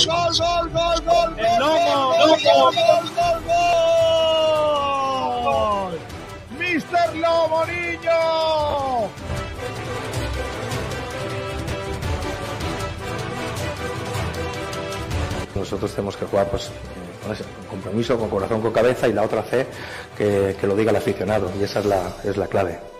El Lomo, Lomo. gol. Mister Niño. Nosotros tenemos que jugar pues, con compromiso, con corazón, con cabeza y la otra C que, que lo diga el aficionado y esa es la, es la clave.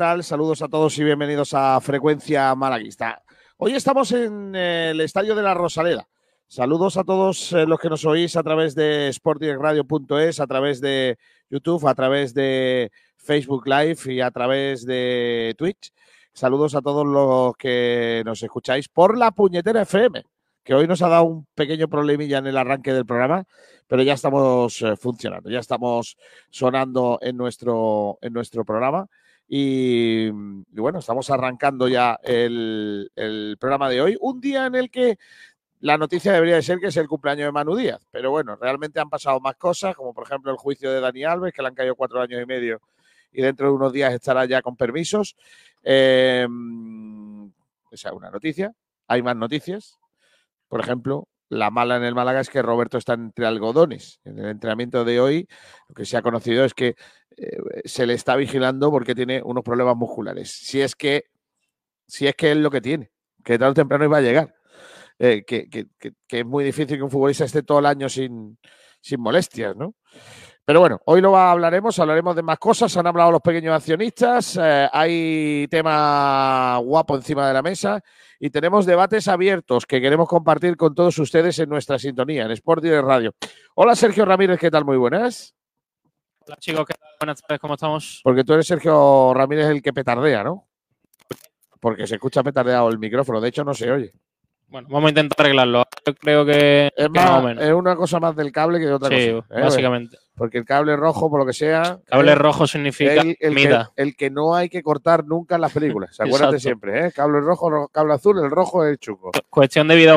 Saludos a todos y bienvenidos a Frecuencia Malaguista. Hoy estamos en eh, el Estadio de la Rosaleda. Saludos a todos eh, los que nos oís a través de sportdirectradio.es, a través de YouTube, a través de Facebook Live y a través de Twitch. Saludos a todos los que nos escucháis por la puñetera FM, que hoy nos ha dado un pequeño problemilla en el arranque del programa, pero ya estamos eh, funcionando, ya estamos sonando en nuestro, en nuestro programa. Y, y bueno, estamos arrancando ya el, el programa de hoy. Un día en el que la noticia debería de ser que es el cumpleaños de Manu Díaz, pero bueno, realmente han pasado más cosas, como por ejemplo el juicio de Dani Alves, que le han caído cuatro años y medio y dentro de unos días estará ya con permisos. Eh, esa es una noticia. Hay más noticias. Por ejemplo, la mala en el Málaga es que Roberto está entre algodones. En el entrenamiento de hoy, lo que se ha conocido es que eh, se le está vigilando porque tiene unos problemas musculares. Si es que, si es que es lo que tiene, que tarde o temprano iba a llegar. Eh, que, que- que- que es muy difícil que un futbolista esté todo el año sin, sin molestias, ¿no? Pero bueno, hoy lo hablaremos, hablaremos de más cosas. Han hablado los pequeños accionistas, eh, hay tema guapo encima de la mesa y tenemos debates abiertos que queremos compartir con todos ustedes en nuestra sintonía, en Sport Direct Radio. Hola Sergio Ramírez, ¿qué tal? Muy buenas. Hola chicos, ¿qué tal? Buenas tardes, ¿cómo estamos? Porque tú eres Sergio Ramírez el que petardea, ¿no? Porque se escucha petardeado el micrófono, de hecho no se oye. Bueno, vamos a intentar arreglarlo. Yo creo que, Es, que más o menos. es una cosa más del cable que de otra Sí, cosa. ¿eh? Porque el cable rojo, por lo que sea. Cable ¿eh? rojo significa el, el que, el que no hay que cortar nunca en las películas. ¿Se acuerdan de Exacto. siempre? ¿eh? Cable rojo, ro- cable azul, el rojo es el chungo. Cuestión de vida.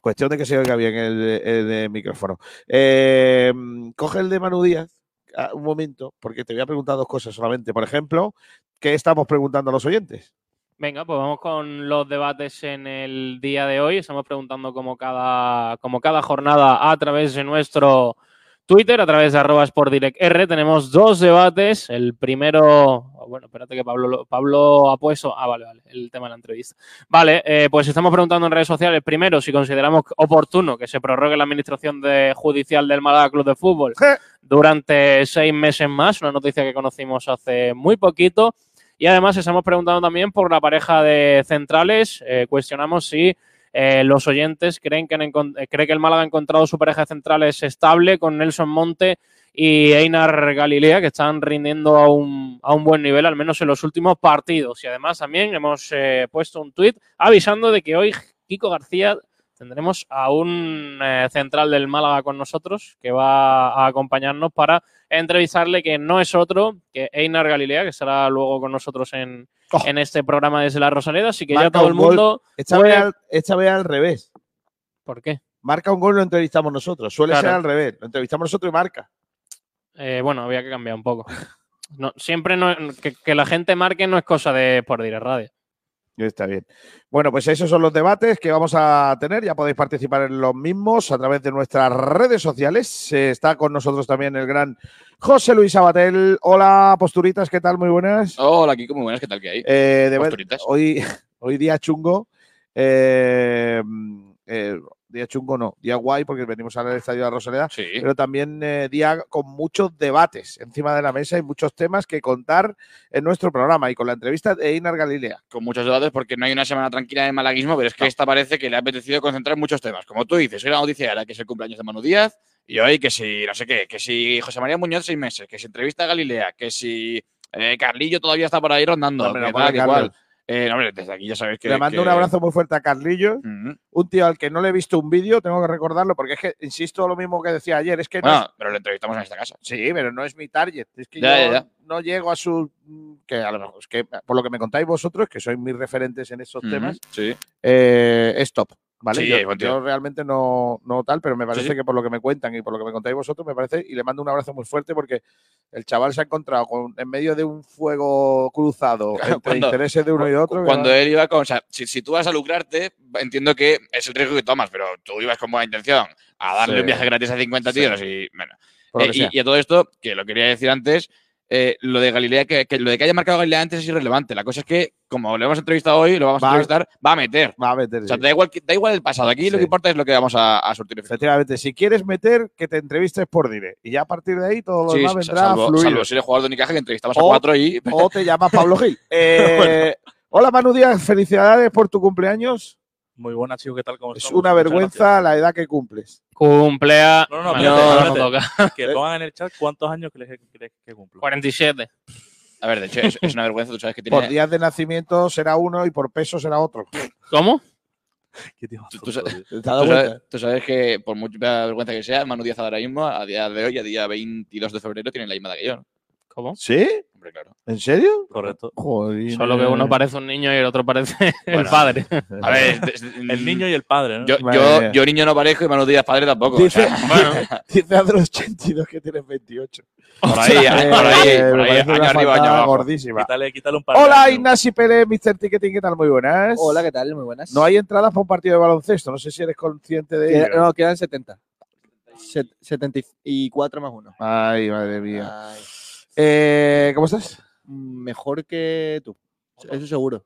Cuestión de que se oiga bien el, el de micrófono. Eh, coge el de Manu Díaz ah, un momento, porque te voy a preguntar dos cosas solamente. Por ejemplo, ¿qué estamos preguntando a los oyentes? Venga, pues vamos con los debates en el día de hoy. Estamos preguntando como cada, como cada jornada a través de nuestro Twitter, a través de arroba sportdirectr. Tenemos dos debates. El primero, bueno, espérate que Pablo, lo- Pablo ha puesto. Ah, vale, vale, el tema de la entrevista. Vale, eh, pues estamos preguntando en redes sociales, primero, si consideramos oportuno que se prorrogue la administración de- judicial del Málaga Club de Fútbol durante seis meses más, una noticia que conocimos hace muy poquito. Y además estamos preguntando también por la pareja de centrales. Eh, cuestionamos si eh, los oyentes creen que, han eh, que el Málaga ha encontrado su pareja centrales estable con Nelson Monte y Einar Galilea, que están rindiendo a un, a un buen nivel, al menos en los últimos partidos. Y además también hemos eh, puesto un tuit avisando de que hoy Kiko García tendremos a un central del Málaga con nosotros que va a acompañarnos para entrevistarle, que no es otro que Einar Galilea, que estará luego con nosotros en, Oh. en este programa desde la Rosaleda, así que Marca ya todo el mundo. Esta puede- vez, al, esta vez al revés. ¿Por qué? Marca un gol, lo entrevistamos nosotros. Suele Claro. ser al revés. Lo entrevistamos nosotros y marca. Eh, bueno, había que cambiar un poco. No, siempre no, que, que la gente marque no es cosa de por dire radio. Está bien. Bueno, pues esos son los debates que vamos a tener. Ya podéis participar en los mismos a través de nuestras redes sociales. Está con nosotros también el gran José Luis Abatel. Hola, posturitas, ¿qué tal? Muy buenas. Hola, Kiko, muy buenas, ¿qué tal que hay? Eh, de ver- Posturitas. hoy, hoy día chungo. eh, eh, día chungo no, día guay porque venimos al estadio de la Rosaleda. Sí. pero también eh, día con muchos debates encima de la mesa y muchos temas que contar en nuestro programa y con la entrevista de Einar Galilea. Con muchos debates porque no hay una semana tranquila de malaguismo, pero es que esta parece que le ha apetecido concentrar muchos temas. Como tú dices, hoy la noticia era que es el cumpleaños de Manu Díaz y hoy que si, no sé qué, que si José María Muñoz seis meses, que si entrevista a Galilea, que si eh, Carlillo todavía está por ahí rondando, que tal, cual. Eh, hombre, desde aquí ya sabéis que... Le mando que- un abrazo muy fuerte a Carlillo, un tío al que no le he visto un vídeo, tengo que recordarlo porque es que, insisto, lo mismo que decía ayer, es que no es- pero lo entrevistamos en esta casa. sí, pero no es mi target, es que Ya, yo ya, ya. no llego a su que a lo mejor es que por lo que me contáis vosotros, que sois mis referentes en estos temas, Sí. eh, es top. ¿Vale? Sí, yo, realmente no, no tal, pero me parece sí. que por lo que me cuentan y por lo que me contáis vosotros, me parece, y le mando un abrazo muy fuerte porque el chaval se ha encontrado con, en medio de un fuego cruzado Claro, entre cuando- intereses de uno y otro. Cuando él iba con. O sea, si, si tú vas a lucrarte, entiendo que es el riesgo que tomas, pero tú ibas con buena intención a darle Sí. un viaje gratis a 50 Sí. tíos y. Bueno. Eh, y a todo esto, que lo quería decir antes, eh, lo de Galilea, que, que lo de que haya marcado Galilea antes es irrelevante. La cosa es que, como lo hemos entrevistado hoy, lo vamos Va- a entrevistar, va a meter. Va a meter. O sea, sí. da igual, que- da igual el pasado. Aquí lo que importa es lo que vamos a, a surtir. Efectivamente, si quieres meter, que te entrevistes por dire. Y ya a partir de ahí todo lo Sí, demás vendrá salvo, fluido. salvo si eres jugador de Unicaja que entrevistamos a O- cuatro y. O te llamas Pablo Gil. Eh, Hola Manu Díaz, felicidades por tu cumpleaños. Muy buenas, chicos, ¿qué tal? ¿Cómo Es estamos? una vergüenza la edad que cumples. Cumplea. No, no, Bueno, espérate, no espérate. toca. Que pongan en el chat cuántos años crees que, crees que cumplo. 47. A ver, de hecho, es, es una vergüenza. Tú sabes que Por tiene. días de nacimiento será uno y por peso será otro. ¿Cómo? ¿Qué tío más Tú- tú tonto, sabes- tío. ¿Te has dado Tú sabes, cuenta? tú sabes que, por mucha vergüenza que sea, Manu Díaz ahora mismo, a día de hoy, a día 22 de febrero, tiene la misma edad que yo. ¿no? ¿Cómo? ¿Sí? Hombre, claro. ¿En serio? Correcto. Joder. Solo que uno parece un niño y el otro parece el Bueno. padre. A ver, El niño y el padre, ¿no? Yo, yo, yo niño no parezco y Manu Díaz padre tampoco. o Dice, sea, Bueno, dice Andros 82 que tienes 28. por ahí, por ahí, Eh, por ahí, parece año una arriba, año abajo. gordísima. quítale, quítale un par Hola. Ignasi Pérez, Mr. Ticketing, ¿qué tal? Muy buenas. Hola, ¿qué tal? Muy buenas. No hay entradas para un partido de baloncesto, no sé si eres consciente de Queda- ello. no, quedan 70. Set- 74 más 1. Ay, madre mía. Eh, ¿Cómo estás? mejor que tú. Eso seguro.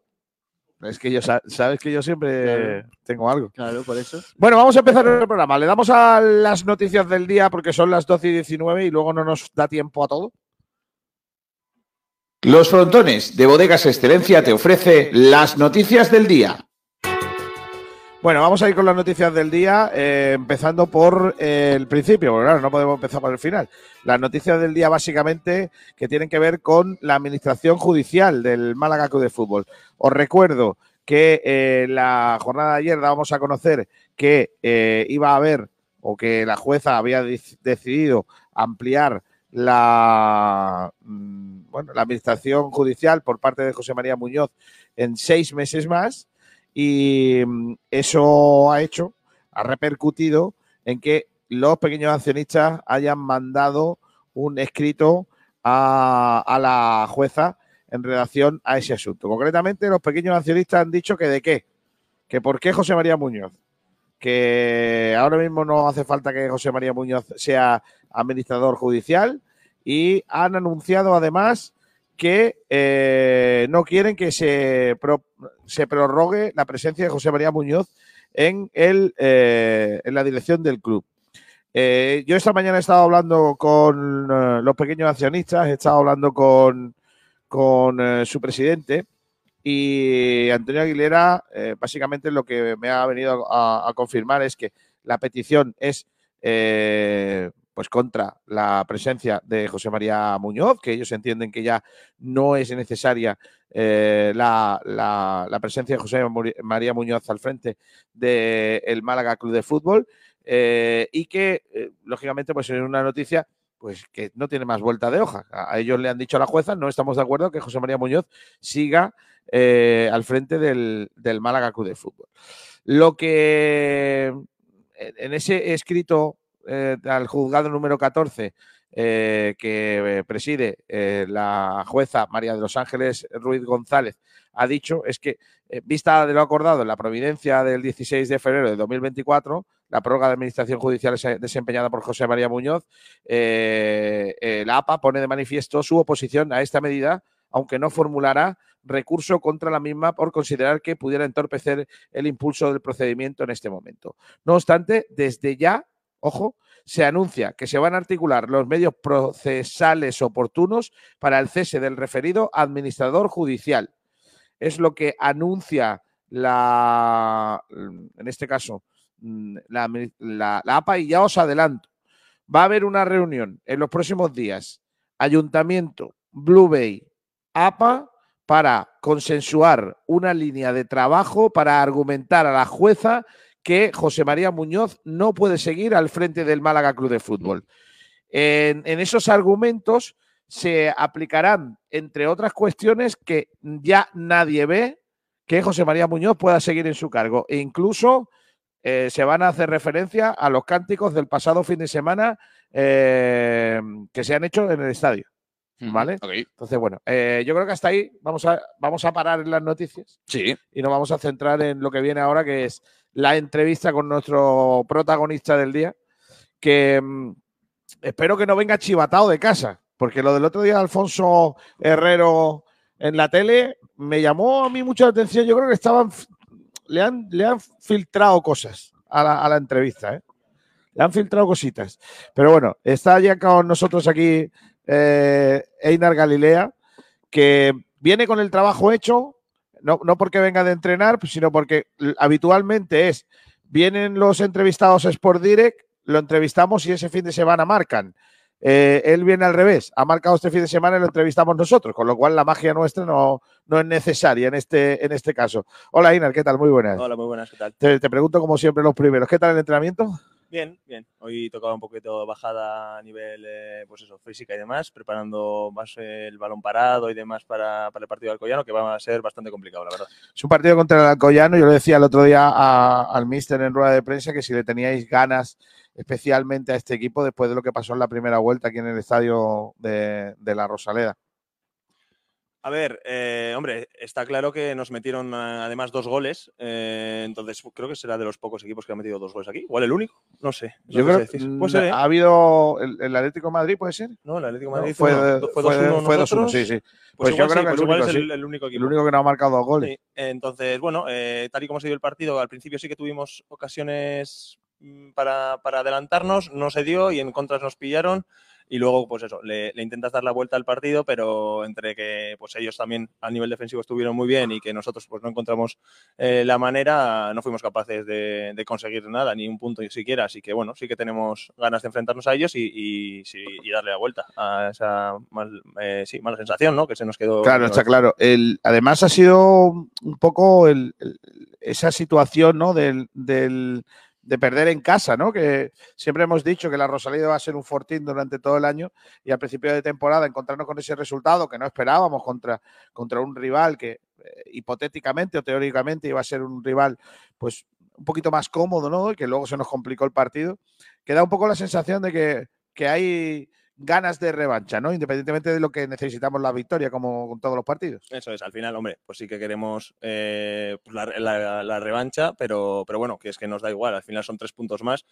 Es que yo, sa- sabes que yo siempre Claro. tengo algo. Claro, por eso. Bueno, vamos a empezar el programa. Le damos a las noticias del día porque son las 12 y 19 y luego no nos da tiempo a todo. Los frontones de Bodegas Excelencia te ofrece las noticias del día. Bueno, vamos a ir con las noticias del día, eh, empezando por eh, el principio, porque claro, no podemos empezar por el final. Las noticias del día básicamente que tienen que ver con la administración judicial del Málaga Club de Fútbol. Os recuerdo que eh, la jornada de ayer dábamos a conocer que eh, iba a haber o que la jueza había dec- decidido ampliar la, mm, bueno, la administración judicial por parte de José María Muñoz en seis meses más y mm, eso ha hecho, ha repercutido en que los pequeños accionistas hayan mandado un escrito a, a la jueza en relación a ese asunto. Concretamente, los pequeños accionistas han dicho que de qué, que por qué José María Muñoz, que ahora mismo no hace falta que José María Muñoz sea administrador judicial y han anunciado además que eh, no quieren que se, se prorrogue la presencia de José María Muñoz en, el, eh, en la dirección del club. Eh, yo esta mañana he estado hablando con los pequeños accionistas, he estado hablando con, con su presidente y Antonio Aguilera básicamente lo que me ha venido a, confirmar es que la petición es pues contra la presencia de José María Muñoz, que ellos entienden que ya no es necesaria eh, la, la- la presencia de José María Muñoz al frente del Málaga Club de Fútbol eh, y que, eh, lógicamente, pues en una noticia pues que no tiene más vuelta de hoja. A ellos le han dicho a la jueza, no estamos de acuerdo que José María Muñoz siga al frente del, del Málaga Club de Fútbol. Lo que en ese escrito eh, al juzgado número 14 eh, que preside eh, la jueza María de los Ángeles Ruiz González ha dicho es que, vista de lo acordado en la providencia del 16 de febrero de 2024, la prórroga de administración judicial ese- desempeñada por José María Muñoz, la APA pone de manifiesto su oposición a esta medida, aunque no formulará recurso contra la misma por considerar que pudiera entorpecer el impulso del procedimiento en este momento. No obstante, desde ya, ojo, se anuncia que se van a articular los medios procesales oportunos para el cese del referido administrador judicial. Es lo que anuncia la, en este caso, mm, la APA y ya os adelanto, va a haber una reunión en los próximos días, Ayuntamiento, Blue Bay, APA, para consensuar una línea de trabajo para argumentar a la jueza que José María Muñoz no puede seguir al frente del Málaga Club de Fútbol. En, en esos argumentos se aplicarán, entre otras cuestiones, que ya nadie ve que José María Muñoz pueda seguir en su cargo. E incluso eh, se van a hacer referencia a los cánticos del pasado fin de semana eh, que se han hecho en el estadio. ¿Vale? Entonces, bueno, eh, yo creo que hasta ahí vamos a, vamos a parar en las noticias Sí. y nos vamos a centrar en lo que viene ahora, que es la entrevista con nuestro protagonista del día, que mm, espero que no venga chivatado de casa, porque lo del otro día de Alfonso Herrero en la tele me llamó a mí mucho la atención. Yo creo que estaban, le han, le han filtrado cosas a la, a la entrevista, ¿eh? Le han filtrado cositas. Pero bueno, está ya con nosotros aquí eh, Einar Galilea, que viene con el trabajo hecho, no, no porque venga de entrenar, pues, sino porque habitualmente es, vienen los entrevistados a Sport Direct, lo entrevistamos y ese fin de semana marcan. Eh, él viene al revés, ha marcado este fin de semana y lo entrevistamos nosotros, con lo cual la magia nuestra no, no es necesaria en este, en este caso. Hola Inar, ¿qué tal? Muy buenas. Hola, muy buenas, ¿qué tal? Te, te pregunto como siempre los primeros, ¿qué tal el entrenamiento? Bien, bien. Hoy tocaba un poquito bajada a nivel, eh, pues eso, física y demás, preparando más el balón parado y demás para, para el partido de Alcoyano, que va a ser bastante complicado, la verdad. Es un partido contra el Alcoyano. Yo le decía el otro día al míster en rueda de prensa que si le teníais ganas especialmente a este equipo después de lo que pasó en la primera vuelta aquí en el estadio de la Rosaleda. A ver, eh, hombre, está claro que nos metieron eh, además dos goles, eh, entonces creo que será de los pocos equipos que han metido dos goles aquí. ¿Igual el único? No sé. no Yo creo que mm, Puede ser, ¿eh? ha habido el, el Atlético de Madrid, ¿puede ser? No, el Atlético de Madrid fue, fue, de- fue fue 2-1 de- fue 2-1, nosotros. sí, sí. Pues, Pues yo creo sí, que pues el único, es el, sí. el único El equipo. único que no ha marcado dos goles. Sí, entonces, bueno, eh, tal y como se dio el partido, al principio sí que tuvimos ocasiones mm, para, para adelantarnos, no se dio y en contras nos pillaron. Y luego, pues eso, le, le intentas dar la vuelta al partido, pero entre que pues ellos también a nivel defensivo estuvieron muy bien y que nosotros pues no encontramos eh, la manera, no fuimos capaces de, de conseguir nada, ni un punto siquiera. Así que bueno, sí que tenemos ganas de enfrentarnos a ellos y, y, sí, y darle la vuelta a esa mal, eh, sí, mala sensación, ¿no? Que se nos quedó. Claro, está claro. El, además ha sido un poco el- el- esa situación ¿no? del, del- de perder en casa, ¿no? Que siempre hemos dicho que la Rosaleda va a ser un fortín durante todo el año y al principio de temporada encontrarnos con ese resultado que no esperábamos contra, contra un rival que eh, hipotéticamente o teóricamente iba a ser un rival pues un poquito más cómodo, ¿no? Y que luego se nos complicó el partido. Que da un poco la sensación de que, que hay ganas de revancha, ¿no? Independientemente de lo que necesitamos la victoria, como con todos los partidos. Eso es, al final, hombre, pues sí que queremos eh, pues la, revancha, pero, pero bueno, que es que nos da igual, al final son tres puntos más.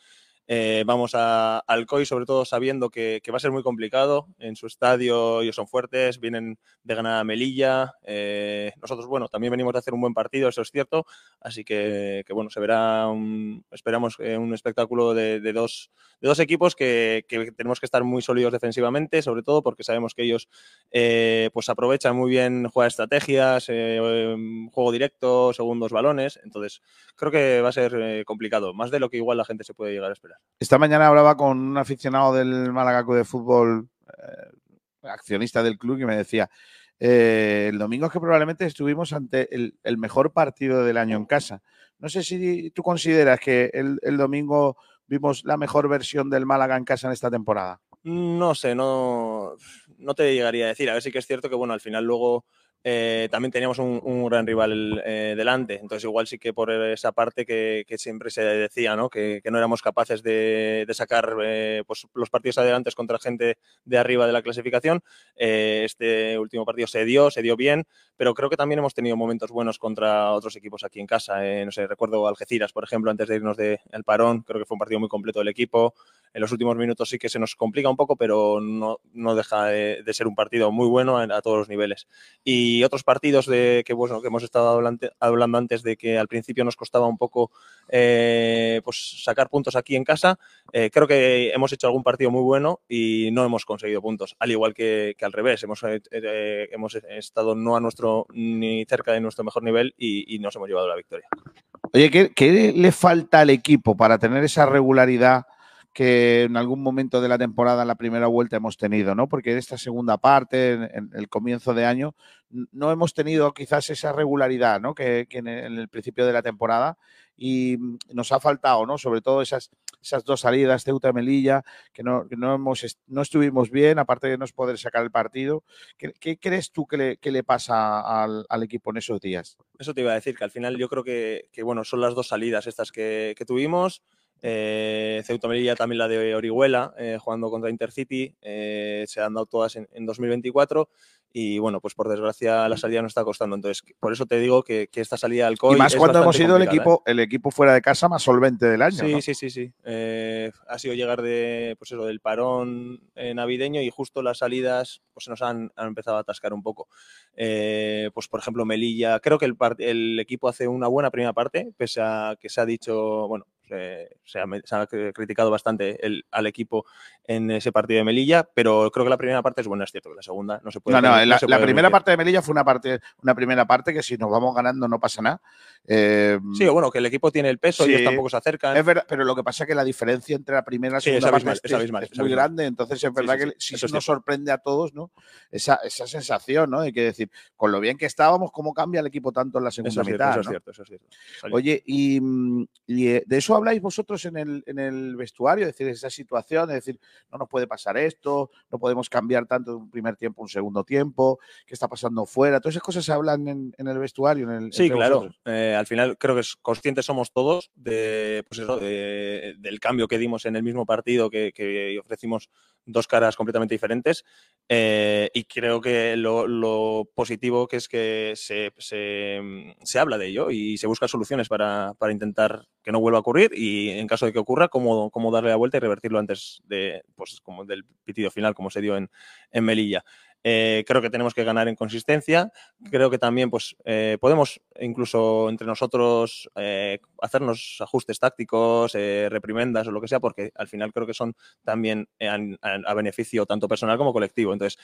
Eh, vamos a Alcoy, sobre todo sabiendo que, va a ser muy complicado. En su estadio ellos son fuertes, vienen de ganar a Melilla. eh, nosotros, bueno, también venimos de hacer un buen partido, eso es cierto. Así que, bueno, se verá, un- esperamos eh, un espectáculo de, dos, de dos equipos que, tenemos que estar muy sólidos defensivamente, sobre todo porque sabemos que ellos pues aprovechan muy bien jugar estrategias, em, juego directo, segundos balones. Entonces, creo que va a ser complicado, más de lo que igual la gente se puede llegar a esperar. Esta mañana hablaba con un aficionado del Málaga Club de Fútbol, eh, accionista del club, que me decía, eh, el domingo es que probablemente estuvimos ante el, mejor partido del año en casa. No sé si tú consideras que el, domingo vimos la mejor versión del Málaga en casa en esta temporada. No sé, no, no te llegaría a decir. A ver, sí que es cierto que, bueno, al final luego eh, también teníamos un, gran rival eh, delante. Entonces, igual sí que por esa parte que, siempre se decía, ¿no? Que, no éramos capaces de, de sacar eh, pues, los partidos adelante contra gente de arriba de la clasificación. Este último partido se dio, se dio bien, pero creo que también hemos tenido momentos buenos contra otros equipos aquí en casa. No sé, recuerdo Algeciras, por ejemplo, antes de irnos del el parón, creo que fue un partido muy completo del equipo. En los últimos minutos sí que se nos complica un poco, pero no, no deja de, ser un partido muy bueno a, todos los niveles. Y otros partidos de que, bueno, que hemos estado hablando antes de que al principio nos costaba un poco eh, pues sacar puntos aquí en casa, eh, creo que hemos hecho algún partido muy bueno y no hemos conseguido puntos, al igual que, que al revés. Hemos, eh, hemos estado no a nuestro ni cerca de nuestro mejor nivel y, y nos hemos llevado la victoria. Oye, ¿qué, ¿qué, le falta al equipo para tener esa regularidad que en algún momento de la temporada, en la primera vuelta, hemos tenido, ¿no? Porque en esta segunda parte, en, en el comienzo de año, no hemos tenido quizás esa regularidad, ¿no? Que, que en, el, en, el, principio de la temporada y nos ha faltado, ¿no? Sobre todo esas, esas dos salidas, Ceuta Melilla, que no, que no, hemos, no estuvimos bien, aparte de no poder sacar el partido. ¿Qué, qué crees tú que le, que le pasa al, al, equipo en esos días? Eso te iba a decir, que al final yo creo que, que bueno, son las dos salidas estas que, que tuvimos. Eh, Ceuta Melilla también la de Orihuela, eh, jugando contra Intercity, eh, se han dado todas en, en, 2024 y bueno, pues por desgracia la salida nos está costando. Entonces, por eso te digo que, que esta salida al COI. Y más cuando hemos sido el equipo, el equipo fuera de casa más solvente del año. Sí, ¿no? sí, sí, sí. Eh, ha sido llegar de, pues eso, del parón navideño y justo las salidas pues se nos han, han empezado a atascar un poco. Eh, pues por ejemplo, Melilla, creo que el, el, equipo hace una buena primera parte, pese a que se ha dicho, bueno, se, se, ha, se ha, criticado bastante el, al equipo en ese partido de Melilla, pero creo que la primera parte es buena, es cierto que la segunda no se puede. No, no, no la, se la puede primera permitir. parte de Melilla fue una parte, una primera parte que si nos vamos ganando no pasa nada. Eh, Sí, bueno, que el equipo tiene el peso, sí, ellos tampoco se acercan. Es verdad, pero lo que pasa es que la diferencia entre la primera y la Sí, segunda es abismal, parte es abismal, es es muy grande, entonces es verdad sí, que sí, sí es nos sorprende a todos, ¿no? Esa, esa sensación, ¿no? De que decir, con lo bien que estábamos, cómo cambia el equipo tanto en la segunda Eso es cierto, mitad. eso es ¿no? cierto, eso es cierto. Oye, y, mm, y, eh, de eso habláis vosotros en el, en el vestuario, es decir, esa situación, es decir, no nos puede pasar esto, no podemos cambiar tanto de un primer tiempo a un segundo tiempo, qué está pasando fuera, todas esas cosas se hablan en, en el vestuario. En el, Sí, claro. Eh, al final creo que es- conscientes somos todos de, pues eso, de- del cambio que dimos en el mismo partido, que, que ofrecimos dos caras completamente diferentes. Eh, y creo que lo, positivo que es que se, se, mm, se habla de ello y se buscan soluciones para, para intentar que no vuelva a ocurrir y en caso de que ocurra, cómo, cómo darle la vuelta y revertirlo antes de, pues, como del pitido final, como se dio en, en Melilla. Eh, creo que tenemos que ganar en consistencia. Creo que también pues, eh, podemos incluso entre nosotros eh, hacernos ajustes tácticos, eh, reprimendas o lo que sea, porque al final creo que son también eh, a, a, beneficio tanto personal como colectivo. Entonces,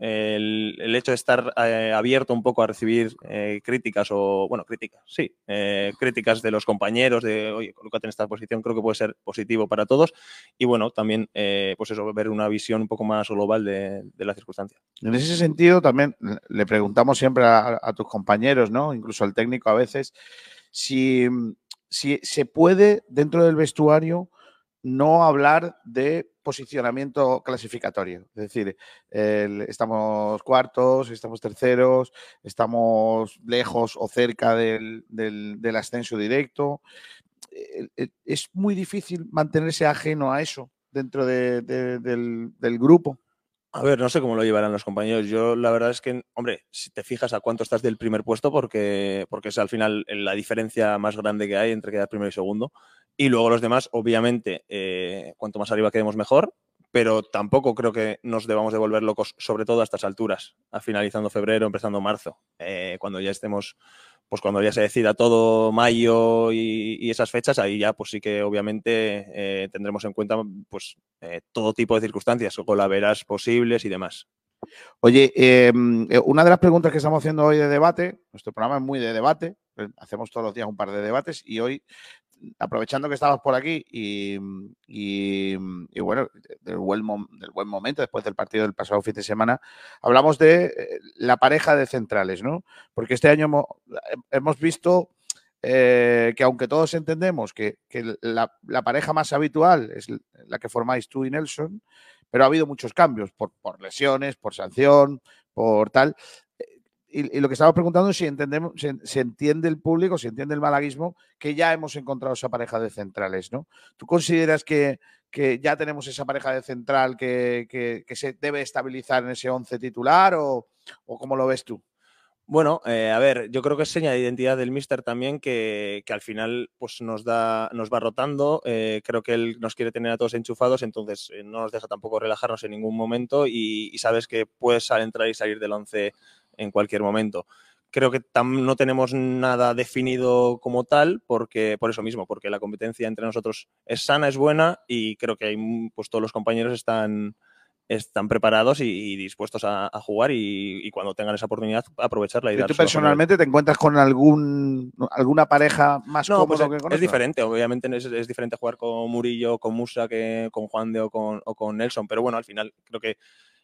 el, el hecho de estar eh, abierto un poco a recibir eh, críticas o, bueno, críticas, sí, eh, críticas de los compañeros, de, oye, colócate en esta posición, creo que puede ser positivo para todos. Y bueno, también, pues eso, ver una visión un poco más global de, de la circunstancia. En ese sentido, también le preguntamos siempre a, a, tus compañeros, ¿no? Incluso al técnico a veces, si, si se puede dentro del vestuario no hablar de posicionamiento clasificatorio. Es decir, estamos cuartos, estamos terceros, estamos lejos o cerca del, ascenso directo. Es muy difícil mantenerse ajeno a eso dentro de, de, del, del grupo. A ver, no sé cómo lo llevarán los compañeros. Yo la verdad es que, hombre, si te fijas a cuánto estás del primer puesto, porque, porque es al final la diferencia más grande que hay entre quedar primero y segundo. Y luego los demás, obviamente, eh, cuanto más arriba quedemos mejor, pero tampoco creo que nos debamos de volver locos, sobre todo a estas alturas, a finalizando febrero, empezando marzo, eh, cuando ya estemos, pues cuando ya se decida todo mayo y, esas fechas, ahí ya pues sí que obviamente eh, tendremos en cuenta pues todo tipo de circunstancias, colaveras posibles y demás. Oye, eh, una de las preguntas que estamos haciendo hoy de debate, nuestro programa es muy de debate, hacemos todos los días un par de debates y hoy aprovechando que estabas por aquí y, y, y bueno, del buen, momento después del partido del pasado fin de semana, hablamos de eh, la pareja de centrales, ¿no? Porque este año hemos, visto eh, que aunque todos entendemos que, la, pareja más habitual es la que formáis tú y Nelson, pero ha habido muchos cambios por lesiones, por sanción, por tal. Y, lo que estamos preguntando es si, entendemos, si, entiende el público, si entiende el malaguismo, que ya hemos encontrado esa pareja de centrales, ¿no? ¿Tú consideras que, que ya tenemos esa pareja de central que, que, se debe estabilizar en ese 11 titular o, o cómo lo ves tú? Bueno, eh, a ver, yo creo que es seña de identidad del Mister también que, que al final pues nos da, nos va rotando. Eh, creo que él nos quiere tener a todos enchufados, entonces eh, no nos deja tampoco relajarnos en ningún momento y, y sabes que puedes entrar y salir del once en cualquier momento. Creo que no tenemos nada definido como tal, porque por eso mismo, porque la competencia entre nosotros es sana, es buena y creo que hay, pues todos los compañeros están, están preparados y, y dispuestos a, a jugar y, y, cuando tengan esa oportunidad aprovecharla. Y ¿Y tú personalmente te encuentras con algún alguna pareja más no, cómodo pues que con es diferente, obviamente es, es, diferente jugar con Murillo, con Musa, que con Juan de o con, o con Nelson, pero bueno, al final creo que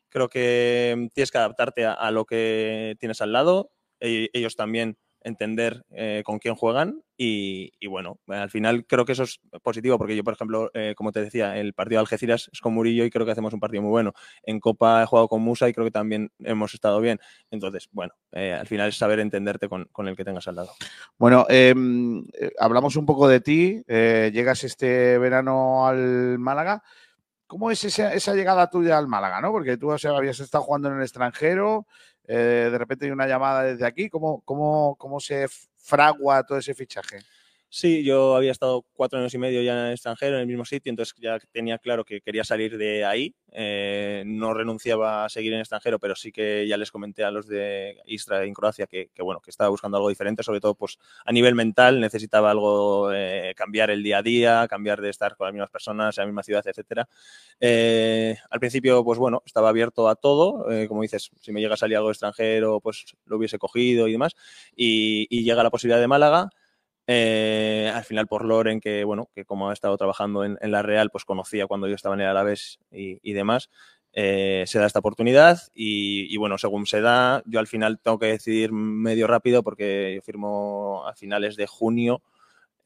creo que tienes que adaptarte a, lo que tienes al lado, e, ellos también entender eh, con quién juegan y, bueno, al final creo que eso es positivo porque yo, por ejemplo, eh, como te decía, el partido de Algeciras es con Murillo y creo que hacemos un partido muy bueno. En Copa he jugado con Musa y creo que también hemos estado bien. Entonces, bueno, eh, al final es saber entenderte con, con, el que tengas al lado. Bueno, em, hablamos un poco de ti. Llegas este verano al Málaga. ¿Cómo es esa, esa, llegada tuya al Málaga? ¿no? Porque tú o sea, habías estado jugando en el extranjero, eh, de repente hay una llamada desde aquí. ¿Cómo, cómo, cómo se fragua todo ese fichaje? Sí, yo había estado cuatro años y medio ya en el extranjero, en el mismo sitio, entonces ya tenía claro que quería salir de ahí. Eh, no renunciaba a seguir en el extranjero, pero sí que ya les comenté a los de Istra en Croacia que, que bueno, que estaba buscando algo diferente, sobre todo pues a nivel mental, necesitaba algo, eh, cambiar el día a día, cambiar de estar con las mismas personas en la misma ciudad, etcétera. Eh, al principio, pues bueno, estaba abierto a todo, eh, como dices, si me llega a salir algo extranjero, pues lo hubiese cogido y demás, y, y llega la posibilidad de Málaga. Eh, al final por Loren, que bueno, que como ha estado trabajando en, la Real, pues conocía cuando yo estaba en el Alavés y, y demás, eh, se da esta oportunidad y, y, bueno, según se da, yo al final tengo que decidir medio rápido porque yo firmo a finales de junio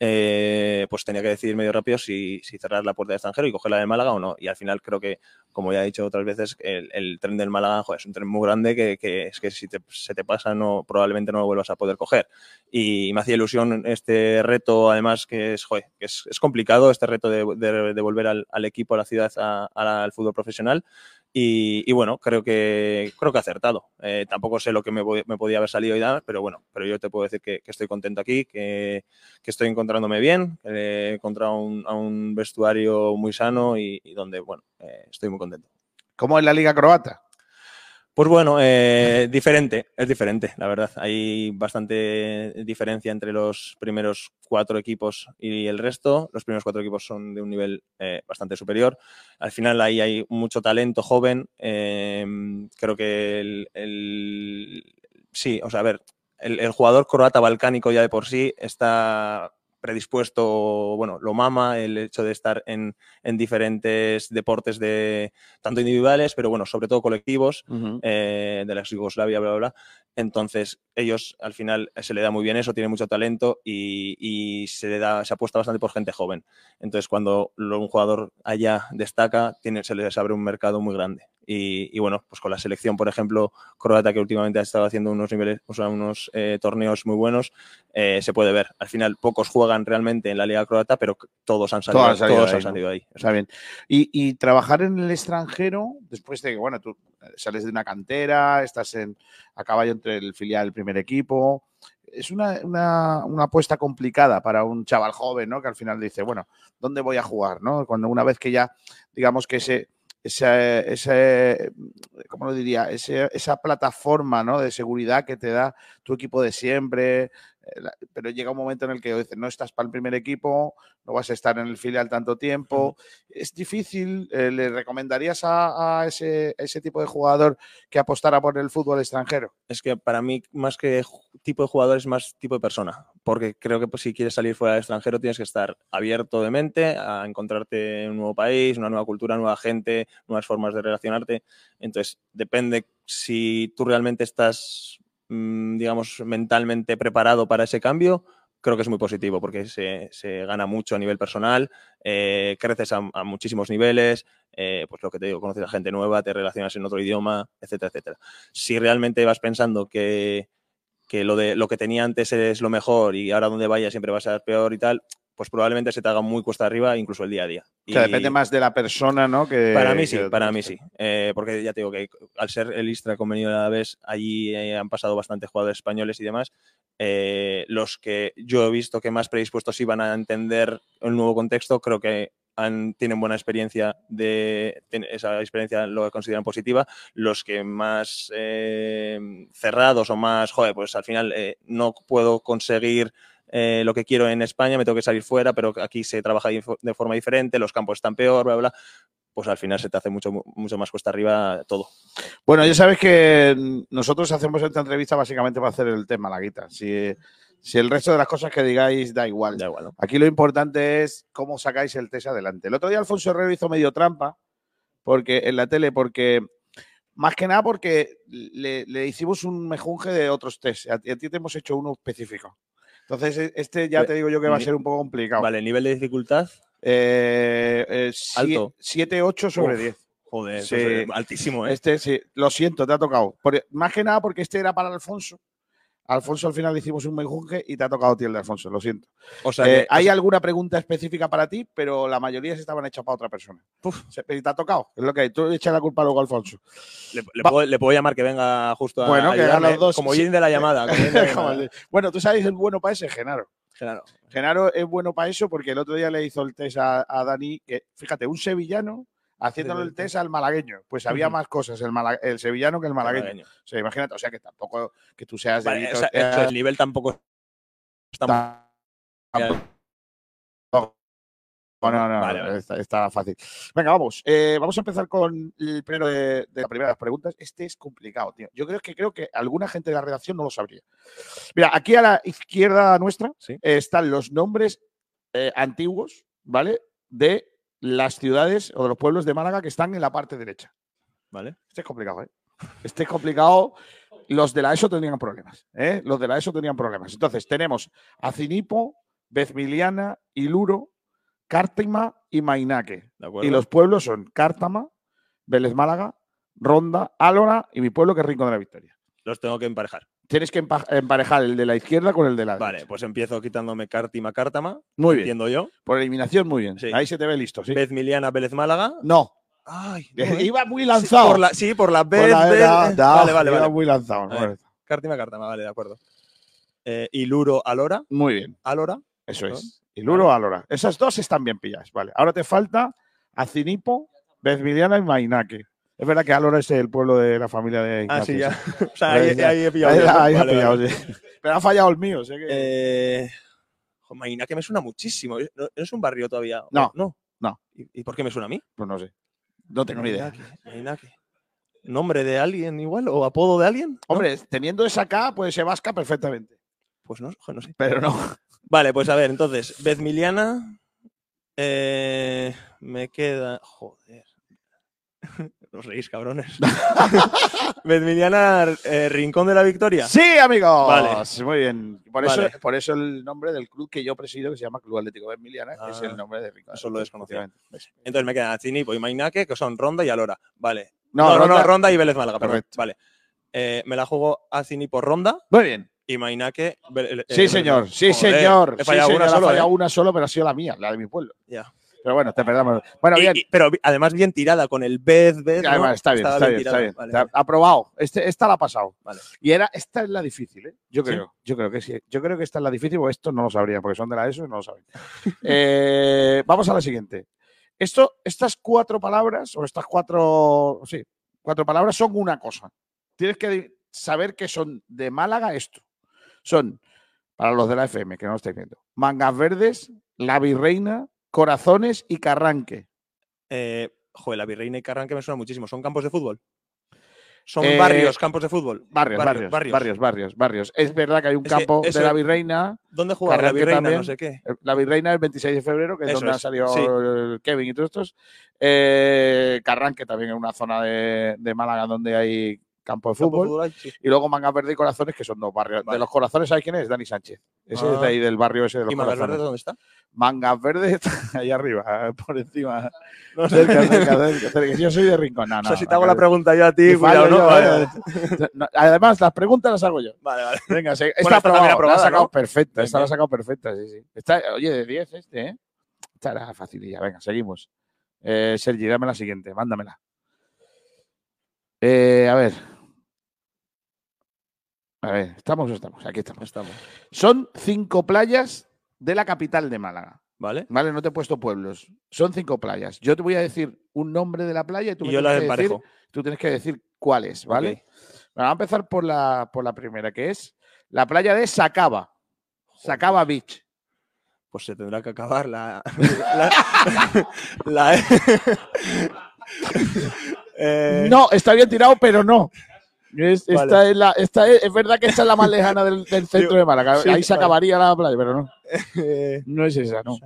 eh, pues tenía que decidir medio rápido si, si, cerrar la puerta de extranjero y coger la de Málaga o no. Y al final creo que, como ya he dicho otras veces, el, tren del Málaga es un tren muy grande que, es que si se te pasa no probablemente no lo vuelvas a poder coger. Y me hacía ilusión este reto, además que es, complicado este reto de, de, volver al, equipo, a la ciudad, al fútbol profesional. Y, bueno, creo que creo que acertado. Eh, tampoco sé lo que me, podía haber salido y dar, pero bueno, pero yo te puedo decir que, estoy contento aquí, que, estoy encontrándome bien, que he encontrado un, a un vestuario muy sano y, y donde, bueno, eh, estoy muy contento. ¿Cómo es la liga croata? Pues bueno, eh, diferente, es diferente, la verdad. Hay bastante diferencia entre los primeros cuatro equipos y el resto. Los primeros cuatro equipos son de un nivel eh, bastante superior. Al final ahí hay mucho talento joven. Eh, creo que el, sí, o sea, a ver, el jugador croata balcánico ya de por sí está predispuesto, bueno, lo mama el hecho de estar en, en diferentes deportes de tanto individuales, pero bueno, sobre todo colectivos uh -huh. eh, de la Yugoslavia, bla, bla, bla. Entonces, ellos al final se le da muy bien eso, tiene mucho talento y, y, se le da, se apuesta bastante por gente joven. Entonces, cuando un jugador allá destaca, tiene, se les abre un mercado muy grande. Y, y, bueno, pues con la selección, por ejemplo, croata, que últimamente ha estado haciendo unos niveles, o sea, unos eh, torneos muy buenos, eh, se puede ver. Al final, pocos juegan realmente en la Liga Croata, pero todos han salido, todos han salido, todos ahí, han salido ahí. Está bien. Y, y, trabajar en el extranjero, después de que, bueno, tú sales de una cantera, estás en, a caballo entre el filial y el primer equipo, es una, una, una, apuesta complicada para un chaval joven, ¿no? Que al final dice, bueno, ¿dónde voy a jugar? ¿no? Cuando una vez que ya, digamos que ese ese, ese ¿cómo lo diría? Ese, esa plataforma ¿no? de seguridad que te da tu equipo de siempre, pero llega un momento en el que dices, no estás para el primer equipo, no vas a estar en el filial tanto tiempo. Uh -huh. Es difícil, eh, ¿le recomendarías a, a, ese, a, ese, tipo de jugador que apostara por el fútbol extranjero? Es que para mí, más que tipo de jugador, es más tipo de persona, porque creo que pues, si quieres salir fuera del extranjero tienes que estar abierto de mente a encontrarte en un nuevo país, una nueva cultura, nueva gente, nuevas formas de relacionarte. Entonces, depende si tú realmente estás, digamos, mentalmente preparado para ese cambio creo que es muy positivo porque se, se gana mucho a nivel personal, eh, creces a, muchísimos niveles, eh, pues lo que te digo, conoces a gente nueva, te relacionas en otro idioma, etcétera, etcétera. Si realmente vas pensando que, que lo, de, lo que tenía antes es lo mejor y ahora donde vayas siempre va a ser peor y tal, pues probablemente se te haga muy cuesta arriba incluso el día a día. Que depende más de la persona, ¿no? Que, Para mí sí, que- para mí sí. Eh, porque ya te digo que al ser el Istra convenido a la vez, allí eh, han pasado bastantes jugadores españoles y demás. eh, los que yo he visto que más predispuestos iban a entender el nuevo contexto, creo que han- tienen buena experiencia de esa experiencia lo consideran positiva. Los que más eh, cerrados o más, joder, pues al final eh, no puedo conseguir eh, lo que quiero en España, me tengo que salir fuera, pero aquí se trabaja de, forma diferente, los campos están peor, bla, bla, bla. Pues al final se te hace mucho, mucho más cuesta arriba todo. Bueno, ya sabes que nosotros hacemos esta entrevista básicamente para hacer el tema, la guita. Si, si el resto de las cosas que digáis da igual. Da igual, ¿no? Aquí lo importante es cómo sacáis el test adelante. El otro día Alfonso Herrero hizo medio trampa porque en la tele, porque más que nada porque le, le hicimos un mejunje de otros test. A, a ti te hemos hecho uno específico. Entonces, e- este ya te digo yo que va a ser un poco complicado. Vale, nivel de dificultad, Eh, eh, Alto. 7, 8 sobre Uf, 10. joder, Sí. altísimo, ¿eh? Este sí, lo siento, te ha tocado. Por- más que nada porque este era para Alfonso. Alfonso al final hicimos un menjunje y te ha tocado a ti el de Alfonso, lo siento. o sea, Eh, que- hay alguna pregunta específica para ti, pero la mayoría se estaban hechas para otra persona. Se- y te ha tocado, es lo que hay. Tú echa la culpa luego a Alfonso. le, puedo, le puedo llamar que venga justo a Bueno, que ayudarme, los dos. Como Sí. Jin de la llamada. de bueno, tú sabes el bueno para ese, Genaro. Claro. Genaro es bueno para eso porque el otro día le hizo el test a, a Dani, que fíjate, un sevillano haciéndole el test al malagueño. Pues había más cosas el, mala- el sevillano que el malagueño. Malagueño. O sea, imagínate, o sea que tampoco que tú seas de Vale, Vito- o sea, eso, el nivel tampoco está No, no, no, Vale, vale. Está, está fácil. Venga, vamos. Eh, vamos a empezar con el primero de, de las primeras preguntas. Este es complicado, tío. Yo creo que creo que alguna gente de la redacción no lo sabría. Mira, aquí a la izquierda nuestra Sí. eh, están los nombres eh, antiguos, ¿vale? De las ciudades o de los pueblos de Málaga que están en la parte derecha. ¿Vale? Este es complicado, ¿eh? Este es complicado. Los de la ESO tenían problemas, ¿eh? Los de la ESO tenían problemas. Entonces, tenemos Acinipo, Bezmiliana, Iluro, Cártima y Mainaque. Y los pueblos son Cártama, Vélez Málaga, Ronda, Álora y mi pueblo que es Rincón de la Victoria. Los tengo que emparejar. Tienes que empa- emparejar el de la izquierda con el de la Vale, derecha. pues empiezo quitándome Cártima, Cártama. Muy bien. Entiendo yo. Por eliminación, muy bien. Sí. Ahí se te ve listo, sí. Bezmiliana, Vélez Málaga. No, Ay, no, ¿eh? iba muy Sí, lanzado. por la, sí, por la Por Vez. la- Vez- da- da- vale, vale, iba vale. muy lanzado. Ver. Cártima, Cártama, vale, de acuerdo. Eh, Iluro, Alora. Muy bien. Alora. Eso ¿no? es. Y Luro Álora. Esas dos están bien pilladas. Vale. Ahora te falta Acinipo, Bezmiliana y Mainaque. Es verdad que Álora es el pueblo de la familia de Ah, sí, ya. o sea, ahí, ya- he pillado. Ahí, Vale, pillado, vale. sí. Pero ha fallado el mío. sé que- Eh, jo, Maina, que me suena muchísimo. ¿No es un barrio todavía? No, No. no. ¿Y, por qué me suena a mí? Pues no sé. No tengo ni idea. Mainaque. ¿Nombre de alguien igual? ¿O apodo de alguien? ¿No? Hombre, teniendo esa K, puede ser vasca perfectamente. Pues no, jo, no sé. Pero no. Vale, pues a ver, entonces, Bezmiliana. eh, me queda. Joder. Os reís, cabrones. Bezmiliana, eh, Rincón de la Victoria. Sí, amigos. Vale. Muy bien. Por Vale. eso, por eso el nombre del club que yo presido, que se llama Club Atlético Bezmiliana, que es Ah, el nombre de Ricardo. eso lo desconocía. Entonces me quedan Chinipo y Mainaque, que son Ronda y Alora. Vale. No, No, no, no, Ronda- Ronda, y Vélez Málaga. Correcto. Vale. Eh, me la juego a Cinipo Ronda Muy bien. y eh, Sí, Vélez señor. Sí, señor. He Sí, fallado señor, una solo. fallado ¿eh? una solo, pero ha sido la mía, la de mi pueblo. Ya. Pero bueno, te perdamos. Bueno, Y- bien. y- pero además bien tirada con el Bez. Ya, ¿no? vale, está bien, está bien, está bien. Vale. Aprobado. Este, esta la ha pasado. Vale. Y era, esta es la difícil, ¿eh? Yo ¿Sí? creo. Yo creo que sí. Yo creo que esta es la difícil, porque esto no lo sabría, porque son de la ESO y no lo saben. Eh, vamos a la siguiente. Esto, estas cuatro palabras, o estas cuatro, sí, cuatro palabras son una cosa. Tienes que saber que son de Málaga esto. Son, para los de la FM, que no lo estáis viendo, mangas verdes, la virreina, corazones y carranque. Eh, joder, la Virreina y Carranque me suena muchísimo. ¿Son campos de fútbol? Son Eh, barrios, campos de fútbol. Barrios, barrios, barrios, barrios, barrios, Es verdad que hay un Es campo de la Virreina. ¿Dónde jugaba la Virreina? también. No sé qué. eh, La Virreina el 26 de febrero, que es Eso donde es, han salido sí. Kevin y todos estos. Eh, Carranque también es una zona de, de Málaga donde hay campo de Campo fútbol. fútbol hay, sí. Y luego Mangas Verde y Corazones, que son dos barrios. Vale. De los Corazones, ¿sabes quién es? Dani Sánchez. Ese es de Ah. ahí del barrio ese de los ¿Y Mangas Corazones. Verde dónde está? Mangas Verdes está ahí arriba, por encima. No sé. Cerca, cerca, cerca. Yo soy de Rincón. No, o no, sea, si te hago la pregunta yo a ti, cuidado, yo, Vale, ¿eh? No, Además, las preguntas las hago yo. vale, vale. Venga, se- esta Bueno, esta aprobada, la ha sacado perfecta. Esta la ha sacado perfecta, sí, sí. Esta, oye, de 10 este, ¿eh? Esta era facililla. Venga, seguimos. Eh, Sergi, dame la siguiente, mándamela. Eh, a ver. A ver, ¿estamos o estamos? Aquí estamos. Estamos. Son cinco playas de la capital de Málaga. ¿Vale? Vale, no te he puesto pueblos. Son cinco playas. Yo te voy a decir un nombre de la playa y tú, Y me yo las tienes que decir, tú tienes que decir cuál es, ¿vale? Ok. Bueno, vamos a empezar por la, por la primera, que es la playa de Sacaba. Sacaba Beach. Pues se tendrá que acabar la. la, la- Eh, No, está bien tirado, pero no. Es, Vale. esta es, la, esta es, es verdad que esta es la más lejana del, del centro de Málaga. sí, Ahí se vale. acabaría la playa, pero no. eh, No es esa, no.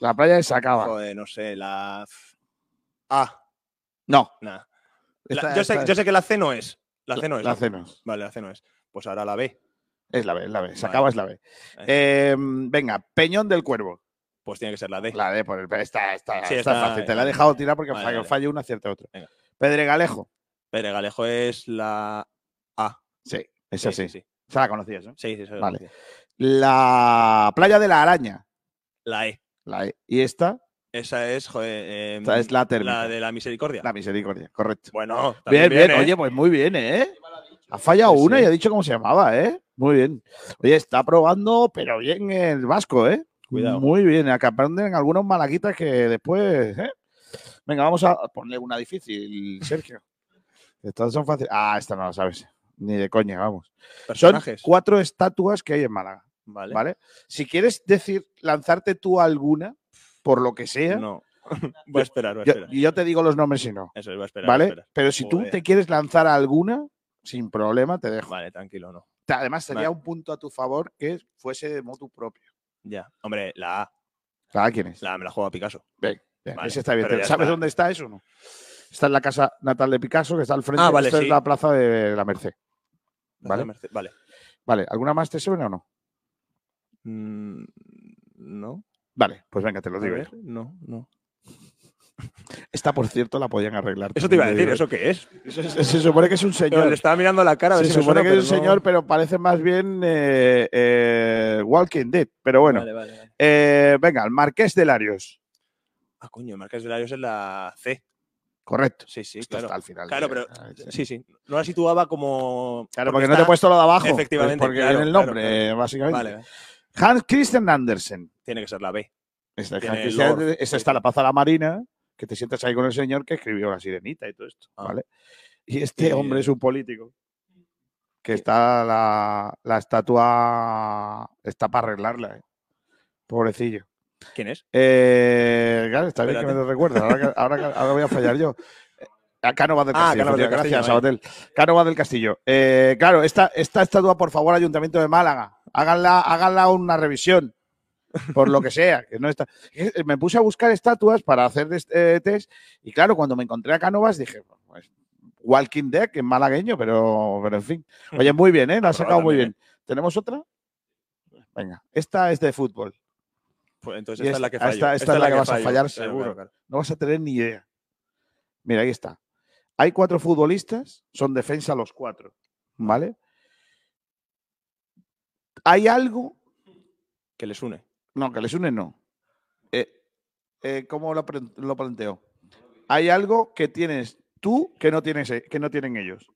La playa de Sacaba. Joder, no sé, la. Ah, No. esta- La- yo, sé, esta- yo sé que la C no es. La C no es. La. C no es. Vale, la C no es. Pues ahora la B. Es la B, es la B. Vale. Sacaba es la B. Eh, venga, Peñón del Cuervo. Pues tiene que ser la D. La D por el. Esta, esta, Sí, esta es está- fácil. Te la he dejado tirar porque Vale, fallo, vale. fallo una, acierta otra. Venga. Pedregalejo. Pero Galejo es la A. Sí, esa sí. sí. Esa la conocías, ¿no? Sí, sí, sí, Vale. La playa de la araña. La E. La E. Y esta, Esa es, joder. eh, esta es la térmica. la de la misericordia. La misericordia, correcto. Bueno, Bien, también bien, ¿eh? Oye, pues muy bien, ¿eh? Ha fallado Sí, una sí. y ha dicho cómo se llamaba, ¿eh? Muy bien. Oye, está probando, pero bien el vasco, ¿eh? Cuidado. Muy bien. Acá aprenden algunos malaguitas que después, ¿eh? Venga, vamos a ponerle una difícil, Sergio. Estas son fáciles. Ah, esta no la sabes. Ni de coña, vamos. Son Personajes. cuatro estatuas que hay en Málaga, Vale. ¿vale? Si quieres decir, lanzarte tú alguna, por lo que sea, No. voy a esperar, voy a yo, esperar. yo te digo los nombres si no, Eso, voy a esperar. voy a ¿vale? esperar. Pero si tú te quieres lanzar a alguna, sin problema, te dejo. Vale, tranquilo, no. Además, sería Vale. un punto a tu favor que fuese de motu propio. Ya. Hombre, la A. ¿Sabes quién es? La A me la juego a Picasso. Vale, ese está bien. ¿Sabes está. dónde está eso o no? Está en la casa natal de Picasso, que está al frente. Ah, vale, esta sí. es la plaza de la Merced. Vale. Vale. Vale. Vale, ¿alguna más te suena o no? Mm, no. Vale, pues venga, te lo A digo. ver, no, no. Esta, por cierto, la podían arreglar. Eso te iba a decir. ¿eso qué es? Eso es- se supone que es un Pero señor. le estaba mirando la cara a ver Se si supone suena, que es un no- señor, pero parece más bien eh, eh, Walking Dead. Pero bueno, Vale, vale, vale. eh, venga, el Marqués de Larios. Ah, coño, el Marqués de Larios es la C. Correcto. Sí, sí, Esto claro. está al final. Claro, de- pero ah, sí. sí, sí. No la situaba como. Claro, porque no te he puesto lo de abajo. pues Efectivamente, porque claro, en el nombre, claro. básicamente. Vale, Hans Christian Andersen. tiene que ser la B. Hans Christian. Andersen, esa está la Plaza de la Marina, que te sientas ahí con el señor que escribió La Sirenita y todo esto. Ah. ¿vale? Y este hombre es un político. Que está la, la estatua. Está para arreglarla. eh. Pobrecillo. ¿Quién es? Eh, claro, está bien que me lo recuerdes. Ahora, ahora, voy a fallar yo. A Cánovas del Ah, Castillo. Cánovas del efectivamente, gracias, Sabatel. Cánovas del Castillo. Eh, claro, esta, esta estatua, por favor, Ayuntamiento de Málaga, háganla, háganla una revisión. Por lo que sea. Que no está. Eh, Me puse a buscar estatuas para hacer este test. Y claro, cuando me encontré a Cánovas dije, pues, Walking Dead, que es malagueño, pero, pero en fin. Oye, muy bien, ¿eh? La has sacado muy bien. ¿Tenemos otra? Venga, esta es de fútbol. Pues entonces esta es la que fallo. esta- esta es la que vas a fallar Claro, seguro. claro, claro. No vas a tener ni idea. Mira, ahí está. Hay cuatro futbolistas, son defensa los cuatro, ¿vale? Hay algo, Que les une. No, que les une, no. Eh, eh, ¿Cómo lo, lo planteo? Hay algo que tienes tú que no, tienes, e- que no tienen ellos.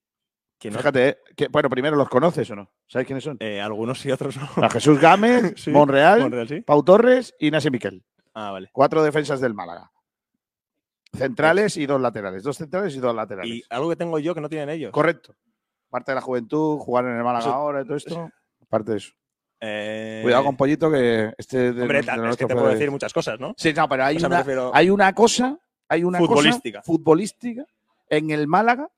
Fíjate, eh, que, bueno, primero, ¿los conoces o no? ¿Sabes quiénes son? Eh, algunos y otros no. A Jesús Gámez, Sí, Monreal, Monreal, sí. Pau Torres y Nasi Miquel. Ah, vale. Cuatro defensas del Málaga. Centrales y dos laterales. Dos centrales y dos laterales. Y algo que tengo yo que no tienen ellos. Correcto. Parte de la juventud, jugar en el Málaga ahora y todo esto. Parte de eso. Eh, Cuidado con Pollito que este de, Hombre, de es que te puedo de- decir muchas cosas, ¿no? Sí, no, pero hay, O sea, me una, refiero- hay una cosa, hay una Futbolística. cosa futbolística en el Málaga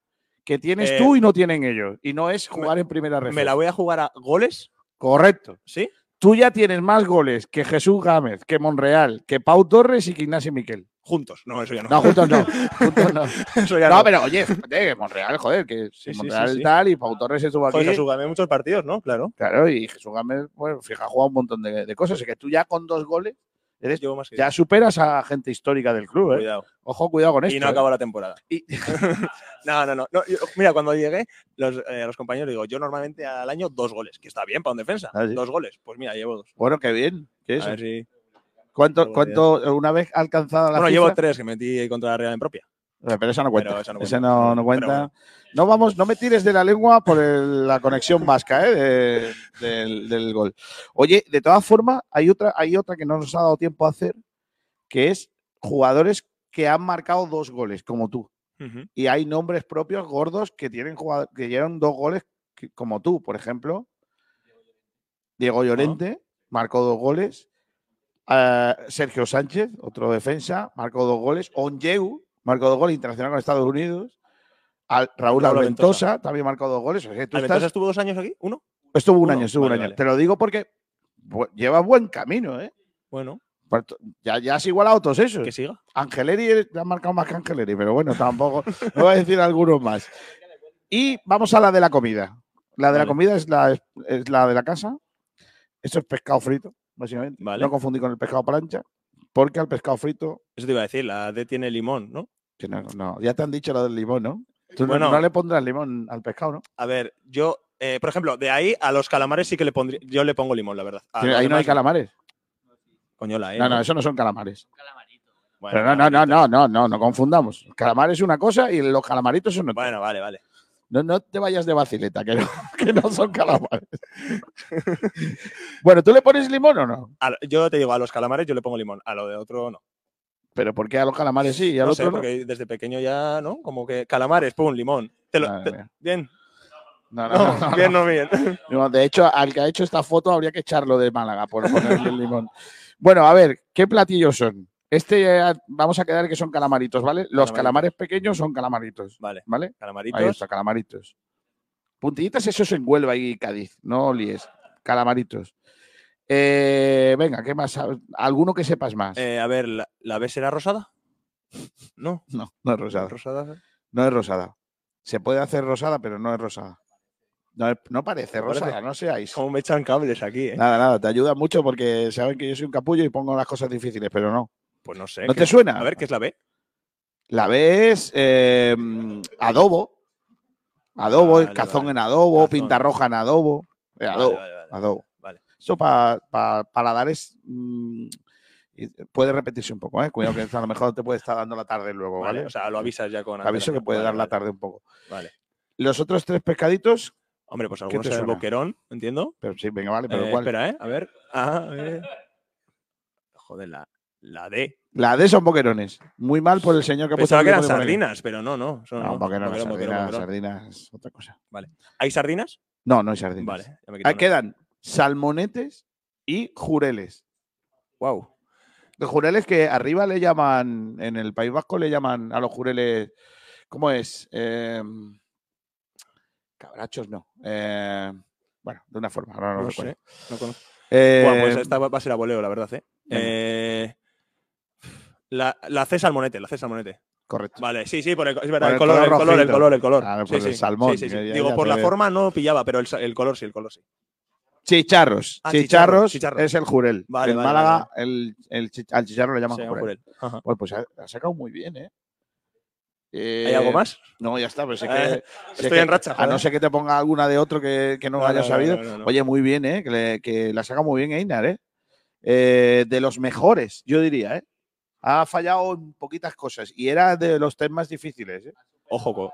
que tienes Eh, tú y no tienen ellos. Y no es jugar en primera red. Me la voy a jugar a goles, Correcto. ¿sí? Tú ya tienes más goles que Jesús Gámez, que Monreal, que Pau Torres y que Ignacio Miquel. Juntos. No, eso ya no. No, juntos no. Juntos no. Eso ya No, no. pero oye, fíjate, Monreal, joder, que si Sí, sí, Monreal sí, tal y Pau Torres estuvo aquí. Joder, Jesús Gámez, muchos partidos, ¿no? Claro. Claro, y Jesús Gámez, bueno, fija, ha jugado un montón de, de cosas. Es que tú ya con dos goles eres, más ya superas a gente histórica del club, ¿eh? Cuidado. Ojo, cuidado con esto. y no ¿eh? acabó la temporada. Y- no, no, no. no, yo- mira, cuando llegué, los, eh, los compañeros digo, yo normalmente al año dos goles, que está bien para un defensa. Ah. Dos goles. Pues mira, llevo dos. Bueno, qué bien. ¿Qué A es? ver si- ¿Cuánto, cuánto, una vez alcanzada la Bueno, cifra? llevo tres que metí contra la Real en propia. Eh, Pero esa no cuenta. Pero esa no cuenta. no, no cuenta. bueno. No vamos, no me tires de la lengua por el- la conexión vasca ¿eh? de- del, del gol. Oye, de todas formas, hay otra, hay otra que no nos ha dado tiempo a hacer, que es jugadores que han marcado dos goles, como tú. Y hay nombres propios gordos que tienen jugado- que llevan dos goles, que- como tú, por ejemplo. Diego Llorente marcó dos goles. Sergio Sánchez, otro defensa, marcó dos goles. Onyeu marcó dos goles, internacional con Estados Unidos. Al- Raúl Raúl Alventosa también marcó dos goles. O sea, que tú ¿Alventosa estás- estuvo dos años aquí? ¿Uno? estuvo un uno. año, estuvo Vale, un año. vale. Te lo digo porque lleva buen camino, ¿eh? Bueno, Ya, ya has igualado a todos esos. que siga. Angeleri ha marcado más que Angeleri, pero bueno, tampoco. No voy a decir algunos más. Y vamos a la de la comida. La de la comida es la, es la de la casa. Esto es pescado frito, básicamente. Vale. No confundir con el pescado plancha, porque al pescado frito. Eso te iba a decir, la D tiene limón, ¿no? que no, no, ya te han dicho lo del limón, ¿no? Tú no- Bueno. no, le pondrás limón al pescado, ¿no? A ver, yo, eh, por ejemplo, de ahí a los calamares sí que le pondría. Yo le pongo limón, la verdad. A ahí no hay calamares. Coño, la E, No, no, eso no son calamares. Bueno, Pero no, no, no, no, no, no, no confundamos. Calamar es una cosa y los calamaritos son otra. Bueno, vale, vale. No, no te vayas de vacileta, que no, que no son calamares. bueno, ¿tú le pones limón o no? A yo te digo, a los calamares yo le pongo limón, a lo de otro no. Pero ¿por qué a los calamares sí y al no otro sé, no? porque desde pequeño ya, ¿no? Como que calamares, pum, limón. Te lo- bien. No, No, no, no, no, bien, no bien. No, de hecho, al que ha hecho esta foto habría que echarlo de Málaga por ponerle el limón. Bueno, a ver, ¿qué platillos son? Este eh, vamos a quedar que son calamaritos, ¿vale? Los Calamaritos. calamares pequeños son calamaritos, Vale, ¿vale? calamaritos. Ahí está, calamaritos. Puntillitas, eso es en Huelva y Cádiz, no líes. Calamaritos. Eh, venga, ¿qué más? ¿Alguno que sepas más? Eh, a ver, ¿la, la B será rosada? No, no, no es rosada. rosada. No es rosada. Se puede hacer rosada, pero no es rosada. No, es- no parece ¿No parece? rosada, no seáis. Como me echan cables aquí, ¿eh? Nada, nada, te ayuda mucho porque saben que yo soy un capullo y pongo las cosas difíciles, pero no. Pues no sé. ¿No ¿qué- te suena? A ver, ¿qué es la B? La B es eh, adobo. Adobo, Vale, cazón vale. en adobo, Cazón. pinta roja en adobo. Eh, adobo, vale, adobo. Vale. Esto para paladares mm, y puede repetirse un poco, ¿eh? Cuidado que a lo mejor te puede estar dando la tarde luego, ¿vale? O sea, lo avisas ya con aviso que puede dar la tarde un poco. Vale. Los otros tres pescaditos, Hombre, pues ¿Qué algunos será el boquerón, entiendo. pero sí, venga, vale, pero Eh, ¿cuál? Espera, ¿eh? A ver. Ah, a ver. Joder, la, la D. La D son boquerones. Muy mal por el señor que ha puesto Pensaba que eran sardinas, pero no, no. son- No, boquerones, Boquerón, sardinas, boquerón. sardinas otra cosa. ¿Hay sardinas? No, no hay sardinas. Vale. ya me quito Ahí una. quedan salmonetes y jureles. Guau. Los jureles que arriba le llaman, en el País Vasco le llaman a los jureles, ¿cómo es? Eh, cabrachos no. Eh, bueno, de una forma, ahora no, lo recuerdo. sé. No conozco. Eh, pues esta va a ser a voleo, la verdad, ¿eh? Eh, la, la C salmonete, la C salmonete. Correcto. Vale, sí, sí, por el, es verdad, Por el, el color, color el color, el color, el color. Claro, Sí, el sí, salmón, sí, Digo, por la ve. forma no pillaba, pero el, color sí, el color sí. Chicharros. Ah, chicharros, chicharros, chicharros. es el jurel. Vale, en vale, Málaga El, el al chicharro le llaman jurel. Bueno, pues ha, ha sacado muy bien, ¿eh? ¿Hay Eh, algo más? No, ya está, pero sé Eh, que. sé estoy que- en racha, A no ser que te ponga alguna de otro que, que no, No, haya no, sabido. no. Oye, muy bien, ¿eh? Que, le- que la saca muy bien Einar, ¿eh? Eh, De los mejores, yo diría, ¿eh? Ha fallado en poquitas cosas y era de los temas más difíciles, ¿eh? Ojo, co-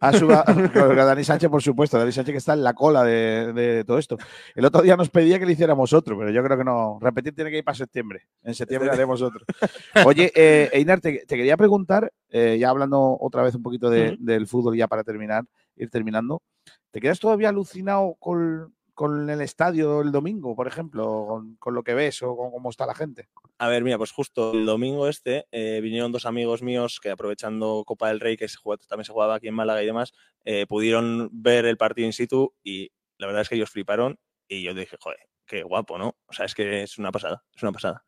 Ha subido Dani Sánchez, por supuesto. Dani Sánchez que está en la cola de, de todo esto. El otro día nos pedía que le hiciéramos otro, pero yo creo que no. Repetir tiene que ir para septiembre. En septiembre haremos otro. Oye, eh, Einar, te, te quería preguntar, eh, ya hablando otra vez un poquito de- del fútbol, ya para terminar, ir terminando. ¿Te quedas todavía alucinado con, con el estadio el domingo, por ejemplo, con, lo que ves o con cómo está la gente? A ver, mira, pues justo el domingo este eh, vinieron dos amigos míos que aprovechando Copa del Rey, que se jugaba- también se jugaba aquí en Málaga y demás, eh, pudieron ver el partido in situ y la verdad es que ellos fliparon y yo dije, joder, qué guapo, ¿no? O sea, es que es una pasada, es una pasada.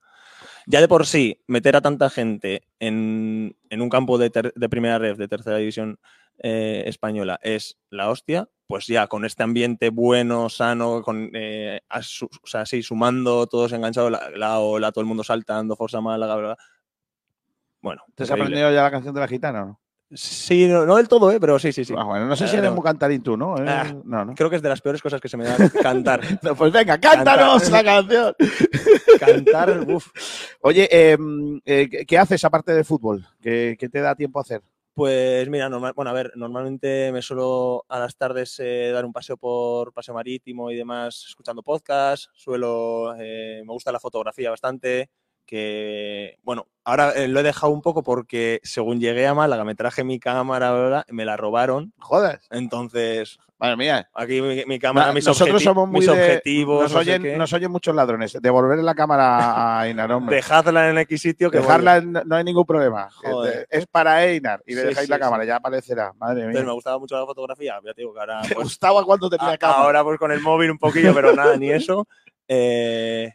Ya de por sí, meter a tanta gente en, en un campo de, ter- de primera ref, de tercera división eh, española, es la hostia, pues ya con este ambiente bueno, sano, con eh, o sea, sí, sumando, todos enganchados, la, la ola, todo el mundo saltando, Forza Málaga, bla, bla. Bueno, ¿Te has aprendido ya la canción de la gitana o no? Sí, no, no del todo, ¿eh? pero sí, sí, sí. Ah, bueno, no sé si Eh, eres muy cantarín tú, ¿no? Eh, Ah, no, no. Creo que es de las peores cosas que se me da cantar. No, Pues venga, cántanos la canción. cantar, uff. Oye, eh, ¿qué- ¿qué haces aparte de fútbol? ¿Qué, qué te da tiempo a hacer? Pues mira, normal, bueno, a ver, normalmente me suelo a las tardes eh, dar un paseo por paseo marítimo y demás, escuchando podcast. Suelo, eh, me gusta la fotografía bastante. Que bueno, ahora eh, lo he dejado un poco porque según llegué a Málaga me traje mi cámara, bla, bla, me la robaron. Joder. Entonces, Madre mía. aquí mi, mi cámara, mis, Nosotros objeti- somos muy mis de- objetivos. Nos no sé oyen, qué. nos oyen muchos ladrones. Devolver la cámara a Einar, hombre. Dejadla en X sitio que Dejarla, en- no hay ningún problema. Joder. Es para Einar y le Sí, dejáis sí, la sí. cámara, ya aparecerá. Madre mía. Entonces me gustaba mucho la fotografía, ya te digo que ahora ¿Te pues, gustaba cuando tenía A- cámara? Ahora pues con el móvil un poquillo, pero nada, ni eso. Eh,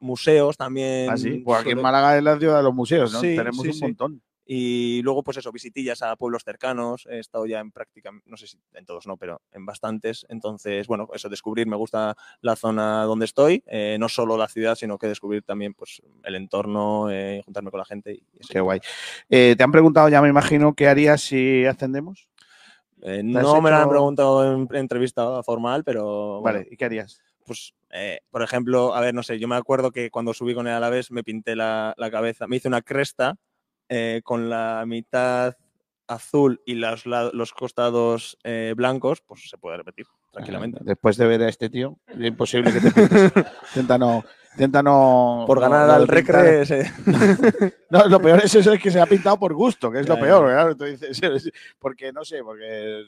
museos también. Ah, sí. Pues aquí en Málaga es la ciudad de los museos, ¿no? Sí, Tenemos sí, un montón. Y luego, pues eso, visitillas a pueblos cercanos. He estado ya en práctica, no sé si en todos no, pero en bastantes. Entonces, bueno, eso, descubrir, me gusta la zona donde estoy. eh, no solo la ciudad, sino que descubrir también pues, el entorno, eh, juntarme con la gente. Y. Qué guay. Eh, ¿Te han preguntado ya, me imagino, qué harías si ascendemos? Eh, no me lo han preguntado en entrevista formal, pero. bueno, Vale, ¿y qué harías? Pues, eh, por ejemplo, a ver, no sé, yo me acuerdo que cuando subí con el Alavés me pinté la, la cabeza, me hice una cresta eh, con la mitad azul y los, la- los costados eh, blancos, pues se puede repetir tranquilamente. Después de ver a este tío, es imposible que te pintes. intenta no. Intenta no. Por ganar no al recre, No, lo peor es eso, es que se ha pintado por gusto, que es lo peor, dices, porque no sé, porque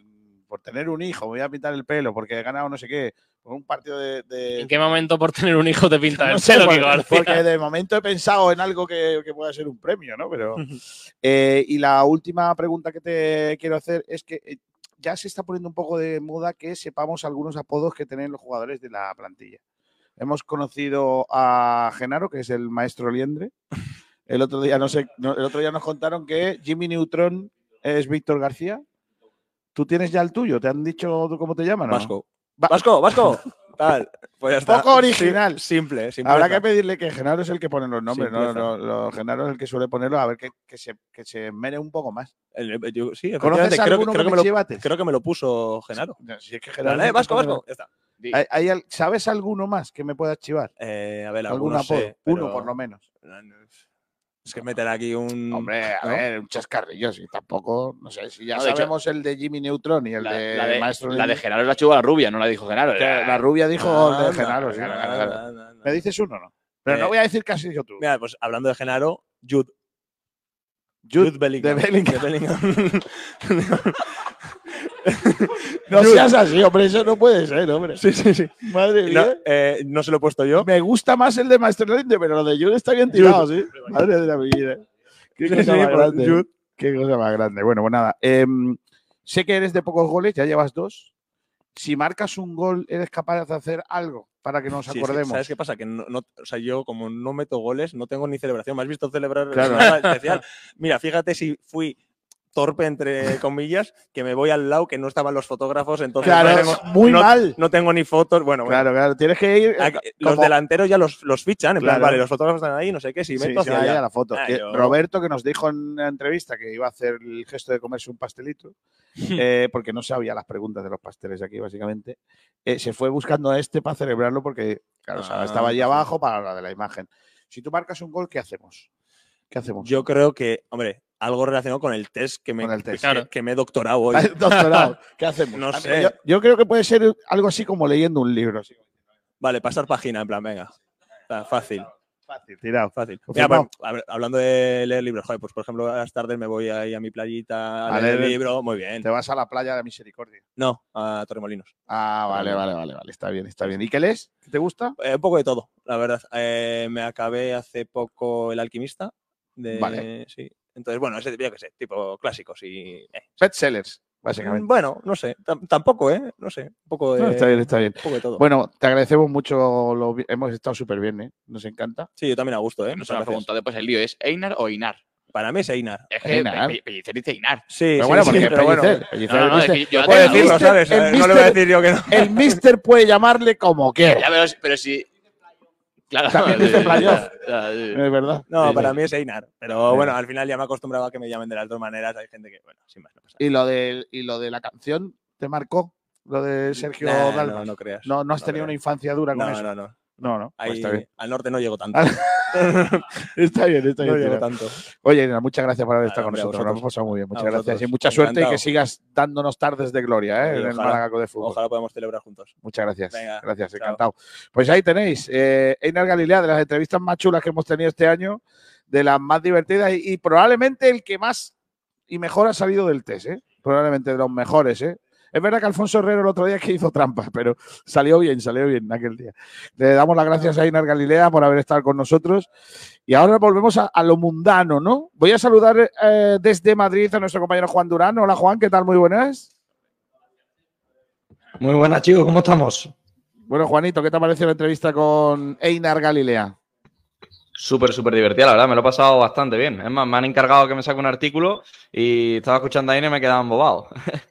por tener un hijo, voy a pintar el pelo, porque he ganado no sé qué, un partido de. de- ¿En qué momento por tener un hijo te pinta no el sé, pelo, por- Kiko García? porque de momento he pensado en algo que, que pueda ser un premio, ¿no? Pero. Eh, y la última pregunta que te quiero hacer es que eh, ya se está poniendo un poco de moda que sepamos algunos apodos que tienen los jugadores de la plantilla. Hemos conocido a Genaro, que es el maestro liendre. El otro día, no sé, el otro día nos contaron que Jimmy Neutron es Víctor García. ¿Tú tienes ya el tuyo? ¿Te han dicho cómo te llaman? o no? Vasco. Va- Vasco, Vasco. Tal. Pues ya está. Poco original. Sí, simple, simple. Habrá que pedirle que Genaro es el que pone los nombres, ¿no? No, lo- Genaro es el que suele ponerlo, a ver que, que se, que se mere un poco más. El- yo- sí, ¿Conoces efectivamente, creo, que- alguno creo que que me lo, chivates? creo que me lo puso Genaro. Si es que Genaro Vale, es el que Vasco, pone Vasco. Ya está. ¿Hay- hay al- ¿Sabes alguno más que me pueda chivar? Eh, a ver, ¿Algún algunos apodo? sé, Uno pero- por lo menos. Es que meter aquí un. Hombre, a ¿no? ver, un chascarrillo, sí, tampoco, no sé, si ya No, de hecho- sabemos el de Jimmy Neutron y el La, de, la de, Maestro la de. Genaro es la chuva la rubia, no la dijo Genaro. La rubia dijo el de Anda, Genaro, sí. ¿Me dices uno o no? Pero Eh, no voy a decir casi yo tú. Mira, pues hablando de Genaro, Jude. Jude Bellingham. de Bellingham. De Bellingham. No Jude. seas así, hombre, eso no puede ser, hombre. sí, sí, sí. Madre No, mía. eh, no se lo he puesto yo. Me gusta más el de Maestro Linde, pero lo de Jude está bien tirado, sí. Madre de la vida. Qué Sí, cosa sí, más grande. Jude. Qué cosa más grande. Bueno, pues nada. em, sé que eres de pocos goles, ya llevas dos. Si marcas un gol, ¿eres capaz de hacer algo para que nos Sí, acordemos? ¿Sabes qué pasa? Que no, no- o sea, yo como no meto goles, no tengo ni celebración. ¿Me has visto celebrar Claro. nada especial? Mira, fíjate si fui torpe, entre comillas, que me voy al lado que no estaban los fotógrafos, entonces Claro, no, tengo, muy no- mal. no tengo ni fotos. Bueno, bueno. Claro, claro. Tienes que ir. Aquí- eh, los delanteros ya los, los fichan, en plan, Claro. vale, los fotógrafos están ahí, no sé qué, si Sí, meto hacia allá. la foto. Ah, Que yo- Roberto, que nos dijo en la entrevista que iba a hacer el gesto de comerse un pastelito, eh, porque no sabía las preguntas de los pasteles aquí, básicamente, eh, se fue buscando a este para celebrarlo porque, claro, o sea, Ah, estaba allí pues sí. abajo para la de la imagen. Si tú marcas un gol, ¿qué hacemos? ¿Qué hacemos? Yo creo que, hombre, algo relacionado con el test que me, Con el test. que- Claro. que me he doctorado hoy. Doctorado, ¿qué hacemos? No sé. Yo, yo creo que puede ser algo así como leyendo un libro. así. Vale, pasar página, en plan, venga. Está fácil, Fácil, tirado. fácil. Pues Mira, pues, ver, hablando de leer libros, joder, pues por ejemplo, a las tardes me voy ahí a mi playita a, A leer leer- el libro, muy bien. Te vas a la playa de Misericordia. No, a Torremolinos. Ah, vale, vale, vale, vale. Está bien, está bien. ¿Y qué lees? ¿Qué te gusta? Eh, un poco de todo, la verdad. Eh, me acabé hace poco El Alquimista. De, Vale. Sí. Entonces, bueno, ese, yo qué sé, tipo clásicos y. eh, Bestsellers. básicamente. Mm, Bueno, no sé, tam- tampoco, ¿eh? No sé, un poco de, No, está bien, está bien. un poco de todo. Bueno, te agradecemos mucho. lo hemos estado súper bien, ¿eh? Nos encanta. sí, yo también a gusto, ¿eh? No Muchas se me ha gracias. preguntado después el lío, ¿es Einar o Einar? Para mí es Einar. Es que Einar. Pe- Pe- Pellicer dice Einar. Sí, Pero sí, bueno, sí, porque pero bueno, Pellicer, Pellicer, No, no, no, Mister- es que yo- puedo el decirlo, mister- ¿sabes? el no le voy a decir yo que no. El mister puede llamarle como quiera. Ya, pero, pero si. Claro, También sí, dice sí, playoff. ya, ya, sí. Es verdad. No, Sí, para sí. mí es Einar. Pero bueno, al final ya me he acostumbrado a que me llamen de las dos maneras. Hay gente que, bueno, sin más, no pasa Y lo de, y lo de la canción, ¿te marcó? Lo de Sergio Nah, Dalma. no, no creas. No, no has tenido creas. una infancia dura con No, eso. no, no. No, no. pues Ahí, está bien. al norte no llego tanto. Está bien, está bien. no llego tanto. Oye, Elena, muchas gracias por haber estado con nosotros. Nos hemos pasado muy bien. Muchas gracias. Y mucha suerte y que sigas dándonos tardes de gloria ¿eh? En el ojalá. Málaga de Fútbol. Ojalá podamos celebrar juntos. Muchas gracias. Venga, gracias, chao. encantado. Pues ahí tenéis, eh, Einar Galilea, de las entrevistas más chulas que hemos tenido este año, de las más divertidas y, y probablemente el que más y mejor ha salido del test, ¿eh? Probablemente de los mejores, ¿eh? Es verdad que Alfonso Herrero el otro día que hizo trampa, pero salió bien, salió bien aquel día. Le damos las gracias a Einar Galilea por haber estado con nosotros. Y ahora volvemos a, a lo mundano, ¿no? Voy a saludar eh, desde Madrid a nuestro compañero Juan Durán. Hola Juan, ¿qué tal? Muy buenas. Muy buenas, chicos, ¿cómo estamos? Bueno, Juanito, ¿qué te ha parecido la entrevista con Einar Galilea? Súper, súper divertida, la verdad, me lo he pasado bastante bien. Es más, me han encargado que me saque un artículo y estaba escuchando ahí y me quedaba embobado.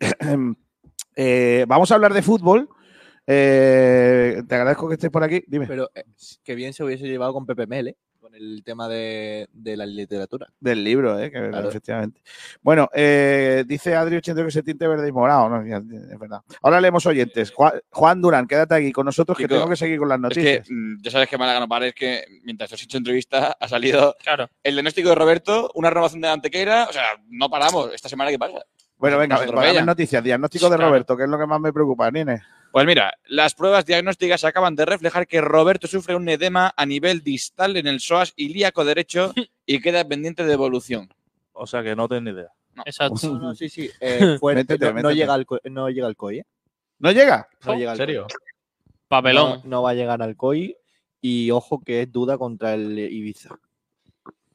Eh, vamos a hablar de fútbol. Eh, te agradezco que estés por aquí. Dime. Pero eh, que bien se hubiese llevado con Pepe Mel, ¿eh? Con el tema de, de la literatura. Del libro, eh, que Claro. efectivamente. Bueno, eh, dice Adri 80 que se tinte verde y morado, ¿no? Es verdad. Ahora leemos oyentes. Juan, Juan Durán, quédate aquí con nosotros que tengo que seguir con las Es noticias. que mm, ya sabes que Málaga no para, es que mientras os he hecho entrevista ha salido Claro. el diagnóstico de Roberto, una renovación de Antequera, o sea, no paramos. ¿Esta semana qué pasa? Bueno, venga, atropella. noticias. Diagnóstico de Claro. Roberto, que es lo que más me preocupa, Nine. Pues mira, las pruebas diagnósticas acaban de reflejar que Roberto sufre un edema a nivel distal en el psoas ilíaco derecho y queda pendiente de evolución. O sea que no tengo ni idea. Exacto. No, no, sí, sí. eh, fuerte, Métete, no, llega al, no llega al COI, ¿eh? ¿No llega? No Oh, llega ¿En al serio? COI. Papelón. No, no va a llegar al COI y ojo que es duda contra el Ibiza.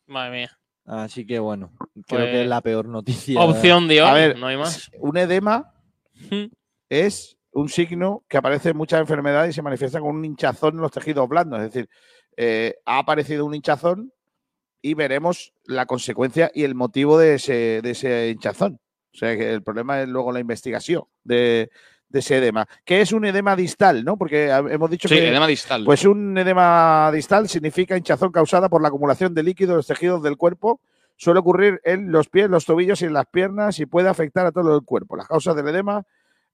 Madre mía. Así que bueno, creo Pues- que es la peor noticia. Opción de hoy. A ver, no hay más. Un edema es un signo que aparece en muchas enfermedades y se manifiesta con un hinchazón en los tejidos blandos. Es decir, eh, ha aparecido un hinchazón y veremos la consecuencia y el motivo de ese, de ese hinchazón. O sea que el problema es luego la investigación de, de ese edema. ¿Qué es un edema distal? ¿no? Porque hemos dicho Sí, que. edema distal. Pues un edema distal significa hinchazón causada por la acumulación de líquido en los tejidos del cuerpo. Suele ocurrir en los pies, los tobillos y en las piernas y puede afectar a todo el cuerpo. Las causas del edema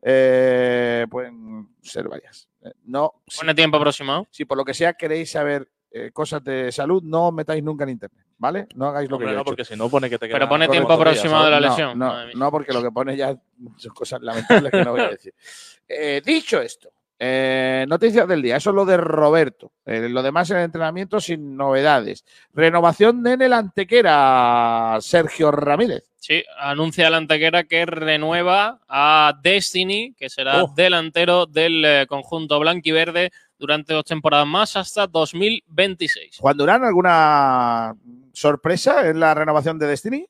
eh, pueden ser varias. Eh, No, si, Pone tiempo aproximado. si por lo que sea queréis saber eh, cosas de salud, no os metáis nunca en internet, ¿vale? No hagáis lo que yo he no, porque si no pone que te Pero pone tiempo aproximado de la lesión. No, no, porque lo que pone ya son cosas lamentables que no voy a decir. Eh, dicho esto, eh, noticias del día. Eso es lo de Roberto. Eh, lo demás en el entrenamiento sin novedades. Renovación de Nel Antequera, Sergio Ramírez. Sí, anuncia la Antequera que renueva a Destiny, que será Oh. delantero del conjunto blanquiverde durante dos temporadas más hasta 2026. Juan Durán, ¿alguna sorpresa en la renovación de Destiny?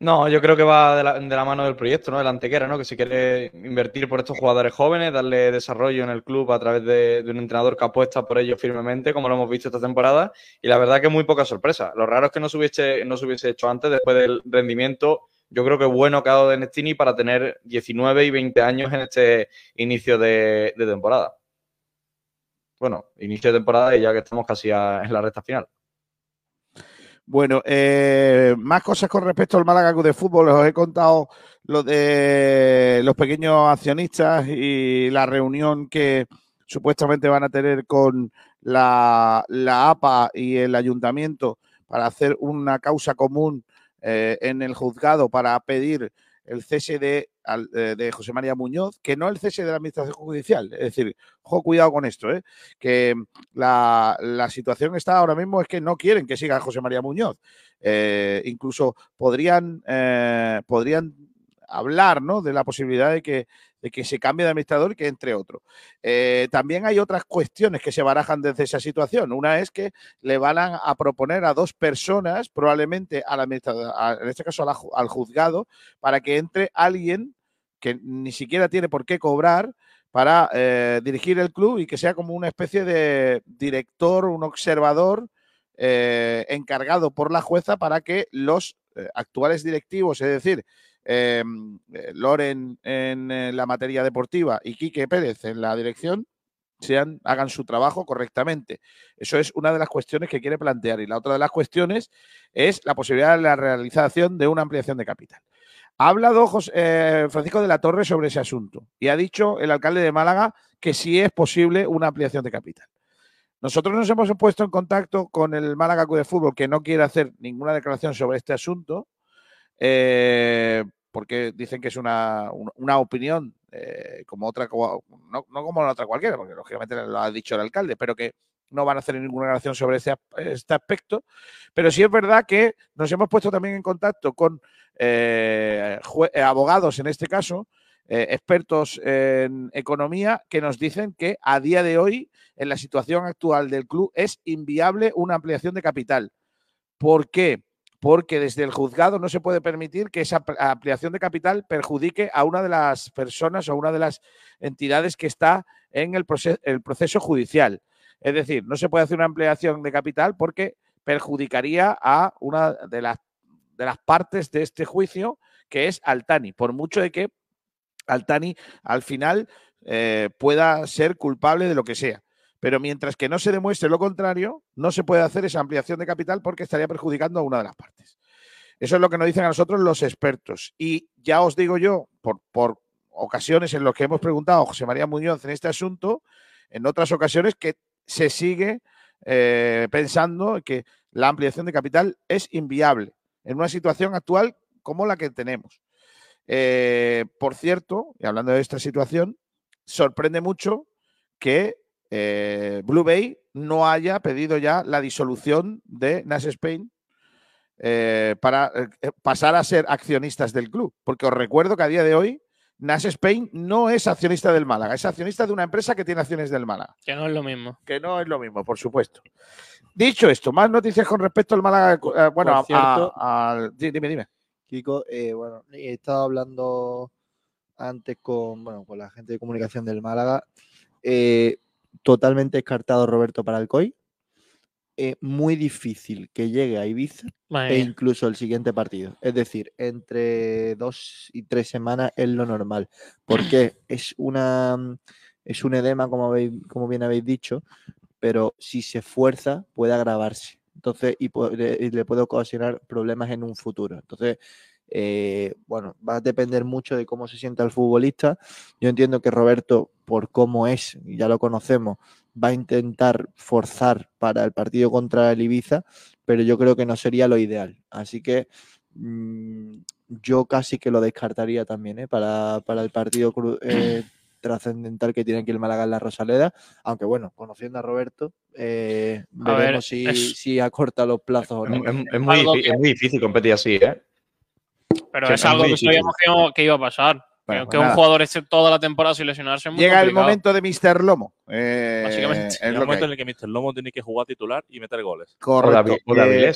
No, yo creo que va de la, mano del proyecto, ¿no? Antequera, ¿no? Que se quiere invertir por estos jugadores jóvenes, darle desarrollo en el club a través de, un entrenador que apuesta por ellos firmemente, como lo hemos visto esta temporada. Y la verdad que muy poca sorpresa. Lo raro es que no se hubiese, no se hubiese hecho antes, después del rendimiento, yo creo que bueno que ha dado Destiny para tener 19 y 20 años en este inicio de, de temporada. Bueno, inicio de temporada y ya que estamos casi a- en la recta final. Bueno, eh, más cosas con respecto al Málaga de Fútbol. Os he contado lo de los pequeños accionistas y la reunión que supuestamente van a tener con la, la APA y el ayuntamiento para hacer una causa común eh, en el juzgado para pedir el cese de, eh, de José María Muñoz, que no el cese de la Administración Judicial. Es decir, ojo, cuidado con esto, ¿eh? que la, la situación está ahora mismo es que no quieren que siga José María Muñoz. Eh, incluso podrían, eh, podrían hablar ¿no? de la posibilidad de que, de que se cambie de administrador y que entre otro. Eh, también hay otras cuestiones que se barajan desde esa situación. Una es que le van a, proponer a dos personas, probablemente al administrador, en este caso al juzgado, para que entre alguien que ni siquiera tiene por qué cobrar para eh, dirigir el club y que sea como una especie de director, un observador eh, encargado por la jueza para que los actuales directivos, es decir, eh, eh, Loren en eh, la materia deportiva y Quique Pérez en la dirección, sean, hagan su trabajo correctamente. Eso es una de las cuestiones que quiere plantear. Y la otra de las cuestiones es la posibilidad de la realización de una ampliación de capital. Ha hablado José- eh, Francisco de la Torre sobre ese asunto y ha dicho el alcalde de Málaga que sí es posible una ampliación de capital. Nosotros nos hemos puesto en contacto con el Málaga Club de Fútbol, que no quiere hacer ninguna declaración sobre este asunto, eh, porque dicen que es una, un- una opinión eh, como otra, no, no como la otra cualquiera, porque lógicamente lo ha dicho el alcalde, pero que no van a hacer ninguna declaración sobre ap- este aspecto. Pero sí es verdad que nos hemos puesto también en contacto con eh, abogados, en este caso, expertos en economía, que nos dicen que a día de hoy, en la situación actual del club, es inviable una ampliación de capital. ¿Por qué? Porque desde el juzgado no se puede permitir que esa ampliación de capital perjudique a una de las personas o a una de las entidades que está en el, el proceso judicial. Es decir, no se puede hacer una ampliación de capital porque perjudicaría a una de las, de las partes de este juicio, que es Altani, por mucho de que Altani al final eh, pueda ser culpable de lo que sea. Pero mientras que no se demuestre lo contrario, no se puede hacer esa ampliación de capital porque estaría perjudicando a una de las partes. Eso es lo que nos dicen a nosotros los expertos. Y ya os digo yo, por, por ocasiones en las que hemos preguntado a José María Muñoz en este asunto, en otras ocasiones que se sigue eh, pensando que la ampliación de capital es inviable en una situación actual como la que tenemos. Eh, por cierto, y hablando de esta situación, sorprende mucho que eh, Blue Bay no haya pedido ya la disolución de Nash Spain eh, para eh, pasar a ser accionistas del club. Porque os recuerdo que a día de hoy Nash Spain no es accionista del Málaga, es accionista de una empresa que tiene acciones del Málaga. Que no es lo mismo. Que no es lo mismo, por supuesto. Dicho esto, más noticias con respecto al Málaga. eh, bueno, a- a- dime, dime. Kiko, eh, bueno, he estado hablando antes con, bueno, con la gente de comunicación del Málaga. eh, totalmente descartado Roberto para Alcoy. Eh, muy difícil que llegue a Ibiza Madre e incluso el siguiente partido. Es decir, entre dos y tres semanas es lo normal. Porque es una es un edema, como, habéis, como bien habéis dicho, pero si se fuerza puede agravarse. Entonces, y, y le puede ocasionar problemas en un futuro. Entonces, eh, bueno, va a depender mucho de cómo se sienta el futbolista. Yo entiendo que Roberto, por cómo es, y ya lo conocemos, va a intentar forzar para el partido contra el Ibiza, pero yo creo que no sería lo ideal. Así que mm, yo casi que lo descartaría también ¿eh? para, para el partido eh, trascendental que tiene aquí el Málaga en la Rosaleda. Aunque bueno, conociendo a Roberto, eh, A ver, veremos si, es- si acorta los plazos o no. muy, es muy difícil competir así, ¿eh? Pero es algo que sabíamos que, iba- que iba a pasar. Que- Bueno, que pues un nada. jugador esté toda la temporada sin lesionarse es muy Llega el momento de Mr. Lomo. eh, Básicamente. que momento hay. en el que Mr. Lomo tiene que jugar titular y meter goles. O Correcto. O David Eh,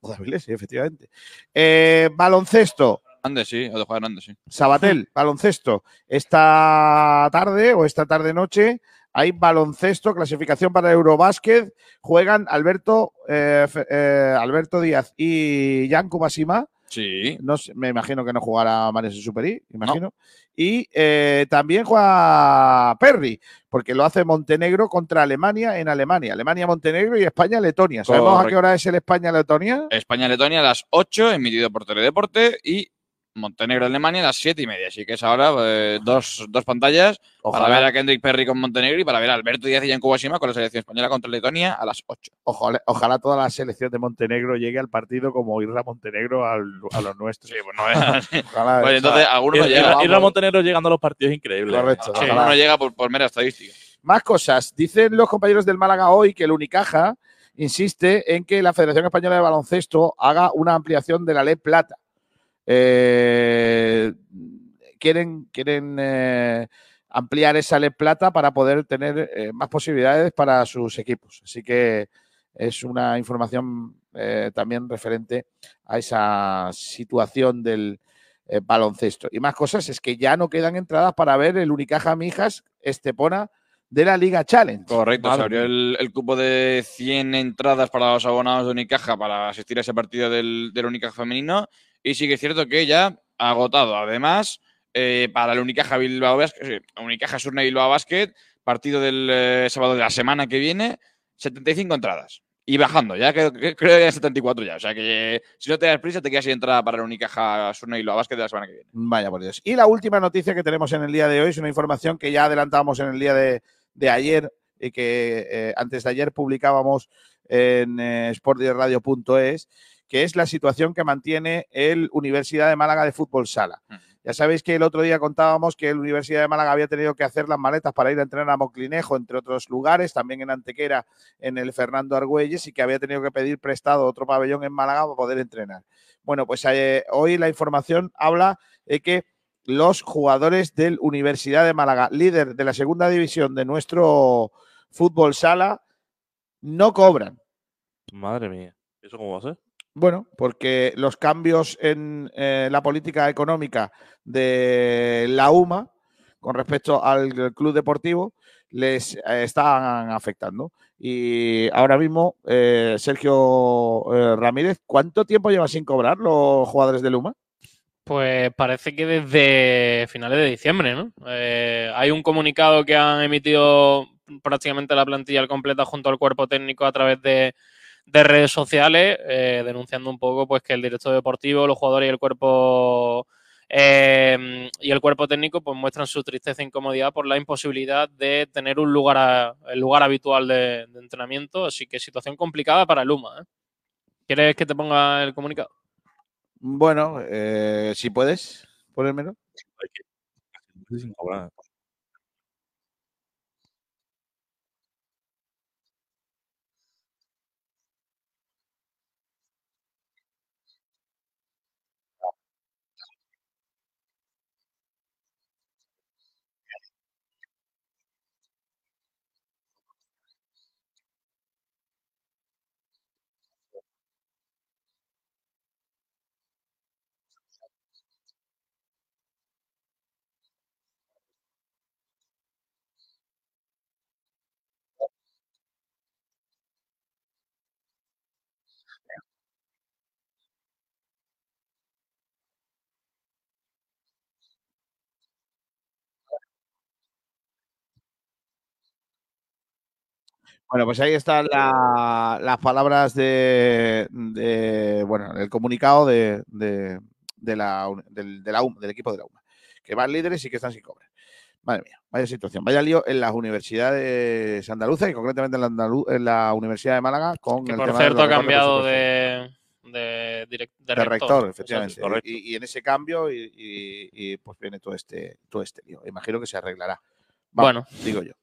o David, sí, efectivamente. Eh, baloncesto. Andes, sí, o de jugar Andes, sí. Sabatel, baloncesto. Esta tarde o esta tarde-noche hay baloncesto, clasificación para Eurobásquet. Juegan Alberto, eh, eh, Alberto Díaz y Yanko Basima. Sí. No sé, me imagino que no jugará Manes Superi, imagino. Y eh, también juega Perry, porque lo hace Montenegro contra Alemania en Alemania. Alemania-Montenegro y España-Letonia. ¿Sabemos a qué hora es el España-Letonia? España-Letonia a las 8, emitido por Teledeporte, y Montenegro-Alemania a las 7 y media. Así que es ahora eh, dos, dos pantallas para ver a Kendrick Perry con Montenegro y para ver a Alberto Díaz y Yanko Basima con la selección española contra Letonia a las 8. Ojalá, ojalá toda la selección de Montenegro llegue al partido como Irra Montenegro al- a los nuestros. Sí, pues no veas. Ojalá, Pues entonces alguno no Ir, llega. ir- ir a vamos. Montenegro llegando a los partidos es increíble. Correcto. Sí, ojalá. no llega por, por mera estadística. Más cosas. Dicen los compañeros del Málaga hoy que el Unicaja insiste en que la Federación Española de Baloncesto haga una ampliación de la ley plata. Eh, quieren, quieren eh, ampliar esa Le Plata para poder tener eh, más posibilidades para sus equipos. Así que es una información eh, también referente a esa situación del eh, baloncesto. Y más cosas es que ya no quedan entradas para ver el Unicaja Mijas Estepona de la Liga Challenge. Correcto, Madre se abrió el cupo de 100 entradas para los abonados de Unicaja para asistir a ese partido del, del Unicaja femenino. Y sí que es cierto que ya agotado. Además, eh, para el Unicaja Bilbao Basket, Unicaja Surne Bilbao Basket, partido del eh, sábado de la semana que viene, 75 entradas. Y bajando, ya creo, creo que ya 74 ya. O sea que eh, si no te das prisa, te quedas sin entrada para el Unicaja Surne Bilbao Basket de la semana que viene. Vaya por Dios. Y la última noticia que tenemos en el día de hoy es una información que ya adelantábamos en el día de, de ayer y que eh, antes de ayer publicábamos en eh, sportdirectradio.es, que es la situación que mantiene el Universidad de Málaga de Fútbol Sala. Ya sabéis que el otro día contábamos que el Universidad de Málaga había tenido que hacer las maletas para ir a entrenar a Moclinejo, entre otros lugares, también en Antequera, en el Fernando Argüelles, y que había tenido que pedir prestado otro pabellón en Málaga para poder entrenar. Bueno, pues eh, hoy la información habla de que los jugadores del Universidad de Málaga, líder de la segunda división de nuestro fútbol sala, no cobran. Madre mía. ¿Eso cómo va a ser? Bueno, porque los cambios en eh, la política económica de la UMA con respecto al club deportivo les eh, están afectando. Y ahora mismo, eh, Sergio eh, Ramírez, ¿cuánto tiempo lleva sin cobrar los jugadores del UMA? Pues parece que desde finales de diciembre, ¿no? Eh, hay un comunicado que han emitido prácticamente la plantilla completa junto al cuerpo técnico a través de, de redes sociales, eh, denunciando un poco pues que el director deportivo, los jugadores y el cuerpo eh, y el cuerpo técnico pues muestran su tristeza e incomodidad por la imposibilidad de tener un lugar a- el lugar habitual de, de entrenamiento, así que situación complicada para el UMA. ¿eh? ¿Quieres que te ponga el comunicado? Bueno, eh, si puedes, ponérmelo. Sin cobrar. Bueno, pues ahí están la- las palabras de, bueno, el comunicado de, de- la, del, de la UMA, del equipo de la UMA, que van líderes y que están sin cobrar. Madre mía, vaya situación, vaya lío en las universidades andaluzas y concretamente en la, Andalu- en la Universidad de Málaga con Que el por tema cierto ha cambiado de, de, de de rector. rector, efectivamente. Y, y en ese cambio, y, y- y, pues viene todo este, todo este lío. Imagino que se arreglará. Vamos, Bueno. digo yo.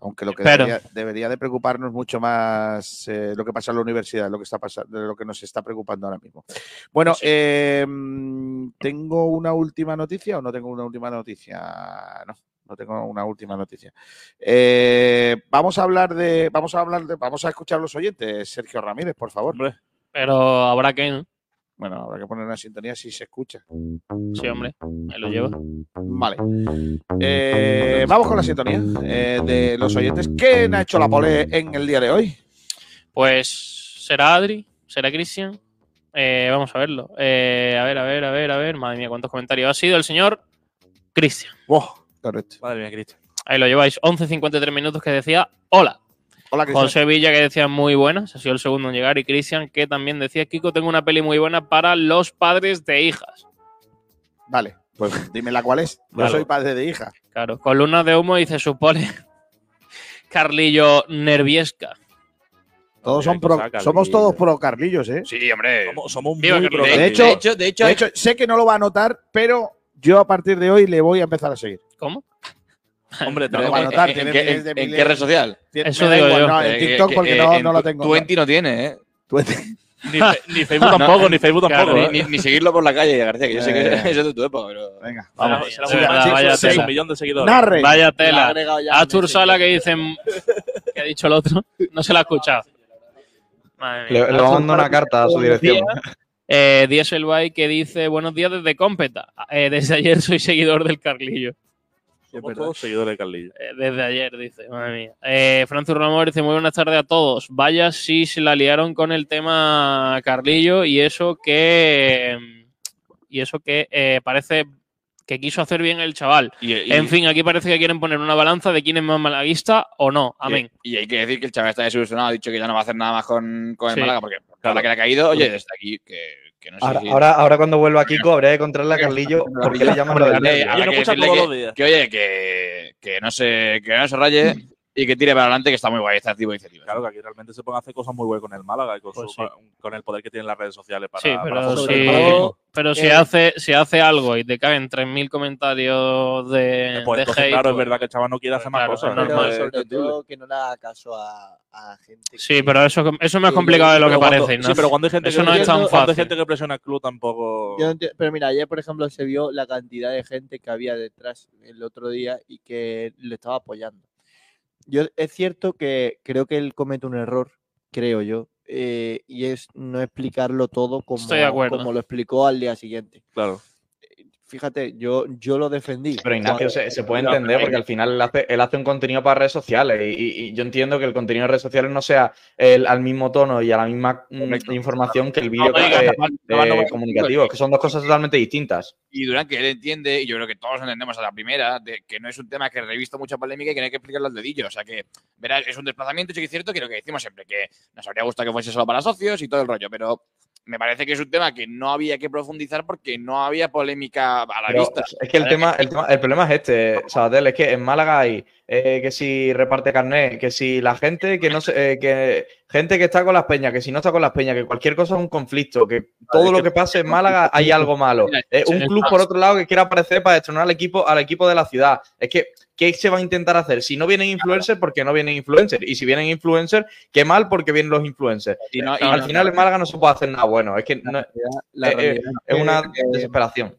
Aunque lo que debería, debería de preocuparnos mucho más eh, lo que pasa en la universidad, lo que está pasando, de lo que nos está preocupando ahora mismo. Bueno, sí. eh, mm, ¿tengo una última noticia o no tengo una última noticia? No, no tengo una última noticia. Eh, vamos a hablar de, vamos a hablar de, vamos a escuchar a los oyentes. Sergio Ramírez, por favor. Pero habrá que, ¿no? Bueno, habrá que poner una sintonía si se escucha. Sí, hombre, ahí lo lleva. Vale. Eh, vamos con la sintonía eh, de los oyentes. ¿Quién ha hecho la pole en el día de hoy? Pues será Adri, será Cristian. Eh, vamos a verlo. A ver, a ver, a ver, a ver. Madre mía, cuántos comentarios. Ha sido el señor Cristian. Correcto. madre mía, Cristian. Ahí lo lleváis. 11.53 minutos que decía hola. Hola, Cristian. José Villa que decía muy buenas, ha sido el segundo en llegar. Y Cristian que también decía, Kiko, tengo una peli muy buena para los padres de hijas. Vale, pues dime la cuál es. Yo Claro. soy padre de hija. Claro, columnas de humo dice supone Carlillo Nerviesca. Todos son pro- somos todos pro Carlillos, ¿eh? Sí, hombre. Somos, somos muy pro- De hecho- de hecho, de hecho, De hecho, sé que no lo va a notar, pero yo a partir de hoy le voy a empezar a seguir. ¿Cómo? Hombre, No lo tenemos- va a notar, ¿En, tiene qué, miles de en- en qué red social? Eso digo igual, yo. no, en Eh, TikTok que- porque eh, no, en no lo tengo. Twenty no tiene, ¿eh? Twenty. Ni, fe- ni Facebook tampoco, ni Facebook Claro, tampoco. ni, ¿eh? ni- seguirlo por la calle, García, que yo sé que Eh. eso es de tu época, pero. Venga, Vamos, vamos. será Sí, vaya sí, tela. un millón de seguidores. Narre. Vaya tela. meses. Sala que dicen que ha dicho el otro. No se la ha escuchado. Madre mía. Le, le mando una carta a su dirección. Eh, Dieselby que dice buenos días desde Cómpeta. Eh, desde ayer soy seguidor del Carlillo. Somos todos seguidores de Carlillo. Eh, desde ayer, dice, madre mía. Eh, Francis Ramón dice, muy buenas tardes a todos. Vaya si se la liaron con el tema Carlillo y eso que... Y eso que eh, parece que quiso hacer bien el chaval. Y, y- En fin, aquí parece que quieren poner una balanza de quién es más malaguista o no. Amén. Y, y hay que decir que el chaval está desilusionado, ha dicho que ya no va a hacer nada más con, con el Sí. Málaga, porque ahora que le ha caído, oye, desde aquí, que, que no sé Ahora, si. ahora, ahora cuando vuelva Kiko, habría que encontrarle a Carlillo por qué le llaman habrá que decirle todos que- los días. que, oye, que, que no se, que no se raye y que tire para adelante, que está muy guay este tipo de iniciativa. Claro que aquí realmente se pueden hacer cosas muy buenas con el Málaga y con, Pues su- sí. con el poder que tienen las redes sociales para. Sí, pero, si, todo- pero si, eh, hace, si hace algo y te caen 3.000 comentarios de, Pues de entonces, hate, claro, es pues- verdad que el chaval no quiere hacer más Claro, cosas. es ¿no? normal. Pero Es sobre todo que no le haga caso a, a gente. Sí, que- pero eso, eso es más Sí, complicado de lo que cuando- parece. Sí, ¿no? pero cuando hay gente Eso que, no es tan cuando hay fácil. gente que presiona al club tampoco. Yo no enti- pero mira, ayer, por ejemplo, se vio la cantidad de gente que había detrás el otro día y que le estaba apoyando. Yo es cierto que creo que él comete un error, creo yo, eh, y es no explicarlo todo como, como lo explicó al día siguiente. Claro. Fíjate, yo, yo lo defendí. Pero Ignacio, se, se puede entender porque al final él hace, él hace un contenido para redes sociales y, y- yo entiendo que el contenido de redes sociales no sea el- al mismo tono y a la misma mm, información que el vídeo No, Zapat no eh, va- comunicativo, que son dos cosas totalmente distintas. Y Durán, que él entiende, y yo creo que todos entendemos a la primera, de que no es un tema que he visto mucha polémica y que no hay que explicarlo al dedillo. O sea que, verás, es un desplazamiento, sí que es cierto, que lo que decimos siempre, que nos habría gustado que fuese solo para socios y todo el rollo, pero me parece que es un tema que no había que profundizar porque no había polémica a la Pero vista. es que el tema, el tema, el problema es este, Sabatel, es que en Málaga hay eh, que si reparte carnet, que si la gente que no se- eh, que gente que está con las peñas, que si no está con las peñas, que cualquier cosa es un conflicto, que todo lo que pase en Málaga hay algo malo. Eh, un club por otro lado que quiera aparecer para destronar al equipo, al equipo de la ciudad. Es que ¿qué se va a intentar hacer? Si no vienen influencers, porque no vienen influencers. Y si vienen influencers, qué mal porque vienen los influencers. Y no- y Al no- final en Málaga no se puede hacer nada bueno. Es que no- eh, eh, es una desesperación.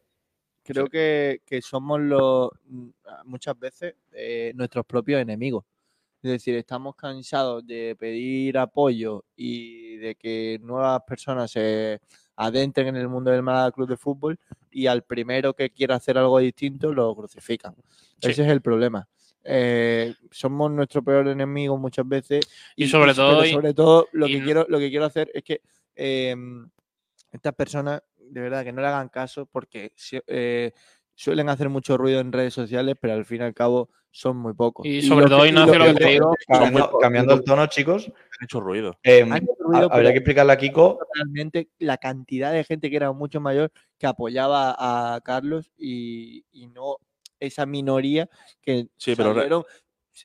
Creo que, que somos los mm, muchas veces eh, nuestros propios enemigos. Es decir, estamos cansados de pedir apoyo y de que nuevas personas se adentren en el mundo del Málaga Club de Fútbol y al primero que quiera hacer algo distinto lo crucifican. Sí. Ese es el problema. Eh, somos nuestro peor enemigo muchas veces Y sobre todo- sobre todo lo y que quiero lo que quiero hacer es que em, estas personas de verdad que no le hagan caso porque eh, suelen hacer mucho ruido en redes sociales, pero al fin y al cabo son muy pocos. Y sobre todo, que- y Ignacio, lo que te digo, Cambiando, el tono, chicos, Han hecho ruido. eh, Han hecho ha- ruido, habría que explicarle a Kiko realmente la cantidad de gente que era mucho mayor que apoyaba a Carlos y, y no esa minoría que Sí, pero.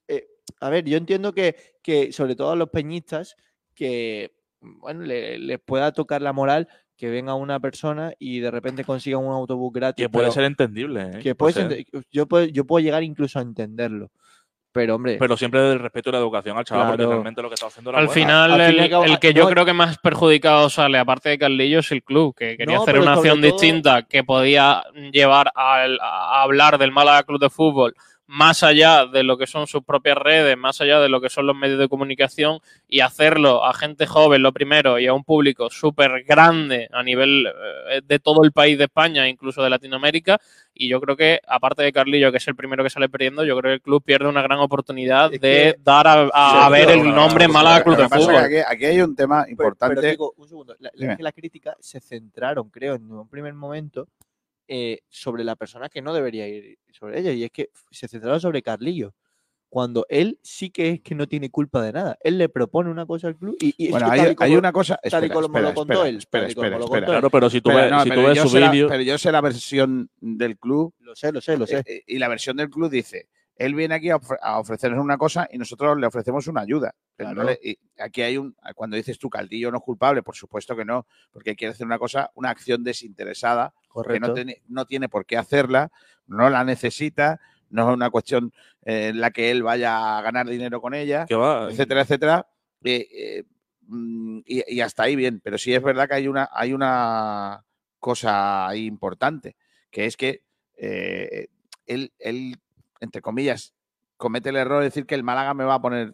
Eh, a ver, yo entiendo que, que sobre todo a los peñistas que bueno le- les pueda tocar la moral que venga una persona y de repente consiga un autobús gratis. Que puede pero ser entendible. ¿eh? que Puede ser. yo, puedo, yo puedo llegar incluso a entenderlo. Pero hombre, Pero siempre del respeto y la educación al chaval, porque Claro. realmente lo que está haciendo era Al final, al el, cabo, el ah, que yo no- creo que más perjudicado sale, aparte de Carlillo, es el club, que quería No, hacer una acción todo- distinta que podía llevar al- a, hablar del Málaga Club de Fútbol más allá de lo que son sus propias redes, más allá de lo que son los medios de comunicación y hacerlo a gente joven, lo primero, y a un público súper grande a nivel eh, de todo el país de España, incluso de Latinoamérica. Y yo creo que, aparte de Carlillo, que es el primero que sale perdiendo, yo creo que el club pierde una gran oportunidad Es de que- dar a, a Sí, ver el nombre Málaga lo Club de Fútbol. Aquí, aquí hay un tema importante. Pero, digo, un segundo. La, críticas se centraron, creo, en un primer momento eh, sobre la persona que no debería ir sobre ella. Y es que se centraron sobre Carlillo. Cuando él sí que es que no tiene culpa de nada. Él le propone una cosa al club y, y es bueno, que hay, como- una cosa. tal y Espera, como espera, lo contó espera, él, espera, espera, espera. Claro, pero si tú Espera, ves, no, si tú pero ves yo su sé la- vídeo. pero yo sé la versión del club Lo sé, lo sé, lo sé. eh, eh, y la versión del club dice, él viene aquí a, ofre- a ofrecernos una cosa y nosotros le ofrecemos una ayuda. No le- y aquí hay un, cuando dices tú Caldillo no es culpable, por supuesto que no, porque quiere hacer una cosa, una acción desinteresada, que Correcto. no tiene, no tiene por qué hacerla, no la necesita, no es una cuestión eh, en la que él vaya a ganar dinero con ella, Que etcétera, etcétera. Eh, eh, mm, y, y hasta ahí bien, pero sí es verdad que hay una, hay una cosa ahí importante, que es que él, él, entre comillas, comete el error de decir que el Málaga me va a poner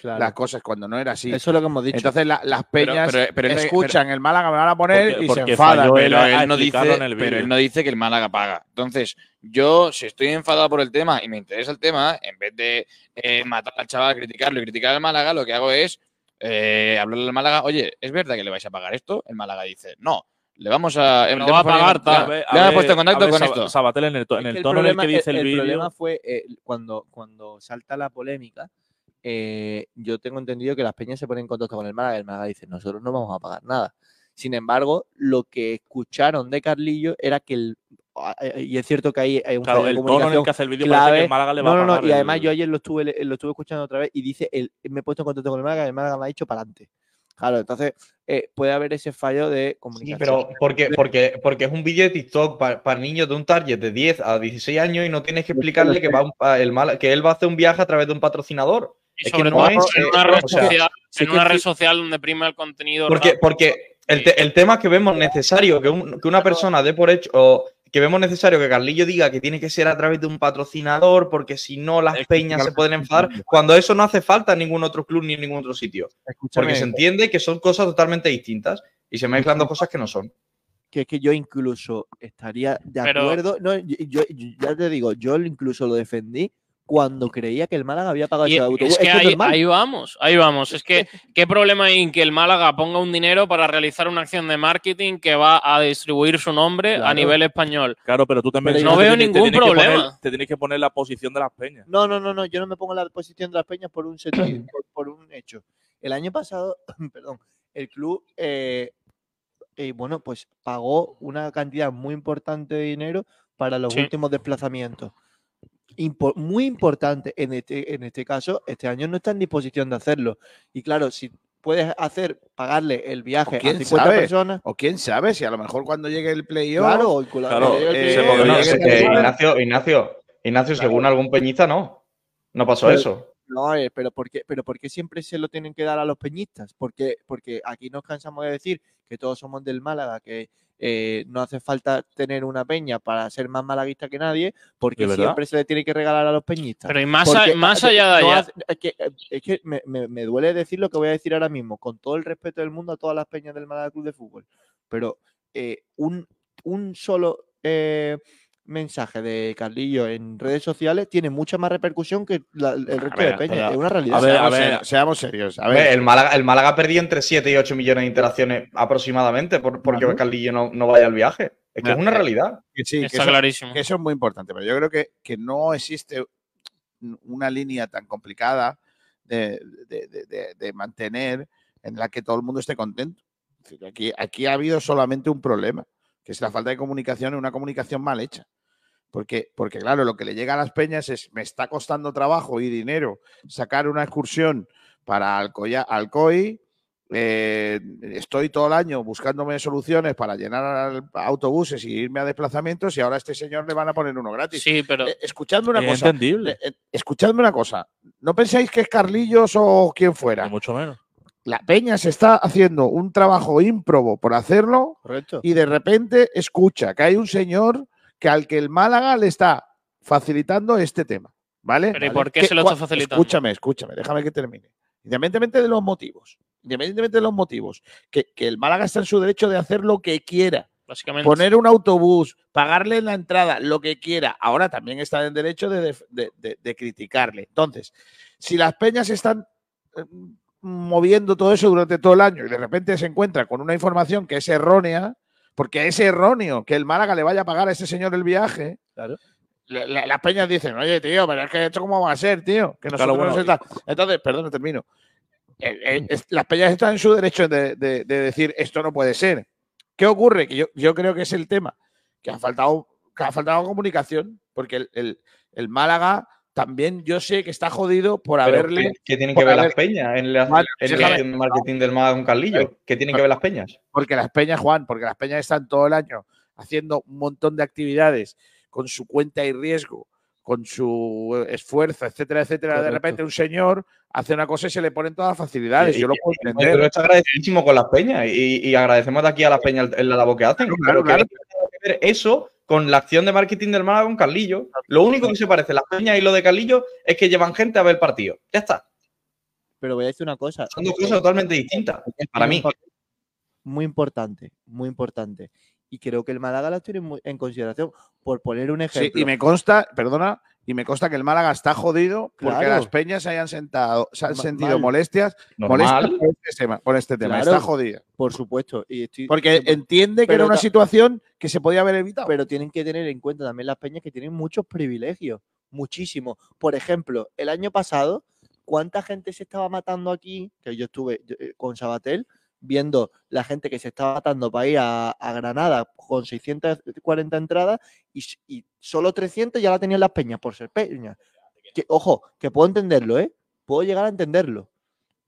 Claro. las cosas cuando no era así. Eso es lo que hemos dicho. Entonces la- las Pero- peñas pero- escuchan el Málaga me van a poner Porque- y se enfadan. él Pero a él, no dice, explicarlo en el pero vídeo. él no dice que el Málaga paga. Entonces, yo, si estoy enfadado por el tema y me interesa el tema, en vez de eh, matar al chaval, criticarlo y criticar al Málaga, lo que hago es eh, hablarle al Málaga, oye, ¿es verdad que le vais a pagar esto? El Málaga dice, no, le vamos a... Le va a pagar, tal. le- hemos puesto en contacto con esto. Sabatel en el, to- en el tono en el que dice el, el vídeo. problema fue eh, cuando, cuando salta la polémica. eh, yo tengo entendido que las peñas se ponen en contacto con el Málaga y el Málaga dice: Nosotros no vamos a pagar nada. Sin embargo, lo que escucharon de Carlillo era que el. ah, eh, Y es cierto que hay, hay un Claro, de el tono en el que hace el vídeo parece que clave. el Málaga le va no, a no, no, pagar y además el- yo ayer lo estuve, lo estuve escuchando otra vez y dice, el, me he puesto en contacto con el Málaga y el Málaga me ha dicho para adelante. Claro, entonces eh, puede haber ese fallo de Sí, comunicación. pero porque, porque, porque es un vídeo de TikTok para niños de un target de 10 a 16 años y no tienes que explicarle que, va un- el Málaga- que él va a hacer un viaje a través de un patrocinador. Y Es que no todo es, en eh, una red o sea, social, sí en que una sí. red social donde prima el contenido. Porque, rápido. porque el, te- el tema es que vemos necesario que, un- que una persona dé por hecho, o que vemos necesario que Carlillo diga que tiene que ser a través de un patrocinador, porque si no las Es que peñas se pueden enfadar, cuando eso no hace falta en ningún otro club ni en ningún otro sitio. Escúchame, Porque se entiende que son cosas totalmente distintas y se mezclan dos cosas que no son. que es que yo incluso estaría de Pero- acuerdo. No, yo, yo- yo ya te digo, yo incluso lo defendí cuando creía que el Málaga había pagado Y ese autobús. es que, es ahí, ahí vamos, ahí vamos. Es que, ¿qué problema hay en que el Málaga ponga un dinero para realizar una acción de marketing que va a distribuir su nombre a nivel español? Claro, pero tú también. Pero no veo te ningún poner- problema. te tienes que poner la posición de las peñas. No, no, no, no, yo no me pongo la posición de las peñas por un sentido, por, por un hecho. El año pasado, perdón, el club, eh, eh, bueno, pues pagó una cantidad muy importante de dinero para los Sí. últimos desplazamientos. Impo- muy importante. En este, en este caso, este año no está en disposición de hacerlo. Y claro, si puedes hacer, pagarle el viaje a quién 50 sabe? personas, O quién sabe si a lo mejor cuando llegue el playoff. claro, Claro, eh, se podría No. Ignacio, Ignacio, según algún peñista, no. No pasó Pero- eso. No, eh, pero ¿por qué, pero ¿por qué siempre se lo tienen que dar a los peñistas? Porque, porque aquí nos cansamos de decir que todos somos del Málaga, que eh, no hace falta tener una peña para ser más malaguista que nadie, porque siempre se le tiene que regalar a los peñistas. Pero y más, a- más allá de no allá. hace- es que, eh, es que me, me- me duele decir lo que voy a decir ahora mismo, con todo el respeto del mundo a todas las peñas del Málaga Club de Fútbol. Pero eh, un, un solo eh, mensaje de Carlillo en redes sociales tiene mucha más repercusión que la- el resto de pero- Es una realidad. a ver, seamos, a ver. serios, seamos serios. A Hombre, ver, el, Málaga, el Málaga perdió entre 7 y 8 millones de interacciones aproximadamente por, porque Claro. Carlillo no, no vaya al viaje. Es que es una eh, realidad. que sí, que Está eso, clarísimo. que eso es muy importante, pero yo creo que, que no existe una línea tan complicada de, de- de- de- de mantener en la que todo el mundo esté contento. Aquí, aquí ha habido solamente un problema, que es la falta de comunicación y una comunicación mal hecha. Porque, porque, claro, lo que le llega a las peñas es, me está costando trabajo y dinero sacar una excursión para Alcoya- Alcoy, eh, estoy todo el año buscándome soluciones para llenar autobuses y irme a desplazamientos y ahora a este señor le van a poner uno gratis. Sí, pero Eh, escuchadme una Es cosa, entendible. eh, escuchadme una cosa, no pensáis que es Carlillos o quien fuera. Mucho menos. La peña se está haciendo un trabajo ímprobo por hacerlo Correcto. y de repente escucha que hay un señor que al que el Málaga le está facilitando este tema. ¿Vale? Pero ¿y por qué se lo está facilitando? Escúchame, escúchame, déjame que termine. Independientemente de los motivos, independientemente de los motivos, que, que el Málaga está en su derecho de hacer lo que quiera, básicamente. poner un autobús, pagarle la entrada, lo que quiera. Ahora también está en derecho de, de- de- de criticarle. Entonces, si las peñas están eh, moviendo todo eso durante todo el año y de repente se encuentra con una información que es errónea, porque es erróneo que el Málaga le vaya a pagar a ese señor el viaje. Claro. la- la- las peñas dicen, oye, tío, pero es que esto cómo va a ser, tío. Que Claro, nosotros bueno, nos está-". Entonces, perdón, no termino. Eh, eh, las peñas están en su derecho de, de- de decir esto no puede ser. ¿Qué ocurre? Que yo, yo creo que es el tema, que ha faltado, que ha faltado comunicación, porque el, el- el Málaga también yo sé que está jodido por Pero haberle. ¿qué, tienen que ver haber- las peñas en la, en la déjame- de marketing del Málaga con Carlillo? ¿Qué tienen que ver las peñas? Porque las peñas, Juan, porque las peñas están todo el año haciendo un montón de actividades con su cuenta y riesgo, con su esfuerzo, etcétera, etcétera, de repente un señor hace una cosa y se le ponen todas las facilidades. Yo lo puedo entender. Pero está agradecidísimo con las peñas y, y agradecemos de aquí a las peñas el, el labor que hacen. Claro, pero claro. que no eso con la acción de marketing del Málaga con Carlillo. Lo único que se parece las peñas y lo de Carlillo es que llevan gente a ver el partido. Ya está. Pero voy a decir una cosa. Son dos cosas totalmente distintas. Para mí. Muy importante, muy importante. Y creo que el Málaga las tiene muy- en consideración. Por poner un Sí, ejemplo. y me consta, perdona, y me consta que el Málaga está jodido porque Claro. las peñas se hayan sentado, se han sentido mal. molestias, por este tema. Por este tema. Claro. Está jodida. Por supuesto. Y estoy, Porque entiende que Pero era una situación que se podía haber evitado. pero tienen que tener en cuenta también las peñas que tienen muchos privilegios, muchísimos. Por ejemplo, el año pasado, ¿cuánta gente se estaba matando aquí? Que yo estuve eh, con Sabatel viendo la gente que se estaba matando para ir a, a Granada con 640 entradas y, solo 300 ya la tenían las peñas por ser peñas. Que, ojo, que puedo entenderlo, ¿eh? Puedo llegar a entenderlo.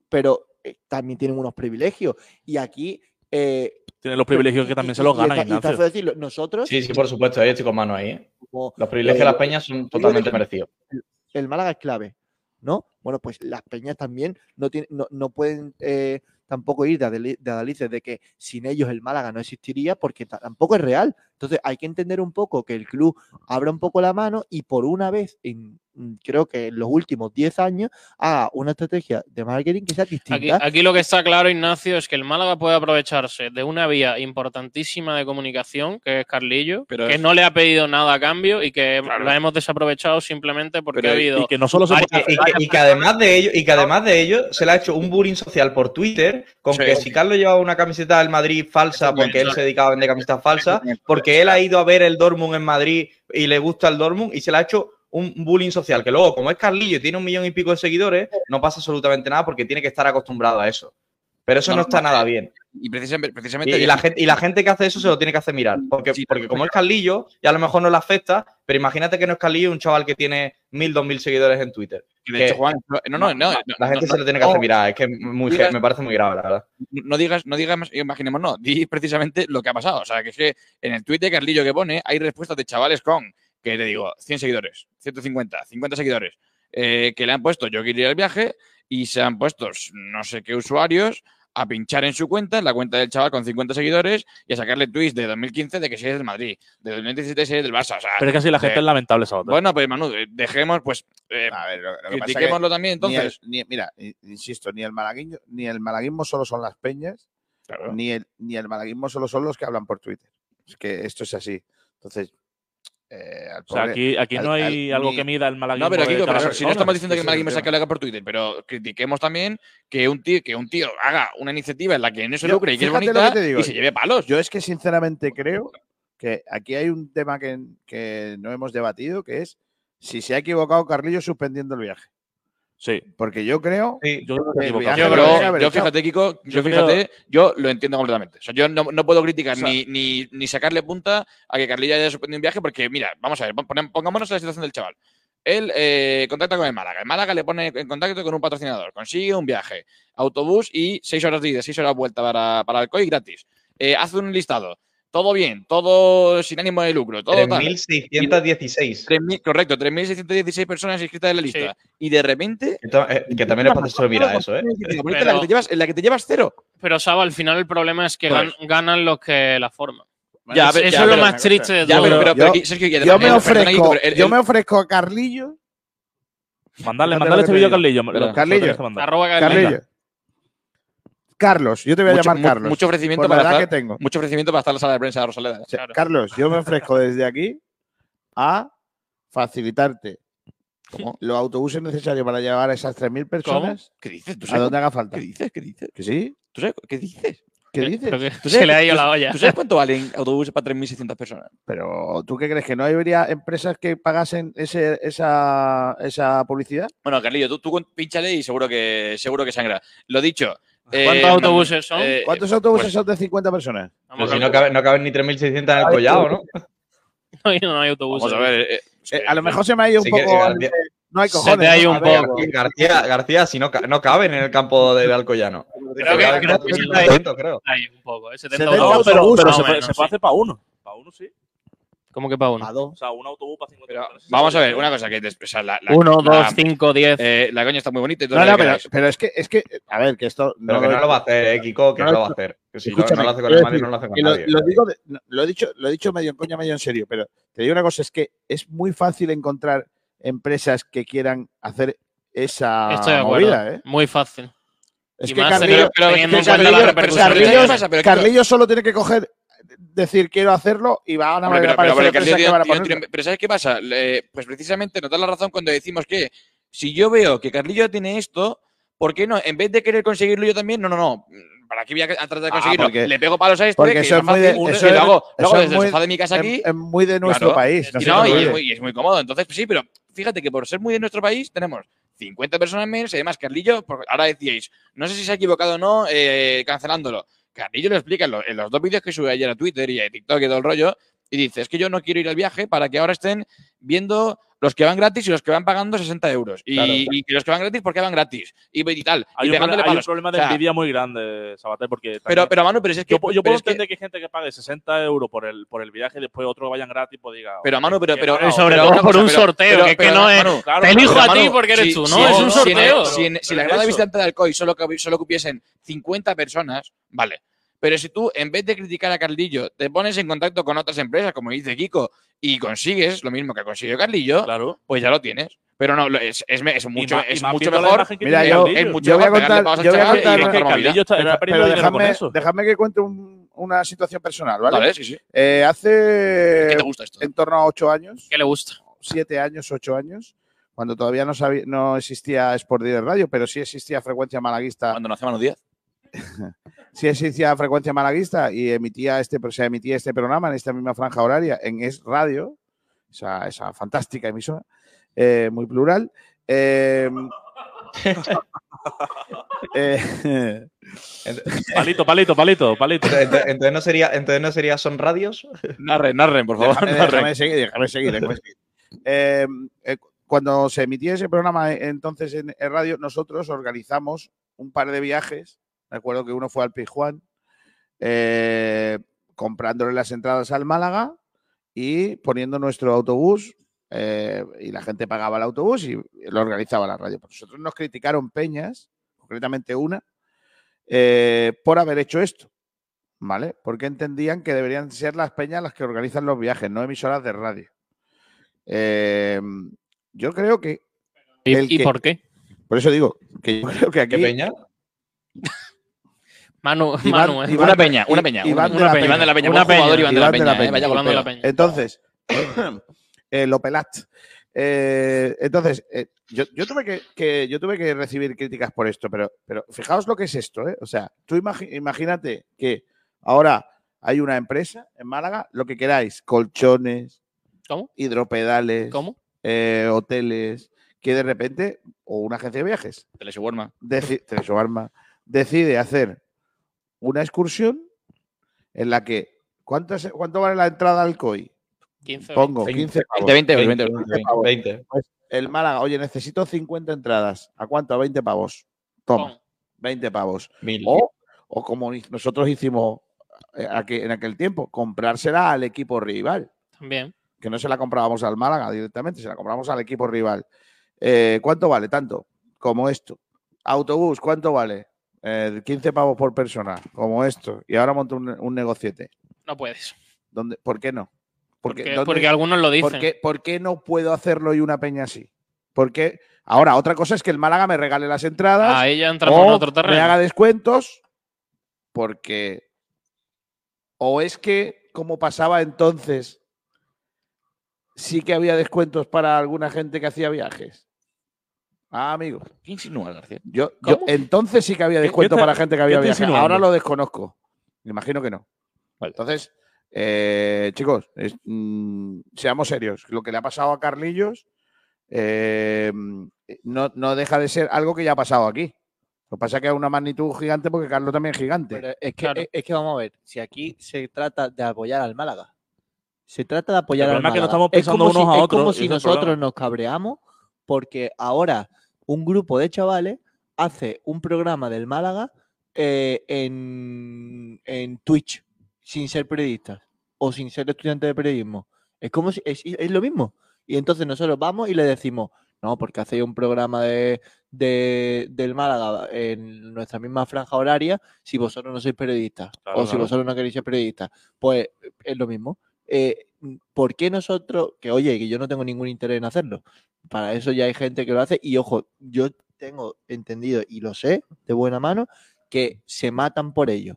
Pero eh, también tienen unos privilegios. Y aquí... eh, Tienen los privilegios que también y- se los y ganan, está- y está Ignacio. decirlo, nosotros Sí, sí, por supuesto. Ahí estoy con mano ahí. ¿eh? como Los privilegios de las peñas son totalmente merecidos. el Málaga es clave, ¿no? Bueno, pues las peñas también no, tienen, no, no pueden eh, tampoco ir de, de adalices de que sin ellos el Málaga no existiría porque ta- tampoco es real. Entonces hay que entender un poco que el club abra un poco la mano y por una vez, en, creo que en los últimos 10 años, haga una estrategia de marketing que sea Aquí, distinta. aquí lo que está claro, Ignacio, es que el Málaga puede aprovecharse de una vía importantísima de comunicación, que es Carlillo, Pero que es- no le ha pedido nada a cambio y que Claro. la hemos desaprovechado simplemente porque Pero- ha habido. Y que no solo se Y puede que, y que- y que además de ello, y que además de ello, se le ha hecho un bullying social por Twitter con Sí. que si Carlos llevaba una camiseta del Madrid falsa porque él se dedicaba a vender camisetas falsas, porque él ha ido a ver el Dortmund en Madrid y le gusta el Dortmund y se le ha hecho un bullying social, que luego, como es Carlillo y tiene un millón y pico de seguidores, no pasa absolutamente nada porque tiene que estar acostumbrado a eso. Pero eso No, está nada bien. Y precisamente, Y, precisamente y la gente, y la gente que hace eso se lo tiene que hacer mirar. Porque, Sí, porque como es Carlillo, y a lo mejor no le afecta, pero imagínate que no es Carlillo un chaval que tiene mil, dos mil seguidores en Twitter. que de que- hecho, Juan, no, no, no, no, La gente no, se lo tiene que hacer mirar. Es que muy, digas- me parece muy grave, la verdad. no digas, no digas, imaginemos, no, di precisamente lo que ha pasado. O sea, que es que en el tuit de Carlillo que pone hay respuestas de chavales con, que te digo, 100 seguidores, 150, 50 seguidores, eh, que le han puesto yo quiero ir al viaje y se han puesto no sé qué usuarios a pinchar en su cuenta, en la cuenta del chaval con 50 seguidores y a sacarle tweets de 2015 de que si es del Madrid, de 2017 si es del Barça. O sea, Pero es que así la gente de- es lamentable, Sabater. Bueno, pues Manu, eh, dejemos, pues, eh, A ver, lo- lo que pasa es que critiquémoslo también ni el- entonces. ni- mira, insisto, ni el malaguismo, ni el malaguismo solo son las peñas, Claro. ni el, ni el malaguismo solo son los que hablan por Twitter. Es que esto es así. Entonces, eh, al o sea, aquí, aquí no hay al- algo ni- que mida el malaguismo No, pero cada pero si no estamos diciendo que el es malaguismo saque la por Twitter, pero critiquemos también que un tío, que un tío haga una iniciativa en la que no se Yo, lucre y que es que bonita te digo. y se lleve palos. Yo es que sinceramente creo que aquí hay un tema que, que no hemos debatido, que es si se ha equivocado Carlillo suspendiendo el viaje. Sí. Porque yo creo Sí. Yo creo que el Yo, creo- yo fíjate, Kiko, yo Yo creo- fíjate, yo lo entiendo completamente. O sea, yo no, no puedo criticar O sea- ni, ni, ni sacarle punta a que Carlilla haya suspendido un viaje, porque mira, vamos a ver, pon- pongámonos en la situación del chaval. Él eh, contacta con el Málaga. El Málaga le pone en contacto con un patrocinador. Consigue un viaje, autobús y seis horas de ida, seis horas de vuelta para, para Alcoy gratis. Eh, hace un listado. Todo bien, todo sin ánimo de lucro, todo tal. 3.616. 3.000 correcto, 3.616 personas inscritas en la lista. Y de repente. Que, eh, que también es para hacerse mirar eso, ¿eh? en, la que te llevas, en la que te llevas cero. Pero, Saba, al final el problema es que Pues. gan- ganan los que la forman. Ya, eso pero- es lo pero- más triste de todo. pero, pero, pero Yo- aquí, Sergio, y Yo además- me ofrezco, pero el- yo me ofrezco a Carlillo. Mandale, mandale este te vídeo a. Carlillo. lo- Pero- lo Carlillo. Arroba Carlillo. Carlillo. Carlos, yo te voy a mucho, llamar Carlos. mucho ofrecimiento por la para edad estar, que tengo. mucho ofrecimiento para estar en la sala de prensa de Rosaleda. Claro. Carlos, yo me ofrezco desde aquí a facilitarte ¿Cómo? los autobuses necesarios para llevar a esas 3.000 personas ¿Qué dices? ¿Tú a donde haga falta. ¿Qué dices? ¿Qué dices? ¿Que sí? ¿Tú sabes? ¿Qué dices? ¿Qué dices? que ¿Tú se sabes- le ha ido la olla. ¿Tú sabes cuánto valen autobuses para 3.600 personas? Pero ¿tú qué crees? ¿Que no habría empresas que pagasen ese, esa, esa publicidad? Bueno, Carlillo, tú, tú pínchale y seguro que, seguro que sangra. Lo dicho. ¿Cuántos eh, autobuses son? eh, ¿Cuántos autobuses pues- son de 50 personas? Pero Vamos si a no, ver. cabe- no caben ni 3.600 en el collado, ¿no? No, no hay autobuses. Vamos a ver. eh, Eh, a lo mejor se me ha ido un Sí que- poco. García- No hay Se cojones. te ha ido un ver, poco. García, García, si no, no caben en el campo del Alcoyano. Creo que- Caben creo que 400, creo. Ahí, un poco. ¿eh? 70 70 No, autobuses. pero, pero se, puede- menos, se puede sí. hacer para uno. Para uno sí. ¿Cómo que para A uno? dos. O sea, un autobús para 50 Pero personas. vamos a ver, una cosa que o sea, la, la- Uno, la- dos, cinco, diez. eh, la coña está muy bonita y todo No, no, pero, es que, es que, a ver, que esto. Pero que no lo va a hacer, eh, Kiko, que No no, lo va a hacer. Que si no, no lo hace con el Madrid, decir no lo hace con lo, nadie. lo digo de- no, lo he dicho, lo he dicho medio en coña, medio en serio, pero te digo una cosa, es que es muy fácil encontrar empresas que quieran hacer esa Estoy de acuerdo. movida, ¿eh? Muy fácil. Es Y que solo tiene que coger, decir quiero hacerlo y van a Hombre, pero, pero, pero, tiene- pero ¿sabes qué pasa? Pues precisamente nos da la razón cuando decimos que si yo veo que Carlillo tiene esto, ¿por qué no? En vez de querer conseguirlo yo también, no, no, no. ¿Para qué voy a tratar de Ah, conseguirlo? porque- Le pego palos a este, porque que eso es muy de- fácil, eso y lo hago, lo hago desde el muy- sofá de mi casa aquí. Es, es muy de nuestro Claro. país. no Y no, es, muy, y es muy cómodo. Entonces, pues sí, pero fíjate que por ser muy de nuestro país tenemos 50 personas menos y además Carlillo, porque ahora decíais, no sé si se ha equivocado o no eh, cancelándolo. Carlillo lo explica en, lo- en los dos vídeos que sube ayer a Twitter y a TikTok y todo el rollo. Y dice, es que yo no quiero ir al viaje para que ahora estén viendo los que van gratis y los que van pagando 60 euros. Y, Claro. y que los que van gratis, ¿por qué van gratis? Y, y tal. Hay, y un, problema, hay un problema de O sea, envidia muy grande, Sabater, porque pero, también- pero, Manu, pero si es que. yo, yo pero puedo es que- entender que hay gente que pague 60 euros por el, por el viaje y después otros vayan gratis, pues diga. Pero, Manu, pero- pero- sobre pero todo por un pero- sorteo, pero- que, es que pero, no es. Manu, claro, te pero, elijo pero, a ti porque eres si- tú, si ¿no? en- es un si sorteo. Si en, si Pero la grada visitante de Alcoy solo, solo cupiesen 50 personas, vale. Pero si tú, en vez de criticar a Carlillo, te pones en contacto con otras empresas, como dice Kiko, y consigues lo mismo que consiguió Carlillo, Claro. pues ya lo tienes. Pero no, es, mucho, es mucho mejor. Mira, yo- es mucho yo voy a contar- yo voy a contar- que. Carlillo está, Pero, está pero con dejadme, eso. dejadme que cuente un- una situación personal, ¿vale? Vale, sí, sí. Eh, ¿Qué hace te gusta esto? en torno a ocho años, ¿Qué le gusta? siete años, ocho años, cuando todavía no, sabía, no existía Sport Direct Radio, pero sí existía Frecuencia Malaguista, Cuando nació Manu Díaz. sí existía Frecuencia Malaguista y emitía este, se emitía este programa en esta misma franja horaria en Es Radio, esa, esa fantástica emisora, eh, muy plural. Eh, eh, Palito, palito, palito, palito. Entonces, entonces no sería, entonces no sería son radios. Narren, narren, por favor. Déjame, narren. déjame seguir, déjame seguir, déjame seguir. Eh, eh, cuando se emitía ese programa entonces en, en radio, nosotros organizamos un par de viajes. Recuerdo que uno fue al Pijuán, eh, comprándole las entradas al Málaga y poniendo nuestro autobús. eh, y la gente pagaba el autobús y lo organizaba la radio. Pues Nosotros nos criticaron peñas, concretamente una, eh, por haber hecho esto. ¿Vale? Porque entendían que deberían ser las peñas las que organizan los viajes, no emisoras de radio. Eh, yo creo que, ¿Y, El y que- por qué? por eso digo, que yo creo que aquí. ¿Qué peña? Manu, Iván- Manu, ¿eh? Iván- Una peña, una peña. Iván una, de la peña. Peña. Iván de la Peña. Una jugador, peña. Iván de la Iván de Peña. la eh, Vaya Peña. de la Peña. Entonces, eh, Lopelat. Eh, entonces, eh, yo, yo tuve que, que- yo tuve que recibir críticas por esto, pero, pero fijaos lo que es esto, ¿eh? O sea, tú imagi- imagínate que ahora hay una empresa en Málaga, lo que queráis, colchones, ¿Cómo? hidropedales, ¿Cómo? eh, hoteles, que de repente, o una agencia de viajes, deci- Telesuarma, decide hacer una excursión en la que, ¿cuánto, es- cuánto vale la entrada al COI? 15 Pongo 20, 15 pavos. 20, 20 euros. 20 euros. 20, 20. El Málaga, oye, necesito 50 entradas. ¿A cuánto? A 20 pavos. Toma, 20 pavos. Mil. O, o como nosotros hicimos eh, en aquel tiempo, comprársela al equipo rival. También. Que no se la comprábamos al Málaga directamente, se la compramos al equipo rival. Eh, ¿Cuánto vale? Tanto como esto. Autobús, ¿cuánto vale? Eh, 15 pavos por persona, como esto. Y ahora monto un, un negociete. No puedes. ¿Dónde, ¿Por qué no? Porque, ¿dónde- porque algunos lo dicen. ¿Por qué, por qué no puedo hacerlo y una peña así? Porque ahora, otra cosa es que el Málaga me regale las entradas Ahí ya entramos en otro me terreno. haga descuentos porque o es que como pasaba entonces sí que había descuentos para alguna gente que hacía viajes. Ah, amigo. ¿Qué insinúas, García? Yo, entonces sí que había ¿Qué- descuento te- para gente que había insinuando? Ahora lo desconozco. Me imagino que no. Vale. Entonces, eh, chicos, es- mm, seamos serios. Lo que le ha pasado a Carlillos eh, no, no deja de ser algo que ya ha pasado aquí. Lo que pasa es que es una magnitud gigante porque Carlos también es gigante. Pero es que, Claro. es, es que vamos a ver, si aquí se trata de apoyar al Málaga, se trata de apoyar El al problema es que Málaga. nos estamos es pensando como si, unos a es otros, como ese si es nosotros nos cabreamos porque ahora un grupo de chavales hace un programa del Málaga eh, en, en Twitch sin ser periodistas o sin ser estudiantes de periodismo. Es como si, es, es lo mismo. Y entonces nosotros vamos y le decimos, no, porque hacéis un programa de, de- del Málaga en nuestra misma franja horaria si vosotros no sois periodistas Claro, o si claro. vosotros no queréis ser periodistas. Pues es lo mismo. Eh, ¿Por qué nosotros, que oye, que yo no tengo ningún interés en hacerlo? Para eso ya hay gente que lo hace y ojo, yo tengo entendido y lo sé de buena mano que se matan por ello.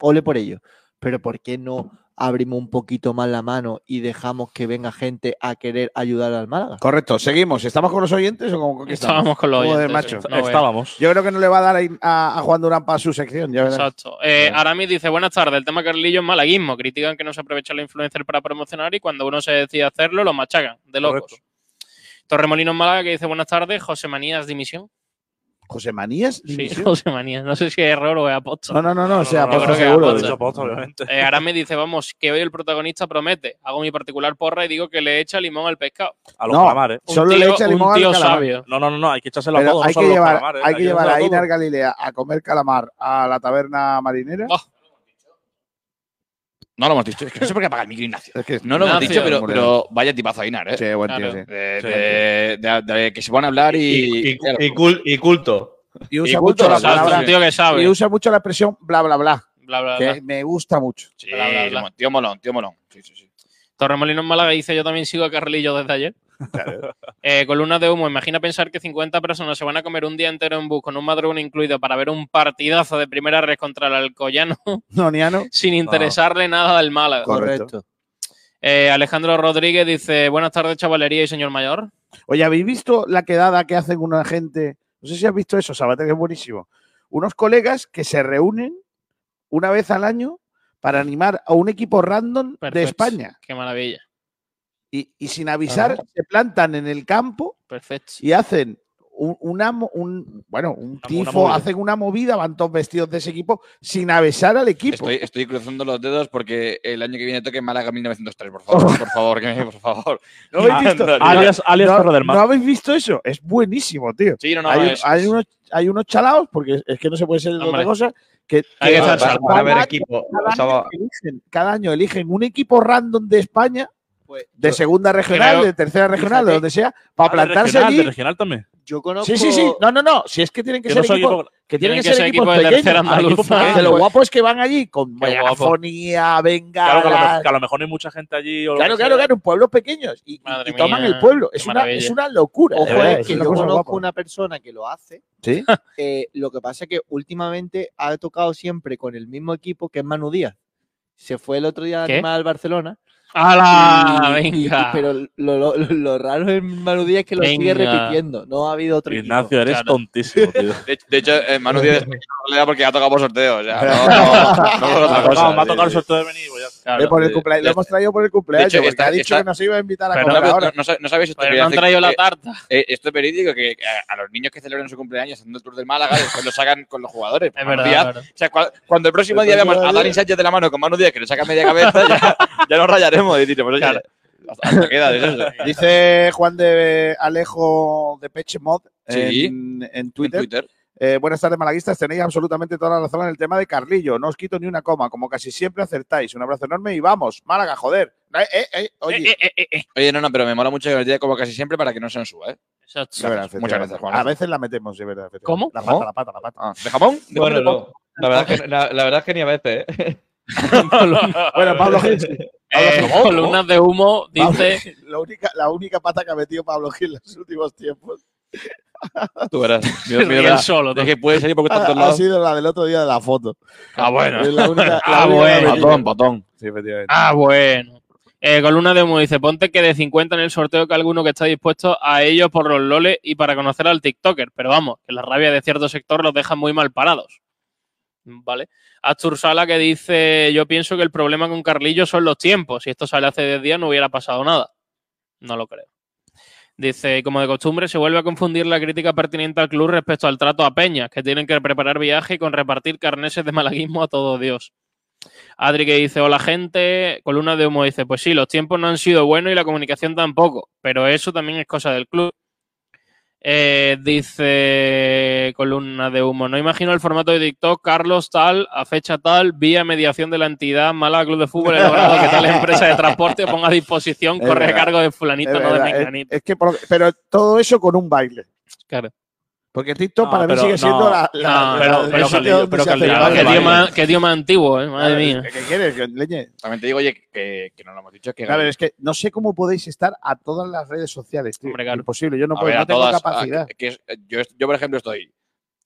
Ole por ello. Pero ¿por qué no abrimos un poquito más la mano y dejamos que venga gente a querer ayudar al Málaga? Correcto, seguimos. ¿Estamos con los oyentes o con, con qué estamos? Estábamos con los Joder, oyentes, macho. No. Estábamos. Yo creo que no le va a dar a, a Juan Durán para su sección. Ya. Exacto. Eh, Aramis dice, buenas tardes, el tema Carlillo es malaguismo. Critican que no se aprovecha la influencer para promocionar y cuando uno se decide hacerlo, lo machacan. De locos. Correcto. Torremolinos Málaga que dice, buenas tardes, José Manías dimisión. José Manías. Sí. José Manías. No sé si es error o es aposto. No, no, no, no, o sea, no, creo que seguro. obviamente. Eh, Aramis dice, vamos, que hoy el protagonista promete. Hago mi particular porra y digo que le echa limón al pescado. A los No, calamares. Un Solo tío, le echa limón al tío calamar. sabio. No, no, no, no, hay que echárselo a todos, no hay que llevar, calamares. hay que llevar a Inar. Galilea a comer calamar a la taberna marinera. Oh, No lo hemos dicho. Es que no sé por qué apaga el micro Ignacio. Es que No lo hemos Ignacio, dicho, pero, pero vaya tipazo Ainar, ¿eh? Sí, buen tío, Claro. sí. De, Sí, de- de- de que se van a hablar y. Y, y- claro. y cul- y culto. Y usa Y mucho la culto, exacto, palabra. un tío que sabe. Y usa mucho la expresión bla, bla, bla. Bla, bla, Que bla. me gusta mucho. Sí, Bla, bla, bla. tío molón, tío molón. Sí, sí, sí. Torremolinos Málaga dice, yo también sigo a Carlillo desde ayer. Eh, columnas de humo. Imagina pensar que 50 personas se van a comer un día entero en bus con un madrugón incluido para ver un partidazo de primera red contra el Alcoyano Noniano. sin interesarle nada del Málaga. Correcto. Eh, Alejandro Rodríguez dice, buenas tardes, chavalería y señor mayor. Oye, ¿habéis visto la quedada que hacen una gente? No sé si has visto eso, Sabater, que es buenísimo. Unos colegas que se reúnen una vez al año para animar a un equipo random de. España. Qué maravilla. Y, y sin avisar, se plantan en el campo Perfecto. y hacen un, una un- bueno, un tifo, movida. hacen una movida, van todos vestidos de ese equipo sin avisar al equipo. Estoy, estoy cruzando los dedos porque el año que viene toque Málaga 1903, por favor, por favor, que me, por favor. ¿No habéis visto? no, Alias, alias ¿No- Perro del Mar. ¿No habéis visto eso? Es buenísimo, tío. Sí, no, no, hay, es- hay unos, hay unos chalaos, porque es que no se puede ser de otra cosa, que, Hay que salvo. Para ver equipo. cada o sea, año va- eligen- cada año eligen un equipo random de España, Pues de yo, segunda regional, creo- de tercera regional, de donde sea, para Ah, de plantarse regional, allí. de regional también. yo conozco. Sí, sí, sí. No, no, no. Si es que tienen que, Que ser no equipos, equipo- que tienen Tienen que que ser ser equipos equipos de tercera pequeños. andaluza. Que lo guapo es que van allí con megafonía, venga. Claro, que a, lo, mejor- que a lo mejor no hay mucha gente allí. O lo Claro, que claro, claro, pueblos pequeños y, y- toman mía, el pueblo. Es una, es una locura. Ojo, de verdad, es que yo conozco una persona que lo hace. ¿Sí? eh, lo que pasa es que últimamente ha tocado siempre con el mismo equipo que es Manu Díaz. Se fue el otro día a al Barcelona. ¡Hala! y- y- venga. pero lo, lo- lo raro en Manu Díaz es que lo sigue repitiendo. No ha habido otro equipo. Ignacio, eres Claro. tontísimo, tío. De, de hecho, eh, Manu Díaz porque ha tocado por sorteo. O sea, no, no, Me otra ha cosa. tocado- me ha sí, tocado el sorteo de venir. Pues. Claro. Por el sí. cumplea- Ya lo hemos traído por el cumpleaños, hecho, porque está- ha dicho está- que nos iba a invitar a comer No, ahora. no, no sabéis esto Pero que no han traído la tarta. eh, esto es verídico que, a, a los niños que celebran su cumpleaños haciendo el tour del Málaga después lo sacan con los jugadores. Es verdad, Díaz, es verdad. o sea, cua- cuando el próximo día veamos a Dani Sánchez de la mano con Manu Díaz que le saca media cabeza, ya, ya nos rayaremos. Y diremos, oye, Claro. hasta, hasta queda de eso. Dice Juan de Alejo de Peche Mod Sí. en, en En Twitter. Eh, buenas tardes, malaguistas. Tenéis absolutamente toda la razón en el tema de Carlillo. No os quito ni una coma, como casi siempre acertáis. Un abrazo enorme y vamos, Málaga, joder. Eh, eh, eh, oye, Eh, eh, eh, eh. Oye, no, no, pero me mola mucho que nos diga como casi siempre para que no se nos suba, ¿eh? Exacto. de verdad, Muchas gracias, Juan. A veces la metemos, de verdad. ¿Cómo? La pata, la pata, la pata. Ah, ¿De jamón? ¿De Bueno, no. La verdad, es que, la, la verdad es que ni a veces, ¿eh? Bueno, Pablo Gil. Eh, columnas de humo dice la, única, la única pata que ha metido Pablo Gil en los últimos tiempos Tú verás. Ríe verás. solo. Es que puede salir por ha, tantos ha lados. sido la del otro día de la foto. Ah, bueno. Es la única, la Ah, ha bueno. Patón, patón. Sí, efectivamente. Ah, bueno. Eh, columna de humo dice, ponte que de 50 en el sorteo que alguno que está dispuesto a ellos por los loles y para conocer al TikToker. Pero vamos, que la rabia de cierto sector los deja muy mal parados. ¿Vale? Astur Sala que dice, yo pienso que el problema con Carlillo son los tiempos. Si esto sale hace 10 días no hubiera pasado nada. No lo creo. Dice, como de costumbre, se vuelve a confundir la crítica pertinente al club respecto al trato a Peñas, que tienen que preparar viaje y con repartir carneses de malaguismo a todo Dios. Adri que dice, hola gente, columna de humo dice, pues sí, los tiempos no han sido buenos y la comunicación tampoco, pero eso también es cosa del club. Eh, dice columna de humo. No imagino el formato de TikTok, Carlos, tal, a fecha tal, vía mediación de la entidad mala Club de Fútbol, logrado que tal empresa de transporte ponga a disposición, corre a cargo de fulanito, no de menganito. Es, es que, pero todo eso con un baile. Claro. Porque TikTok para mí sigue siendo no, la, la, no, la, Pero, pero, pero que idioma antiguo, ¿eh? madre mía. ¿Qué quieres, Leñe? También te digo, oye, que, que no lo hemos dicho. Que claro, es que no sé cómo podéis estar a todas las redes sociales, tío. Hombre, claro. Imposible, yo no, puedo, ver, no tengo todas, capacidad. Eh, yo, yo, por ejemplo, estoy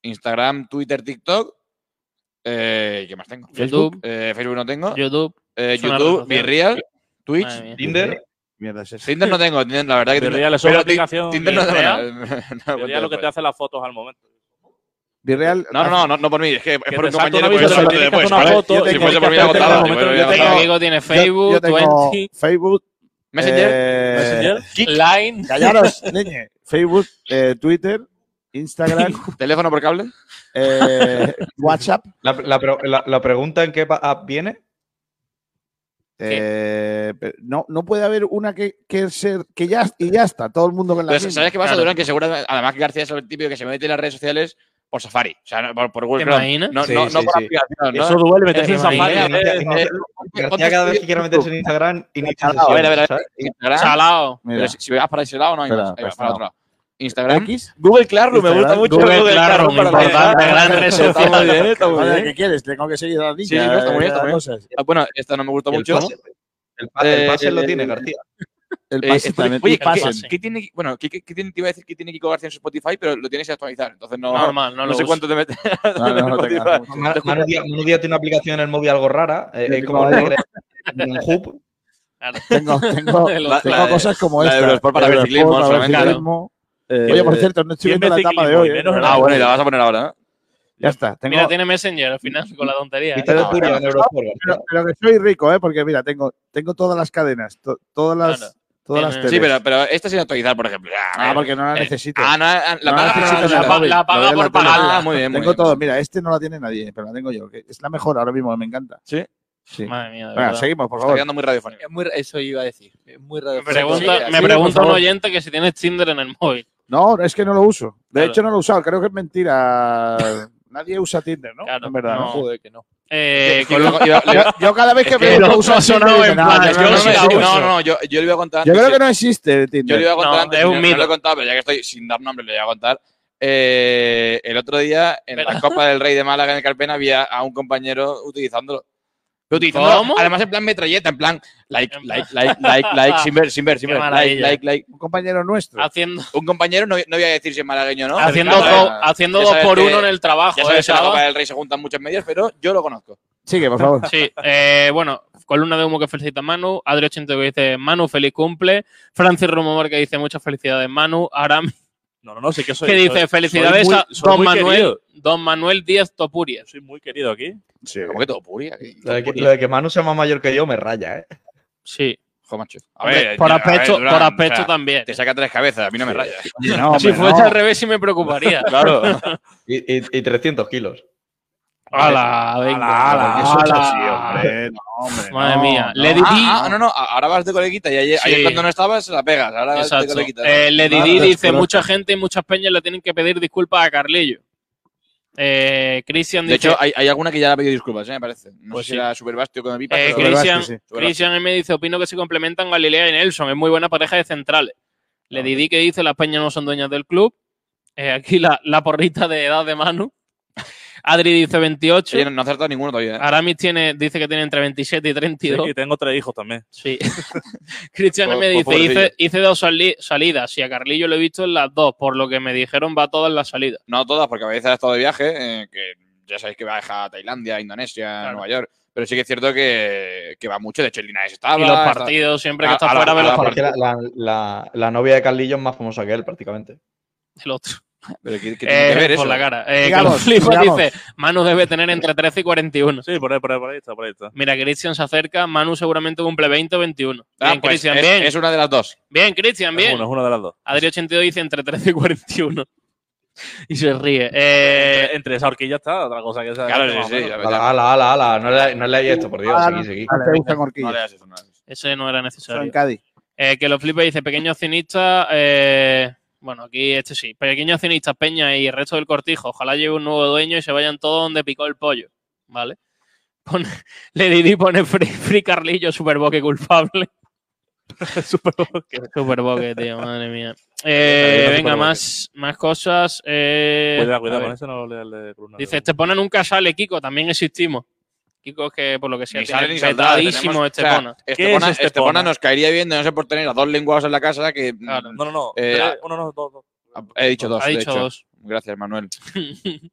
Instagram, Twitter, TikTok. Eh, ¿Qué más tengo? YouTube. Facebook, eh, Facebook no tengo. YouTube. Eh, YouTube, Virreal, Twitch, Tinder mierda es esa? Tinder no tengo, Tinder, la verdad que Tinder, es una aplicación. Tinder no tengo. No, lo que te pues. hace las fotos al momento. Virreal. No, no, ah, no, no por mí, es que es por un compañero que yo después. Si fuese por mí, agotado. Mi amigo tiene Facebook, Twenty. Facebook. Messenger. Eh, Line. Callaros, niñe. Facebook, eh, Twitter. Instagram. ¿Teléfono por cable? Eh, WhatsApp. La, la, la, la, pregunta en qué app viene. Eh, no, no puede haber una que, que, ser, que ya, y ya está, todo el mundo con la Pero, ¿Sabes qué pasa, Que además García es el típico que se mete en las redes sociales por Safari, o por, Google No, por Eso duele eh, meterse en Safari. García cada vez que quiera meterse en Instagram, inicia a ver, a ver, Instagram. Si, si, vas para ese lado, no hay más. Ahí para otro lado. Instagram. X. Google Classroom, Instagram. me gusta mucho Google, Google Classroom. Classroom importante, gran red social. Está muy ¿Qué quieres? Tengo que seguir a Sí, no, está muy bien, ah, bueno, esta no me gusta mucho. El eh, pase, lo tiene García. El eh, pase. Oye, ¿qué, ¿qué, tiene, bueno, ¿qué, qué, tiene, te iba a decir que tiene Kiko García en Spotify, pero lo tienes que actualizar. Entonces no, Normal, no, no, sé cuánto te metes. No, no, no, tiene una aplicación en el móvil algo rara, eh, como un. Tengo, tengo, cosas como esta. biciclismo, eh, Oye, por cierto, no estoy viendo la etapa de hoy. Eh? Ah, bueno, y la vas a poner ahora, ¿eh? Ya está. Mira, tiene Messenger al final con la tontería. ¿eh? No, pero, pero, pero, que soy rico, ¿eh? Porque mira, tengo, tengo todas las cadenas, todas las. Todas las sí, pero, pero esta sin actualizar, por ejemplo. Ah, porque no la eh, necesito. Ah, ah la, paga, la paga por pagarla. Ah, muy bien, muy Tengo todo. Mira, este no la tiene nadie, pero la tengo yo. Es la mejor ahora mismo, me encanta. ¿Sí? Sí. Madre mía. Venga, seguimos, por favor. Está quedando muy radiofónico. Eso iba a decir. Muy radiofónico. Me pregunta, me pregunta un oyente que si tienes Tinder en el móvil. No, es que no lo uso. De hecho, no lo he usado. Creo que es mentira. Nadie usa Tinder, ¿no? Claro, en verdad, no. no. Joder, que no. Eh, yo, cada vez que veo es que uso no, no, no, no, no, yo, le voy a contar. Yo creo que no existe Tinder. Yo le voy a contar antes, es un mito. No lo he contado, pero ya que estoy sin dar nombre, le voy a contar. Eh, el otro día, en la Copa del Rey de Málaga en el Carpena, había a un compañero utilizándolo. ¿Cómo? Además, en plan metralleta, en plan like, like, like, like, like, sin ver, sin ver, sin ver. Like, like, like. Un compañero nuestro. Un compañero, no, no voy a decir si es malagueño no. Haciendo, no, haciendo dos por uno en el trabajo. Ya sabes la Copa del Rey se juntan muchos medios, pero yo lo conozco. Sigue, por favor. Sí, eh, bueno, columna de humo que felicita a Manu, Adri80 que dice Manu, feliz cumple, Francis Rumomor que dice muchas felicidades Manu, Aram no, no, no, sí que soy. ¿Qué dice? Felicidades a Don Manuel. Don Manuel Díaz Topuria. Soy muy querido aquí. Sí, como que Topuria. Lo de que, Manu sea más mayor que yo me raya, ¿eh? Sí. A ver, por aspecto, por aspecto también. Te saca tres cabezas, a mí no me raya. Si fuese al revés sí me preocuparía. claro. Y, y, y 300 kilos. Ala, venga. Ala, eso Madre mía. No. Lady ah, ah, ah no, no, ahora vas de coleguita. Y ayer, cuando no estabas, la pegas. Ahora vas de coleguita. Eh, Lady Di dice: mucha gente y muchas peñas le tienen que pedir disculpas a Carlillo. Eh, Christian dice, De hecho, hay, alguna que ya le ha pedido disculpas, ¿eh? me parece. No pues sé si era Superbastio con el Pipa. Eh, Christian, sí. M. dice: Opino que se complementan Galilea y Nelson. Es muy buena pareja de centrales. Lady Di que dice: Las peñas no son dueñas del club. Eh, aquí la, la porrita de edad de Manu. Adri dice 28. Oye, no acertado ninguno todavía. ¿eh? Aramis tiene, dice que tiene entre 27 y 32. Sí, y tengo tres hijos también. Sí. Cristian pues, me pues dice, hice, hice, dos salidas y a Carlillo lo he visto en las dos, por lo que me dijeron va todas las salidas. No todas, porque a veces ha estado de viaje, eh, que ya sabéis que va a dejar a Tailandia, Indonesia. Nueva York. Pero sí que es cierto que, que va mucho. De hecho, el Linares estaba. Y los partidos, siempre que está fuera, los partidos. La novia de Carlillo es más famosa que él, prácticamente. El otro. Pero tiene que eh, ver eso? Por la cara. Eh, dice, Manu debe tener entre 13 y 41. Sí, por ahí, por ahí, por ahí está, por ahí está. Mira, Cristian se acerca, Manu seguramente cumple 20 o 21. Ah, bien, pues, es, bien. Es una de las dos. Bien, Cristian, bien. Es una, de las dos. Adri82 dice entre 13 y 41 y se ríe. Eh, entre, esa horquilla está otra cosa que esa, Claro, sí, sí. Ala, ala, ala. No le, no le esto, por Dios. Ah, seguí, seguí. No eso, no. era necesario. Que lo flipa dice, pequeño cinista, eh, bueno, aquí este sí. Pequeños accionistas Peña y el resto del cortijo. Ojalá lleve un nuevo dueño y se vayan todos donde picó el pollo. ¿Vale? Pone, Le Didi pone Free, free Carlillo, Superboque culpable. Superboque. Superboque, tío, madre mía. Eh, venga, más, más cosas. Eh, Cuidado, cuidado con eso, no de Cruz. Dice, Estepona nunca sale, Kiko, también existimos. Que, por lo que sea, Ni tiene sale ni saldrá. vetadísimo Tenemos- Estepona. o sea, Estepona, Estepona nos caería bien de no ser por tener a dos lenguados en la casa que. No, no, no. Eh, uno, no, dos, dos. He dicho dos. Ha de dicho hecho. dos. Gracias, Manuel.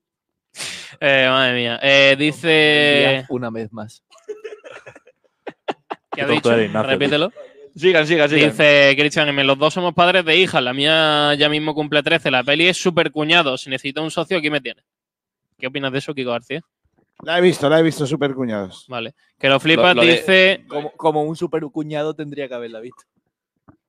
Eh, madre mía. Eh, dice. Una vez más. ¿Qué ha dicho? Repítelo. Sigan, sigan, sigan. Dice Cristian M. Los dos somos padres de hijas. La mía ya mismo cumple 13. La peli es súper cuñado. Si necesito un socio, aquí me tiene. ¿Qué opinas de eso, Kiko García? La he visto, la he visto súper cuñados. Vale. Que lo flipas, Lo- lo de- dice. Como, como un super cuñado tendría que haberla visto.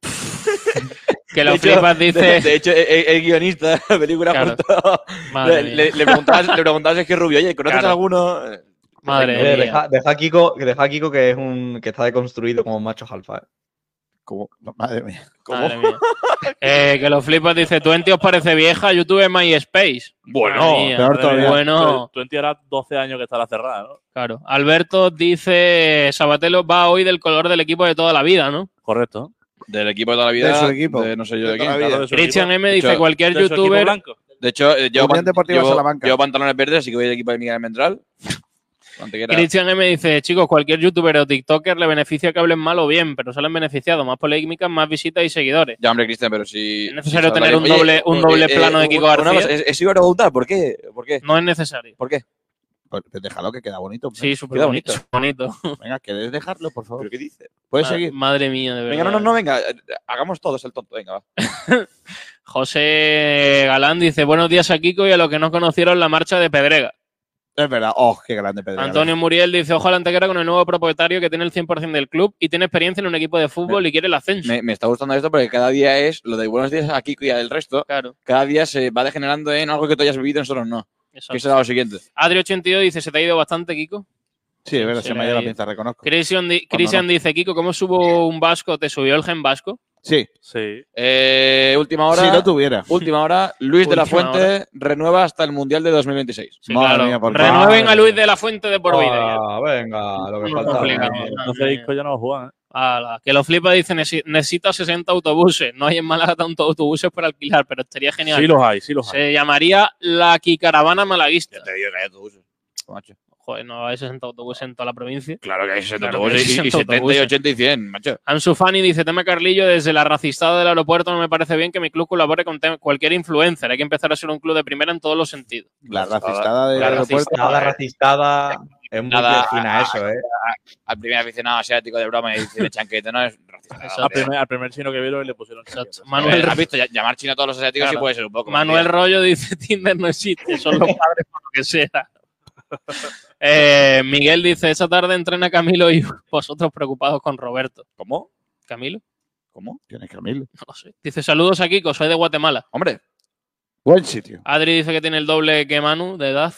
Que lo De flipas, dice. De, hecho, el, el guionista de la película Claro. le, mía. le, le preguntabas, le preguntabas a Sergio Rubio, oye, ¿conoces Claro. alguno? Madre Eh, mía. deja, deja a Kiko, deja a Kiko que es un que está deconstruido como macho alfa. ¿eh? Como, madre mía. Madre mía. Eh, que lo flipas, dice. ¿Twenty os parece vieja? YouTube es MySpace. Bueno, mía. peor todavía. Bueno. Tú entiendas 12 años que estará cerrada, ¿no? Claro. Alberto dice. Sabatelo va hoy del color del equipo de toda la vida, ¿no? Correcto. Del equipo de toda la vida. De su equipo. de no sé yo De de, quién. Claro, equipo. M dice. Hecho, cualquier ¿De su equipo youtuber. De hecho, eh, llevo, llevo- llevo pantalones verdes, así que voy del equipo de Miguel Mendral. Cristian M dice, chicos, cualquier youtuber o tiktoker le beneficia que hablen mal o bien, pero salen beneficiados, más polémicas, más visitas y seguidores. Ya, hombre, Cristian, pero si. Es necesario si tener un doble- un doble plano de Kiko García. cosa, es- iba a preguntar, ¿por qué? ¿Por qué? No es necesario. ¿Por qué? Pues déjalo que queda bonito. hombre. Sí, súper Queda bonito. bonito. Venga, ¿querés dejarlo, por favor? ¿Pero qué dice? ¿Puedes seguir? Madre mía, de verdad. Venga, no, no, no, venga. eh, Hagamos todos el tonto, venga, va. José Galán dice, buenos días a Kiko y a los que no conocieron la marcha de Pedrega. Es verdad. Oh, qué grande Pedro. Antonio Muriel dice, ojalá Antequera con el nuevo propietario que tiene el 100% del club y tiene experiencia en un equipo de fútbol y quiere el ascenso. Me, me está gustando esto porque cada día es lo de buenos días a Kiko y al resto. Claro, Cada día se va degenerando en algo que tú hayas vivido nosotros no. exacto. Que será lo siguiente. Adri82 dice, se te ha ido bastante, Kiko. Sí, es verdad, se me ha ido la pinza, reconozco. Cristian di- Cuando Cristian dice, Kiko, ¿cómo subo un vasco? ¿Te subió el gen vasco? Sí, Sí. Eh, última hora. si no tuviera. Última hora. Luis de la Última Fuente renueva hasta el Mundial de 2026. Sí, Madre claro. mía, por Renueven favor. a Luis de la Fuente de por vida. Ah, venga, lo que No, falta. Eh, Entonces Isco ya no lo juegan, ¿eh? Ala, que lo flipa dice, "Necesi- necesita 60 autobuses. No hay en Málaga tantos autobuses para alquilar, pero estaría genial. Sí los hay, sí los hay. Se llamaría la Quicaravana Malaguista. Te digo que hay autobuses. Macho. Joder, no hay 60 autobuses en toda la provincia. Claro que hay 60 Claro autobuses hay y, y 60 70 y autobuses. 80 y 100, macho. Ansu dice, tema Carlillo, desde la racistada del aeropuerto no me parece bien que mi club colabore con cualquier influencer. Hay que empezar a ser un club de primera en todos los sentidos. La racistada del La aeropuerto. Nada racistada. Es muy Nada, fina eso, ¿eh? Al primer aficionado asiático de broma y dice chanquete, no es racista. Al primer, al primer chino que vieron le pusieron chaqueta. Manuel, ¿Has visto? Llamar chino a todos los asiáticos Claro. sí puede ser un poco. Manuel. Rollo dice, Tinder no existe, son los padres por lo que sea. Eh, Miguel dice, esa tarde entrena Camilo y vosotros preocupados con Roberto. ¿Cómo? ¿Camilo? ¿Cómo? Tienes Camilo. No lo sé. Dice, saludos a Kiko, soy de Guatemala. Hombre, Buen sitio. Adri dice que tiene el doble que Manu de edad.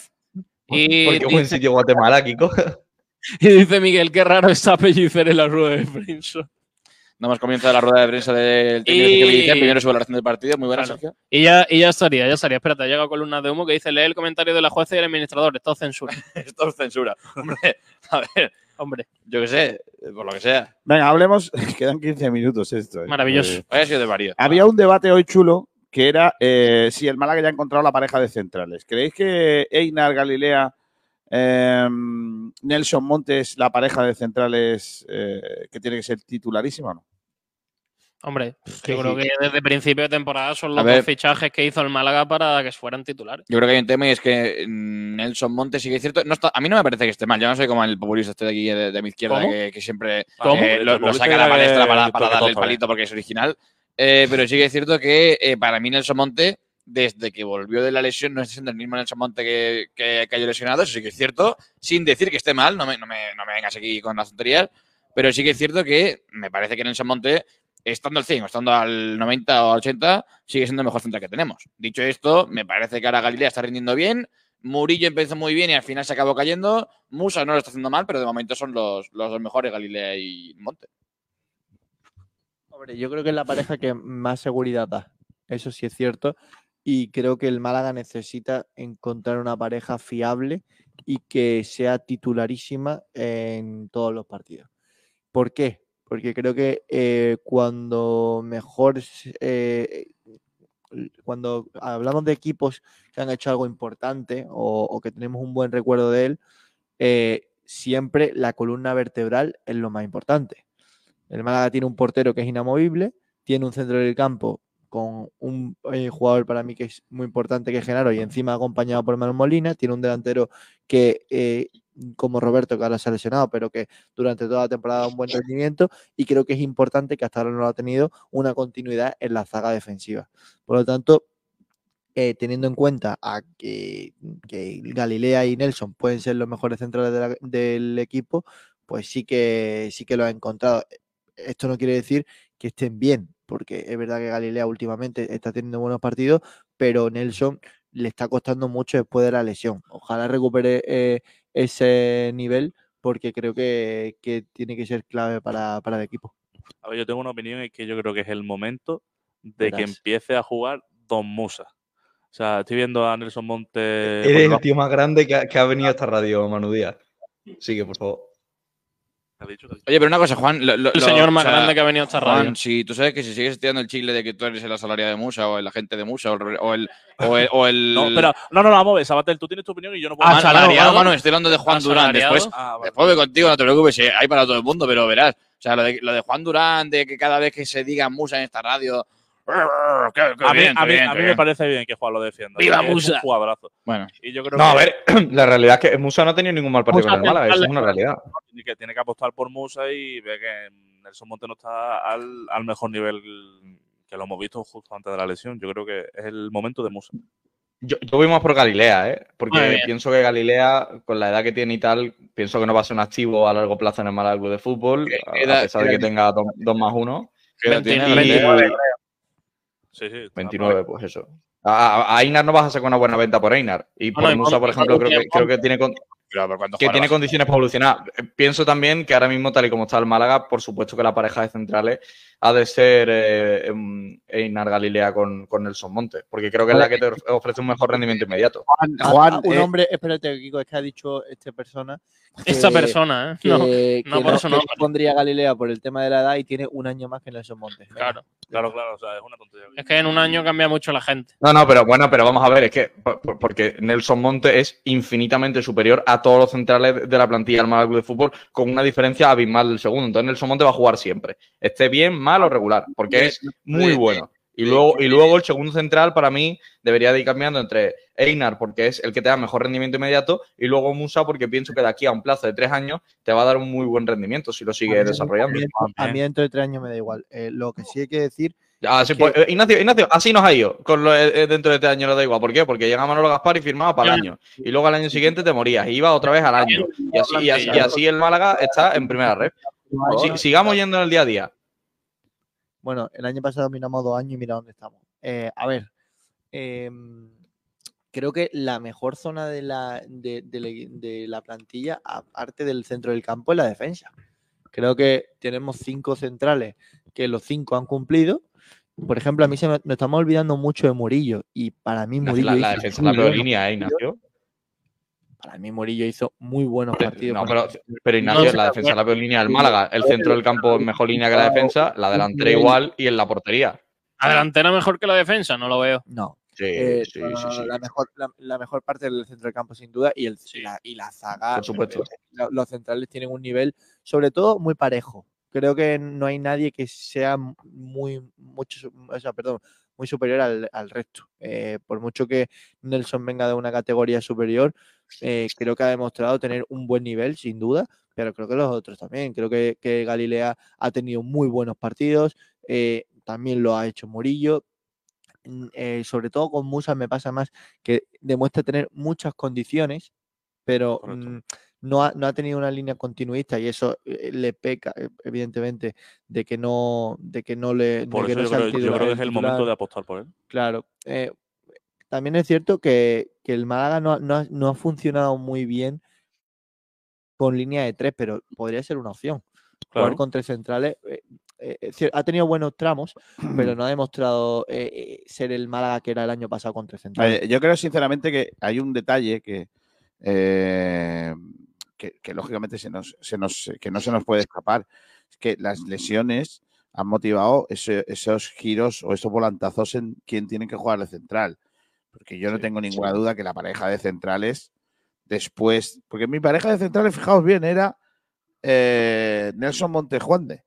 Y, Porque buen dice, sitio Guatemala, Kiko. y dice Miguel, qué raro está pellicer en la rueda de prensa. Damos comienzo a la rueda de prensa del técnico Y- dice, primero su valoración del partido. Muy buena, Claro. Sergio. Y ya, y ya estaría, ya estaría. Espérate, llega columna de humo que dice, lee el comentario de la jueza y el administrador. Esto es censura. Esto es censura. Hombre, a ver, Hombre, yo qué sé, por lo que sea. Venga, hablemos. Quedan 15 minutos esto. ¿eh? maravilloso. Eh, Haya sido de varios. había un debate hoy chulo que era eh, si el Málaga ya ha encontrado la pareja de centrales. ¿Creéis que Einar Galilea, eh, Nelson Montes, la pareja de centrales eh, que tiene que ser titularísima no? Hombre, Sí, yo creo sí. que desde principio de temporada son A los ver. dos fichajes que hizo el Málaga para que fueran titulares. Yo creo que hay un tema y es que mm, Nelson Montes sí que es cierto. No está, a mí no me parece que esté mal. Yo no soy como el populista este de aquí de, de mi izquierda que, que siempre eh, lo, saca a la palestra para, darle el palito porque es original. Eh, pero sí que es cierto que eh, para mí Nelson Monte, desde que volvió de la lesión, no está siendo el mismo Nelson Monte que, que cayó lesionado. Eso sí que es cierto. Sin decir que esté mal, no me, no me, no me vengas aquí con las tonterías. Pero sí que es cierto que me parece que Nelson Monte, estando al 100 o estando al 90 o al 80, sigue siendo el mejor central que tenemos. Dicho esto, me parece que ahora Galilea está rindiendo bien. Murillo empezó muy bien y al final se acabó cayendo. Musa no lo está haciendo mal, pero de momento son los, los dos mejores, Galilea y Monte. Hombre, yo creo que es la pareja que más seguridad da. eso sí es cierto. Y creo que el Málaga necesita encontrar una pareja fiable y que sea titularísima en todos los partidos. ¿Por qué? Porque creo que eh, cuando mejor, eh, cuando hablamos de equipos que han hecho algo importante o, o que tenemos un buen recuerdo de él, eh, siempre la columna vertebral es lo más importante. El Málaga tiene un portero que es inamovible, tiene un centro del campo con un eh, jugador para mí que es muy importante que es Genaro y encima acompañado por Manuel Molina, tiene un delantero que eh, como Roberto que ahora se ha lesionado, pero que durante toda la temporada un buen rendimiento y creo que es importante que hasta ahora no ha tenido una continuidad en la zaga defensiva. Por lo tanto, eh, teniendo en cuenta que, Galilea y Nelson pueden ser los mejores centrales del equipo, pues sí que sí que lo ha encontrado. Esto no quiere decir que estén bien, porque es verdad que Galilea últimamente está teniendo buenos partidos, pero Nelson le está costando mucho después de la lesión. Ojalá recupere eh, ese nivel, porque creo que, que tiene que ser clave para, para el equipo. A ver, yo tengo una opinión y que yo creo que es el momento de que empiece a jugar Don Musa. O sea, estoy viendo a Nelson Monte. por Eres el tío más grande que ha, que ha venido a esta radio, Manu Díaz. Sigue, por favor. ¿Qué ha dicho? ¿Qué ha dicho? Oye, pero una cosa, Juan. lo- lo- El lo- señor o más sea, grande que ha venido a esta Juan, radio. si tú sabes que si sigues tirando el chile de que tú eres el asalariado de Musa o el agente de Musa o el. o el, o el, o el- No, pero, no, no, no, vamos a ver, Sabatel, tú tienes tu opinión y yo no puedo. Manu, ¿Asalariado? Manu, estoy hablando de Juan Durán. Después, Ah, vale. después voy contigo, no te preocupes, sí, hay para todo el mundo, pero verás. O sea, lo de, lo de Juan Durán, de que cada vez que se diga Musa en esta radio. qué- qué a mí, a mí- a mí me parece bien que Juan lo defienda. ¡Viva un Musa! jugadorazo. Bueno, Y yo creo No, a ver, la realidad es que Musa no ha tenido ningún mal partido Musa con el Málaga, eso es una realidad. tiene que tiene que apostar por Musa y ve que Nelson Monte no está al, al mejor nivel que lo hemos visto justo antes de la lesión. Yo creo que es el momento de Musa. Yo, yo voy más por Galilea, ¿eh? Porque pienso que Galilea, con la edad que tiene y tal, pienso que no va a ser un activo a largo plazo en el Málaga Club de Fútbol, ¿Qué a- edad- a pesar de que edad tenga 2 más 1. ¿qué edad tiene 29, Galilea? Sí, sí. está 29, pues eso. A, a- Einar no vas a sacar una buena venta por Einar. Y por Bueno, Musa, por ejemplo, creo que, creo que tiene, con- Pero, pero ¿cuántos que tiene condiciones para evolucionar. Eh, Pienso también que ahora mismo, tal y como está el Málaga, por supuesto que la pareja de centrales ha de ser eh, em, Einar Galilea con, con Nelson Monte, porque creo que es la que te ofrece un mejor rendimiento inmediato. Juan, Ah, Juan, ah, un eh, hombre, espérate, Kiko, es que ha dicho esta persona. Esta persona, ¿eh? que, No, que no por que nombre. pondría Galilea por el tema de la edad y tiene un año más que Nelson Montes. claro. Claro, claro, o sea, es una tontería. Es que en un año cambia mucho la gente. No, no, pero bueno, pero vamos a ver, es que por- por- porque Nelson Monte es infinitamente superior a todos los centrales de la plantilla del Málaga Club de Fútbol con una diferencia abismal del segundo. Entonces Nelson Monte va a jugar siempre, esté bien, mal o regular, porque es muy bueno. Y luego, y luego el segundo central para mí debería de ir cambiando entre Einar, porque es el que te da mejor rendimiento inmediato, y luego Musa, porque pienso que de aquí a un plazo de tres años te va a dar un muy buen rendimiento si lo sigue desarrollando. A mí dentro de tres años me da igual. Eh, lo que sí hay que decir, Ah, pues, eh, Ignacio, Ignacio, así nos ha ido con lo, eh, dentro de este año, no da igual. ¿Por qué? Porque llega Manolo Gaspar y firmaba para el año. Y luego al año siguiente te morías. Y iba otra vez al año. Y así, y así, y así el Málaga está en primera red. Si- sigamos yendo en el día a día. bueno, el año pasado miramos dos años y mira dónde estamos. Eh, a ver, em, creo que la mejor zona de la, de, de la- de la plantilla, aparte del centro del campo, es la defensa. Creo que tenemos cinco centrales que los cinco han cumplido. Por ejemplo, a mí se me, nos estamos olvidando mucho de Murillo y para mí Murillo la- la hizo defensa muy la peor buenos línea, ¿eh. Ignacio? Para mí Murillo hizo muy buenos partidos. No, pero, pero Ignacio, No, la de defensa es la peor línea del Málaga. El centro del campo es mejor línea que la defensa, la delantera igual y en la portería. ¿La delantera mejor que la defensa? No lo veo. No, Sí, Eh, sí, sí, no, sí. La, mejor, la, la mejor parte del centro del campo, sin duda, y, el, Sí. la, y la zaga. Por supuesto. eh, lo- Los centrales tienen un nivel, sobre todo, muy parejo. Creo que no hay nadie que sea muy, mucho, su- o sea, perdón, muy superior al, al resto. Eh, por mucho que Nelson venga de una categoría superior, eh, creo que ha demostrado tener un buen nivel, sin duda, pero creo que los otros también. Creo que, que Galilea ha tenido muy buenos partidos, eh, también lo ha hecho Murillo. Mm, eh, sobre todo con Musa me pasa más que demuestra tener muchas condiciones, pero no, ha, no ha tenido una línea continuista y eso eh, le peca, eh, evidentemente, de que no, de que no le. de Por que eso no yo creo, yo creo que es el momento de apostar por él. Claro. eh, también es cierto que, que el Málaga no, ha- no no ha funcionado muy bien con línea de tres, pero podría ser una opción. Jugar Claro. con tres centrales. eh, eh, eh, ha tenido buenos tramos, pero no ha demostrado eh, ser el Málaga que era el año pasado contra Central. Eh, yo creo sinceramente que hay un detalle que, eh, que, que lógicamente se nos, se nos, que no se nos puede escapar. Es que las lesiones han motivado ese- esos giros o esos volantazos en quién tiene que jugar de central. Porque yo no tengo ninguna duda que la pareja de centrales después, porque mi pareja de centrales, fijaos bien, era eh, Nelson Montejuande.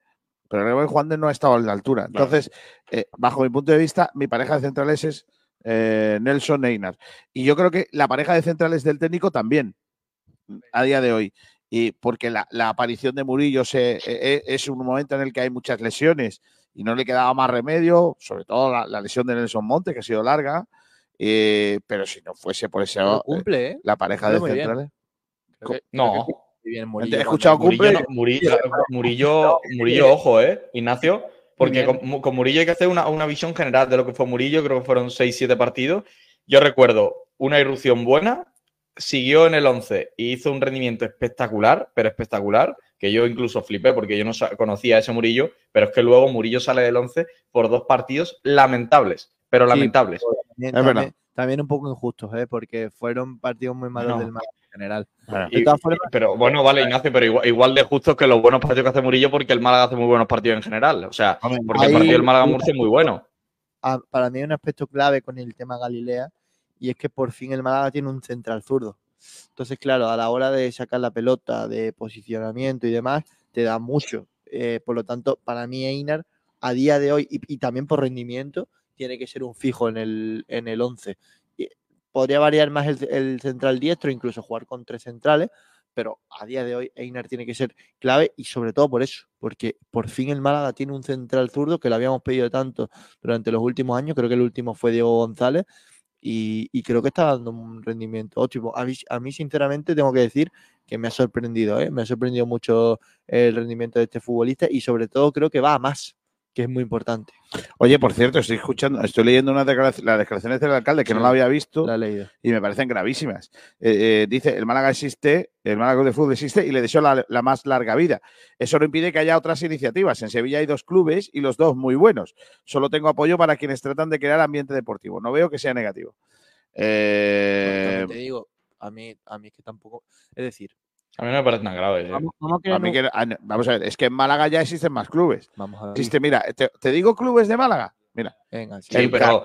Pero luego Juan no ha estado a la altura. Entonces, eh, bajo mi punto de vista, mi pareja de centrales es eh, Nelson Einar. Y yo creo que la pareja de centrales del técnico también, a día de hoy. Y porque la, la aparición de Murillo se, eh, eh, es un momento en el que hay muchas lesiones y no le quedaba más remedio, sobre todo la, la lesión de Nelson Monte, que ha sido larga. eh, pero si no fuese por eso, Pero cumple, ¿eh? la pareja de centrales. Que- No. bien Murillo He escuchado Murillo, cumple. no- Murillo, Murillo, Murillo, ojo, ¿eh? Ignacio, porque con, con Murillo hay que hacer una, una visión general de lo que fue Murillo, creo que fueron 6-7 partidos. Yo recuerdo una irrupción buena, siguió en el 11 y hizo un rendimiento espectacular, pero espectacular, que yo incluso flipé porque yo no conocía a ese Murillo, pero es que luego Murillo sale del 11 por dos partidos lamentables, pero Sí, lamentables. También, Es verdad. también- también un poco injustos, ¿eh? porque fueron partidos muy malos No. del Málaga en general. Y- De todas formas, pero bueno, vale, Ignacio, pero igual, igual de justos que los buenos partidos que hace Murillo, porque el Málaga hace muy buenos partidos en general. O sea, porque el partido del Málaga-Murcia es muy bueno. a- para mí un aspecto clave con el tema Galilea y es que por fin el Málaga tiene un central zurdo. Entonces, claro, a la hora de sacar la pelota, de posicionamiento y demás, te da mucho. Eh, por lo tanto, para mí Einar, a día de hoy, y, también por rendimiento, tiene que ser un fijo en el, en el 11. Y podría variar más el, el central diestro, incluso jugar con tres centrales, pero a día de hoy Einar tiene que ser clave y sobre todo por eso, porque por fin el Málaga tiene un central zurdo que lo habíamos pedido tanto durante los últimos años, creo que el último fue Diego González y, y creo que está dando un rendimiento óptimo. A mí, a mí, sinceramente, tengo que decir que me ha sorprendido, ¿eh? me ha sorprendido mucho el rendimiento de este futbolista y sobre todo creo que va a más, que es muy importante. Oye, por cierto, estoy escuchando, estoy leyendo las declaraciones del alcalde que no la había visto La he leído. y me parecen gravísimas. Eh, eh, dice, el Málaga existe, el Málaga de Fútbol existe y le deseo la, la más larga vida. Eso no impide que haya otras iniciativas. En Sevilla hay dos clubes y los dos muy buenos. Solo tengo apoyo para quienes tratan de crear ambiente deportivo. No veo que sea negativo. Eh, También te digo, a mí, a mí es que tampoco. Es decir, A mí no me parece tan grave. ¿eh? vamos, vamos a mí que- vamos ver, es que en Málaga ya existen más clubes. Vamos a ver. Existe, mira, te, te digo clubes de Málaga. Mira, Venga, sí. Sí, el pero,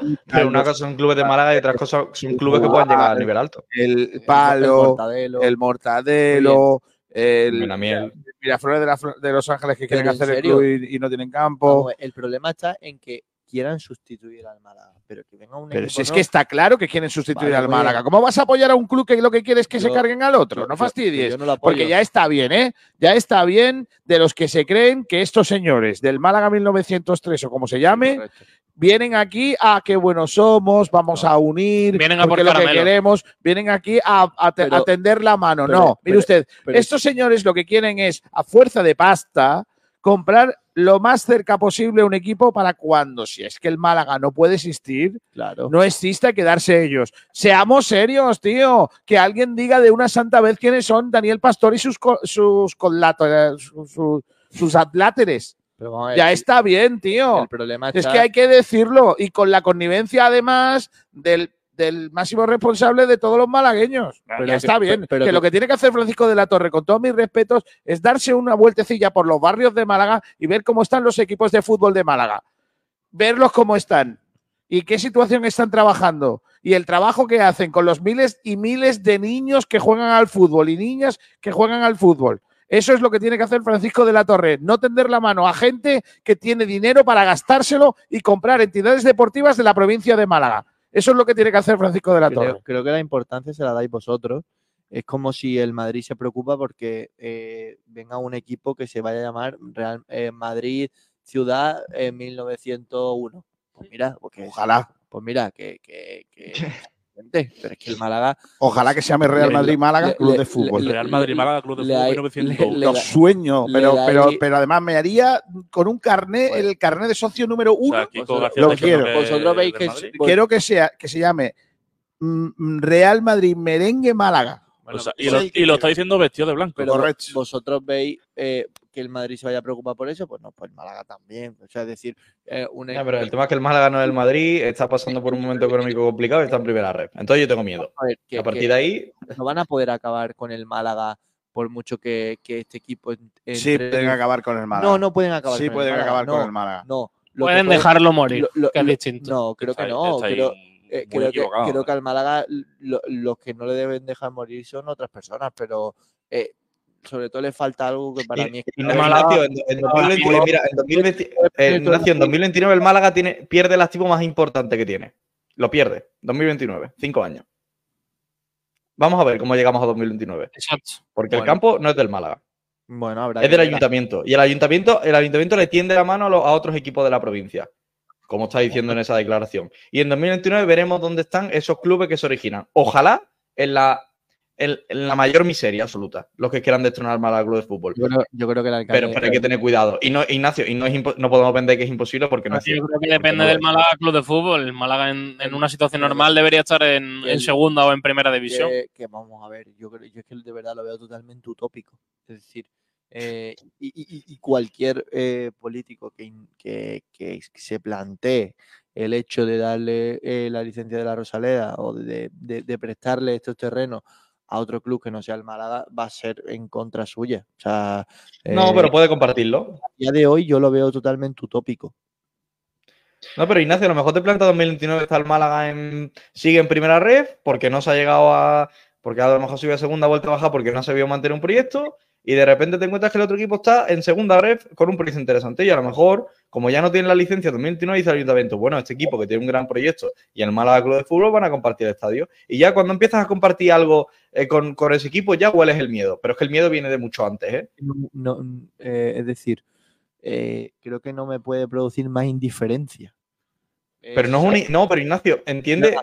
una cosa son clubes de Málaga y otras cosas son clubes que pueden llegar al nivel alto. el El Palo, el Mortadelo, el Benamiel. Miraflores de, la Flo- de Los Ángeles que quieren hacer el club y, y no tienen campo. el problema está en que quieran sustituir al Málaga, pero que venga un Pero equipo si es que está claro que quieren sustituir Vale, al Málaga. ¿Cómo vas a apoyar a un club que lo que quiere es que se carguen al otro? yo- no fastidies. yo no lo apoyo. Porque ya está bien, ¿eh? Ya está bien de los que se creen que estos señores del Málaga 1903 o como se llame, Correcto. vienen aquí a qué buenos somos, vamos a unir, Vienen a porque por lo que queremos, vienen aquí a, a te- Pero- a tender la mano. pero- no, mire pero- usted, pero- estos señores lo que quieren es, a fuerza de pasta, comprar lo más cerca posible un equipo para cuando, si es que el Málaga no puede existir, Claro. no exista quedarse ellos. Seamos serios, tío. Que alguien diga de una santa vez quiénes son Daniel Pastor y sus, co- sus, collater- su- su- sus atláteres. Pero Ya está bien, tío. El problema Es que hay que decirlo. Y con la connivencia, además, del, del máximo responsable de todos los malagueños. Pero ya que- está bien. pero- pero que que- lo que tiene que hacer Francisco de la Torre, con todos mis respetos, es darse una vueltecilla por los barrios de Málaga y ver cómo están los equipos de fútbol de Málaga. Verlos cómo están y qué situación están trabajando y el trabajo que hacen con los miles y miles de niños que juegan al fútbol y niñas que juegan al fútbol. Eso es lo que tiene que hacer Francisco de la Torre, no tender la mano a gente que tiene dinero para gastárselo y comprar entidades deportivas de la provincia de Málaga. Eso es lo que tiene que hacer Francisco de la Torre. creo, creo que la importancia se la dais vosotros. Es como si el Madrid se preocupa porque eh, venga un equipo que se vaya a llamar Real eh, Madrid Ciudad en 1901. Pues mira, porque Ojalá. Pues mira, que, que, que- gente, pero es que el Málaga Ojalá que se llame Real Le- Madrid Málaga le- Club le- de Fútbol. le- Real Madrid Málaga Club de le Fútbol hay- 1901. le- Lo da- sueño, le pero, pero, pero además me haría con un carnet, Bueno. el carnet de socio número O uno. sea, Kiko Vosotros- García lo quiero. que Vosotros veis que Quiero que sea que se llame mm, Real Madrid Merengue Málaga. O sea, pues y, lo, sí, y lo está diciendo vestido de blanco. Pero vosotros veis eh, que el Madrid se vaya a preocupar por eso, pues no, pues el Málaga también. O sea, es decir, eh, un Ya, pero el tema es que el Málaga no es el Madrid, está pasando por un momento económico complicado y está en primera red. Entonces yo tengo miedo. A ver, que- a partir que de ahí, no van a poder acabar con el Málaga por mucho que, que este equipo en- Sí, entre- pueden acabar con el Málaga. No, no pueden acabar Sí, con pueden el Málaga. acabar con no, el Málaga. No. Lo que Pueden puede- dejarlo morir, lo- lo- que es lo- distinto. No, creo que no. Creo, eh, creo, que, creo que al Málaga lo- los que no le deben dejar morir son otras personas, pero eh, sobre todo le falta algo que para mí es que Y no, Ignacio, en, en 2020 mira, en 2020 eh, en 2029 el Málaga tiene, pierde el activo más importante que tiene. Lo pierde. 2029, cinco años. Vamos a ver cómo llegamos a 2029. Exacto. Porque el campo no es del Málaga. Bueno, habrá Es que del ver. ayuntamiento. Y el ayuntamiento, el ayuntamiento le tiende la mano a, los- a otros equipos de la provincia. Como está diciendo en esa declaración. Y en 2029 veremos dónde están esos clubes que se originan. Ojalá en la, en, en la mayor miseria absoluta. Los que quieran destronar al Málaga Club de Fútbol. Yo creo, yo creo que el alcalde. Pero, pero hay que tener cuidado. Y no, Ignacio, y no, es no podemos vender que es imposible porque no es Yo creo que depende no del. Málaga Club de Fútbol. El Málaga en, en una situación normal debería estar en, en segunda o en primera división. Que, que vamos a ver, yo, creo, yo es que de verdad lo veo totalmente utópico. Es decir, eh, y, y- y cualquier eh, político que, que, que se plantee el hecho de darle eh, la licencia de la Rosaleda o de, de- de prestarle estos terrenos a otro club que no sea el Málaga va a ser en contra suya. O sea, No, pero puede compartirlo. a día de hoy yo lo veo totalmente utópico. No, pero Ignacio, a lo mejor te planta 2029 está el Málaga en, sigue en primera red porque no se ha llegado a. Porque a lo mejor a segunda vuelta a bajar porque no se vio mantener un proyecto. Y de repente te encuentras que el otro equipo está en segunda red con un proyecto interesante. Y a lo mejor, como ya no tiene la licencia 2029, dice el ayuntamiento: Bueno, este equipo que tiene un gran proyecto y el Málaga Club de Fútbol van a compartir el estadio. Y ya cuando empiezas a compartir algo eh, con, con ese equipo, ya hueles el miedo. Pero es que el miedo viene de mucho antes, ¿eh? No, eh, es decir, creo que no me puede producir más indiferencia. Pero no es un. No, pero Ignacio, entiende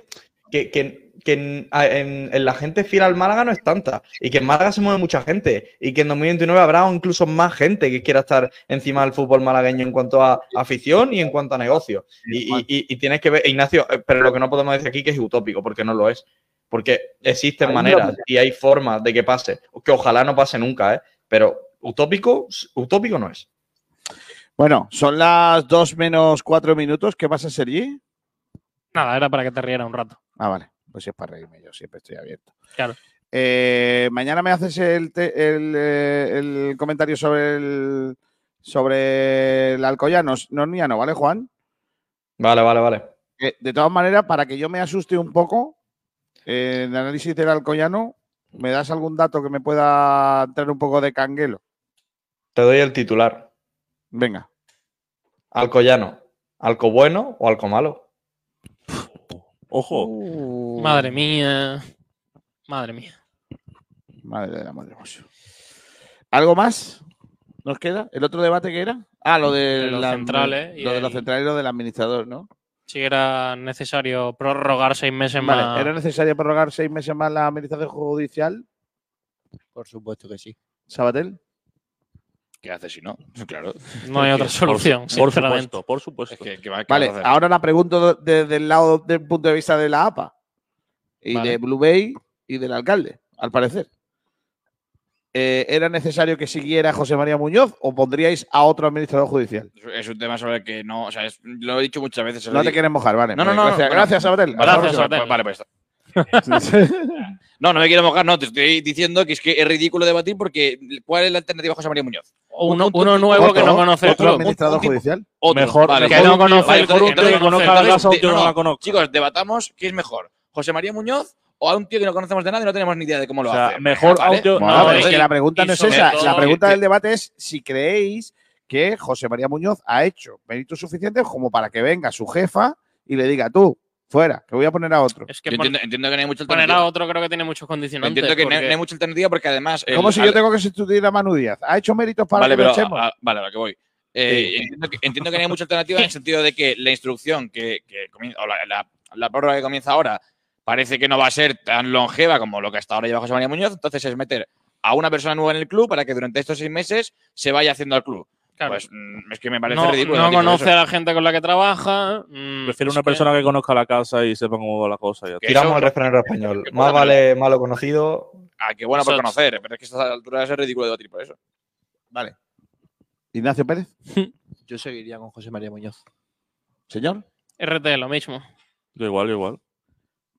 que, que- que en, a- en- en la gente fiel al Málaga no es tanta. Y que en Málaga se mueve mucha gente. Y que en 2029 habrá incluso más gente que quiera estar encima del fútbol malagueño en cuanto a afición y en cuanto a negocio. Y, y- y- y tienes que ver, Ignacio, eh, pero lo que no podemos decir aquí que es utópico, porque no lo es. Porque existen maneras y hay formas de que pase. Que ojalá no pase nunca, ¿eh? Pero utópico, utópico no es. Bueno, son las 2 menos 4 minutos. ¿Qué pasa, Sergi? Nada, era para que te riera un rato. Ah, vale. Pues si es para reírme, yo siempre estoy abierto. Claro. Eh, mañana me haces el, te- el, eh, el comentario sobre el sobre el Alcoyano. No, ya no, ¿vale, Juan? Vale, vale, vale. Eh, de todas maneras, para que yo me asuste un poco, eh, en el análisis del Alcoyano, ¿me das algún dato que me pueda traer un poco de canguelo? Te doy el titular. Venga. Alcoyano. ¿Alco bueno o alco malo? Ojo. Uh. Madre mía. Madre mía. Madre de la madre. ¿Algo más? ¿Nos queda? ¿El otro debate que era? Ah, lo de, De los la- centrales y Lo de los centrales y lo del administrador, ¿no? Si era necesario prorrogar seis meses Vale, más. ¿era necesario prorrogar seis meses más la administración judicial? Por supuesto que sí. ¿Sabatel? ¿Qué haces si no? Claro. No hay otra Por- solución, Por, sinceramente. supuesto, por supuesto. Es que, ¿qué va- qué Vale, ahora la pregunto desde el lado del punto de vista de la APA y Vale. de Blue Bay y del alcalde, al parecer. Eh, ¿Era necesario que siguiera José María Muñoz o pondríais a otro administrador judicial? Es un tema sobre el que no. O sea, es- lo he dicho muchas veces. No te quieres mojar, vale. No, no, no. Gracias, gracias Sabatel. Gracias. Sabatel. Vale, pues está. No, no me quiero mojar, no. Te estoy diciendo que es que es ridículo debatir porque ¿cuál es la alternativa a José María Muñoz? Uno, Un- un- uno un- nuevo que no ¿Otro? conoce el ¿Otro administrador Un tipo- judicial? Otro. Mejor- Vale, Que mejor no conoce vale, el mejor un que tío no que conozca conoce la no No, la conozca. Chicos, debatamos qué es mejor. ¿José María Muñoz o a un tío que no conocemos de nada y no tenemos ni idea de cómo lo O sea, hace? mejor Vale. a un tío- Bueno, No, pero pero es que la pregunta no es esa. todo la pregunta del debate es si creéis que José María Muñoz ha hecho méritos suficientes como para que venga su jefa y le diga tú, fuera, que voy a poner a otro. Es que Yo por- entiendo, entiendo que no hay mucha poner a otro creo que tiene muchos condicionantes. Entiendo que no hay- porque- no hay mucha alternativa porque además. el- Como si al- yo tengo que sustituir a Manu Díaz. ¿Ha hecho méritos para Vale, que lo pero echemos? a, a- vale, a lo que voy. Eh, entiendo, que, entiendo que no hay mucha alternativa en el sentido de que la instrucción que, que comienza, o la, la- la prórroga que comienza ahora parece que no va a ser tan longeva como lo que hasta ahora lleva José María Muñoz. Entonces es meter a una persona nueva en el club para que durante estos seis meses se vaya haciendo al club. Claro. Pues mm, es que me parece no, ridículo. no conoce a la gente con la que trabaja. mm, Prefiero una persona que conozca la casa y sepa cómo va la cosa. ya Tiramos eso- el refranero español. que Más vale malo conocido Ah, qué bueno por conocer, pero es que a estas alturas es ridículo debatir por eso. Vale. Ignacio Pérez, Yo seguiría con José María Muñoz. señor. RT, lo mismo. Yo igual, yo igual.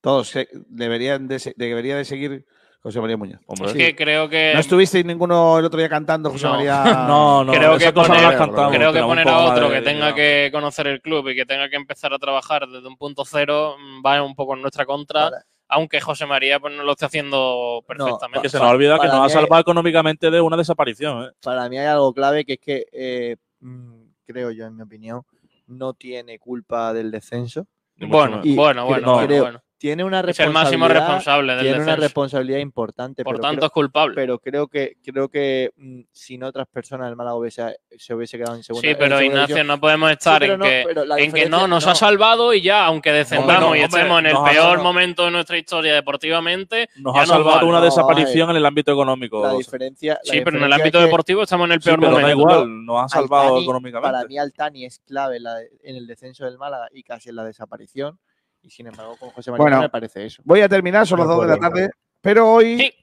Todos se- deberían de, debería de seguir José María Muñoz. Hombre. Es Sí. que creo que. ¿No estuvisteis ninguno el otro día cantando José No. María? No, no, creo que no poner- cantamos. Creo que poner a otro de- que tenga que conocer el club y que tenga que empezar a trabajar desde un punto cero mm, va un poco en nuestra contra, aunque José María pues no lo esté haciendo perfectamente. Que se nos olvida que nos ha salvado económicamente de una desaparición. ¿eh? Para mí hay algo clave que es que, eh, mm, creo yo, en mi opinión, no tiene culpa del descenso. Bueno. Y bueno, bueno, no, bueno, creo- bueno. Tiene una Es el responsabilidad. máximo responsable del Tiene una responsabilidad importante. Por pero tanto, creo- es culpable. pero creo que creo que mm, sin otras personas el Málaga hubiese, se hubiese quedado en segunda. Sí, pero segunda Ignacio, división. no podemos estar pero en, no, que, pero en que no, nos no. ha salvado y ya, aunque descendamos Hombre, y estemos en el peor salvado- momento de nuestra historia deportivamente, Nos ha salvado vale. una No, desaparición en el ámbito económico. La diferencia. la sí, pero en el ámbito deportivo estamos en el sí, peor pero da momento. igual, nos ha salvado Altani, económicamente. Para mí Altani es clave en, la- en el descenso del Málaga y casi en la desaparición. Y sin embargo, con José María Bueno, no me parece eso. Voy a terminar, son las De 2 de la tarde, pero hoy, Sí.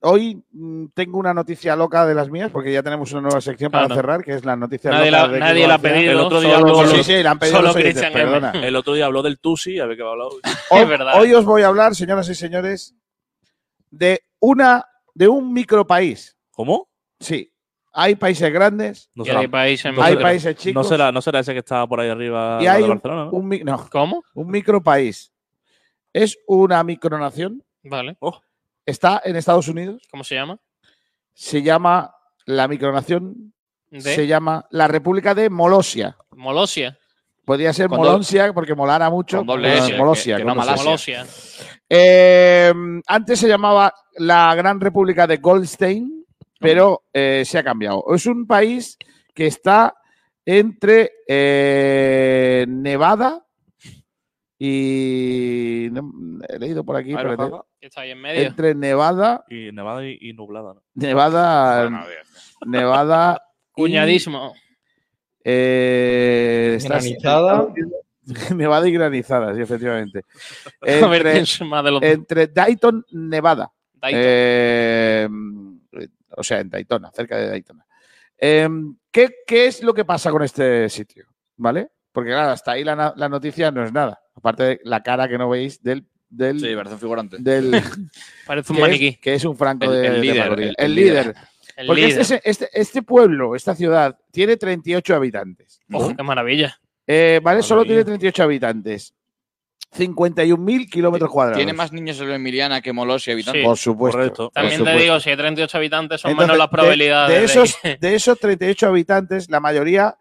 hoy mm, tengo una noticia loca de las mías, porque ya tenemos una nueva sección para Claro. cerrar, que es la noticia Nadie loca la, de nadie la ha pedido. El otro día solo- habló- Sí, sí, la han pedido solo Cristian perdona. El otro día habló del Tusi, a ver qué va a hablar hoy. Hoy, Es verdad. hoy os voy a hablar, señoras y señores, de una de un micropaís. ¿Cómo? Sí, hay países grandes, No hay países no hay será- países no chicos será, no será ese que está por ahí arriba y hay de un, un no, ¿Cómo? un micropaís. Es una micronación, Vale. está en Estados Unidos, ¿Cómo se llama? se llama la micronación, De se llama la República de Molosia. Molosia. Podría ser Molonsia, porque molara mucho. con doble pero S, es Molosia. que- que no. Molosia. Eh, antes se llamaba la Gran República de Goldstein, pero eh, se ha cambiado. Es un país que está entre eh, Nevada y. no, he leído por aquí, ver, espérate. Está ahí en medio. entre Nevada, Y nevada y, y nublada, ¿no? Nevada. Nevada. y, Cuñadísimo. eh, Granizada. Nevada y granizada, sí, efectivamente. A ver Entre, quién es más de los entre Dayton, Nevada. Dayton. O sea, en Daytona, cerca de Daytona. Eh, ¿qué, qué es lo que pasa con este sitio? ¿Vale? Porque claro, hasta ahí la, la noticia no es nada. Aparte de la cara que no veis del. del, Sí, parece un figurante. del Parece un que, maniquí. es, que es un franco El- de, el de líder, Madrid. el- El, el líder. El Porque líder. este, este, este pueblo, esta ciudad, tiene 38 habitantes. Ojo, qué maravilla. Eh, ¿Vale? Solo Maravilla. tiene 38 habitantes. 51.000 kilómetros cuadrados. Tiene más niños en Emiliana que Molosia habitantes. Sí. Por supuesto. Correcto. También por te supuesto. digo, si hay 38 habitantes, son Entonces, menos las de- probabilidades De, de esos, que- de esos 38 habitantes, la mayoría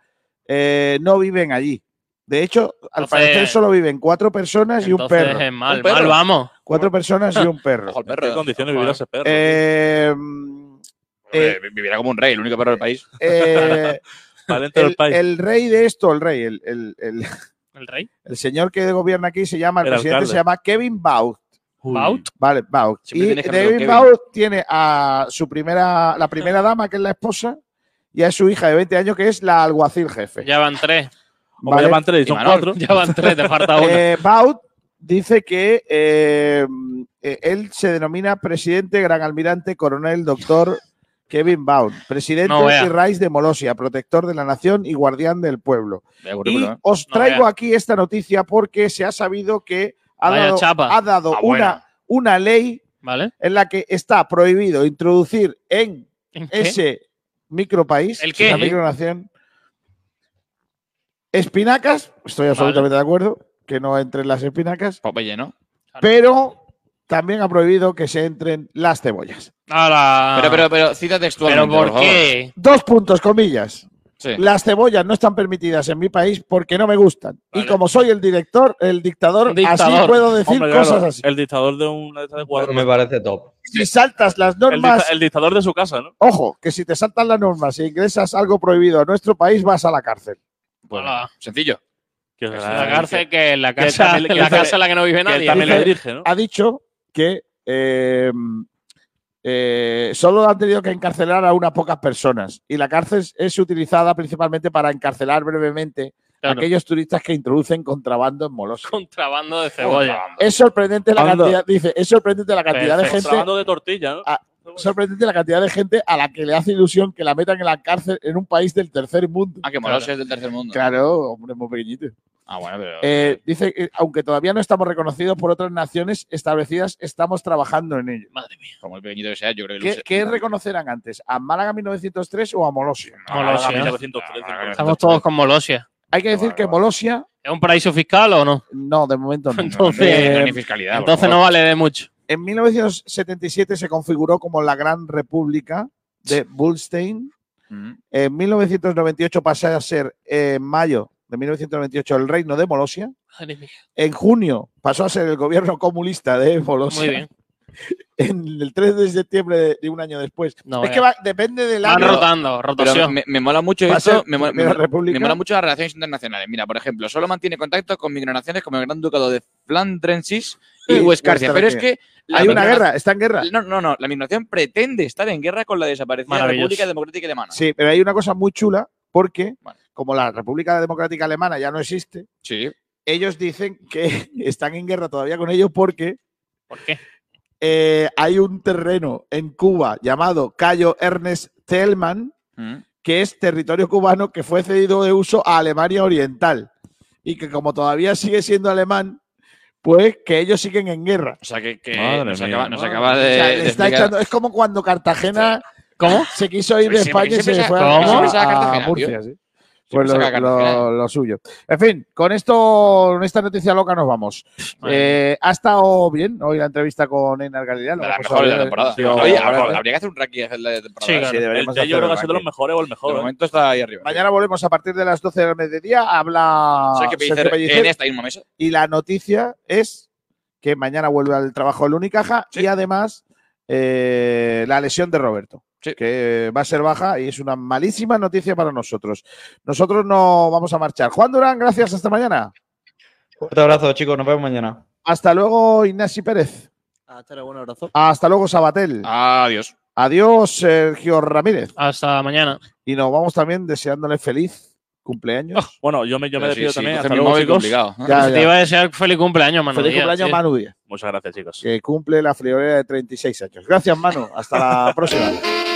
eh, no viven allí. De hecho, al Entonces- parecer solo viven cuatro personas y un perro. eh, mal, Un perro. mal vamos. Cuatro personas y un perro. Ojo al ¿En qué perro. condiciones vivirá ese perro? Eh, Hombre, vivirá como un rey, el único perro del país. eh, el, país. el rey de esto, el rey, el, el- el- rey. el señor que gobierna aquí se llama, el, El presidente alcalde. se llama Kevin Baut. Baut. Vale, Baut. Siempre Y Kevin. Baut tiene a su primera, la primera dama, que es la esposa, y a su hija de 20 años, que es la alguacil jefe. Ya van tres. Ya van tres, son Manol. cuatro. Ya van tres, te falta uno. Eh, Baut dice que eh, eh, él se denomina presidente, gran almirante, coronel, doctor Kevin Baut, presidente No y de Molosia, protector de la nación y guardián del pueblo. Y os traigo aquí esta noticia porque se ha sabido que ha Vaya dado, chapa. ha dado Ah, una, una ley ¿Vale? en la que está prohibido introducir en ese micropaís, ¿El qué? esa micronación, espinacas, estoy absolutamente de acuerdo, que no entren las espinacas, Popeye, ¿no? pero también ha prohibido que se entren las cebollas. ¡Hala! Pero, pero, pero, cita ¿Pero textualmente. por qué? Dos puntos, comillas. Sí. Las cebollas no están permitidas en mi país porque no me gustan. Y como soy el director, el dictador, así puedo decir Hombre, claro, cosas así. El dictador de una de estas de cuadros. Me parece top. Si saltas las El, normas, dicta- el dictador de su casa, ¿no? ojo, que si te saltas las normas e ingresas algo prohibido a nuestro país, vas a la cárcel. Bueno, Hola. sencillo. Que La cárcel que la que casa, también- que la casa en la que no vive nadie. también lo dirige, ¿no? Ha dicho que eh, eh, solo han tenido que encarcelar a unas pocas personas y la cárcel es utilizada principalmente para encarcelar brevemente Claro. aquellos turistas que introducen contrabando en Molossia. Contrabando de cebolla. Es sorprendente la cantidad, dice, es sorprendente la cantidad de gente, Contrabando de tortilla, ¿no? Ah, sorprendente la cantidad de gente a la que le hace ilusión que la metan en la cárcel en un país del tercer mundo. Ah, que Molossia es del tercer mundo. Claro, hombre, muy pequeñito. Ah, bueno, pero. Eh, dice que aunque todavía no estamos reconocidos por otras naciones establecidas, estamos trabajando en ello. Madre mía. Como el pequeñito que sea, yo creo que. ¿Qué, qué reconocerán antes? ¿A Málaga 1903 o a Molossia? Molossia. Ah, 1903, Estamos todos con Molossia. Hay que decir que Molossia, ¿Es un paraíso fiscal o no? no, de momento no. Entonces- Eh, No ni fiscalidad. Entonces no vale de mucho. en 1977 se configuró como la Gran República de Bullstein. Mm. En 1998 pasa a ser, eh, en mayo de 1998, el reino de mía. En junio pasó a ser el gobierno comunista de. Muy bien. En el 3 de septiembre de, de un año después. No, es que va- depende del Van año. rotando, rotación. me, me mola mucho esto. Me, mola- me Primera mola- República. me mola mucho las relaciones internacionales. Mira, por ejemplo, solo mantiene contacto con migraciones como el Gran Ducado de Flandrensis y Huescarcia. Pero es que. la Hay una guerra, está en guerra. No, no, no. La migración pretende estar en guerra con la desaparecida. República Democrática Alemana. Sí, pero hay una cosa muy chula porque, Vale. Como la República Democrática Alemana ya no existe, Sí. ellos dicen que están en guerra todavía con ellos porque ¿Por qué? eh, hay un terreno en Cuba llamado Cayo Ernest Thälmann, Mm. que es territorio cubano que fue cedido de uso a Alemania Oriental y que como todavía sigue siendo alemán, pues que ellos siguen en guerra. O sea, que, nos, acaba, nos O de. sea, le de está explicar- echando- es como cuando Cartagena ¿Cómo? se quiso ir de España y se saca- fue ¿Cómo? a, a Cartagena, Murcia. sí. Pues lo, suyo. En fin, con esto, con esta noticia loca nos vamos. Eh, ha estado bien hoy la entrevista con Einar Galilea. lo De hemos las pasado mejores de la bien, temporada. sí, Oye, ahora- habría habría que hacer un ranking de la temporada. Sí, claro. El deberíamos de hacer yo creo que ha sido de los mejores o el De mejor. ¿eh? momento está ahí arriba. Mañana volvemos a partir de las 12 del mediodía. Habla Sergio Sergio Pellicer Pellicer, en esta misma mesa. y la noticia es que mañana vuelve al trabajo el Unicaja Sí. y además eh, la lesión de Roberto, Sí. que va a ser baja y es una malísima noticia para nosotros. Nosotros no vamos a marchar. Juan Durán, gracias. Hasta mañana. Fuerte abrazo, chicos. Nos vemos mañana. Hasta luego, Ignasi Pérez. Hasta luego, un abrazo. Hasta luego, Sabatel. Adiós. Adiós, Sergio Ramírez. Hasta mañana. Y nos vamos también deseándole feliz cumpleaños. Bueno, yo me, yo me sí, despido sí, también. Hasta luego, chicos. complicado. Ya, Te iba a desear feliz cumpleaños, Manu Feliz cumpleaños, sí. Manu Díaz, Muchas gracias, chicos. que cumple la friolera de 36 años. Gracias, Manu. Hasta la próxima.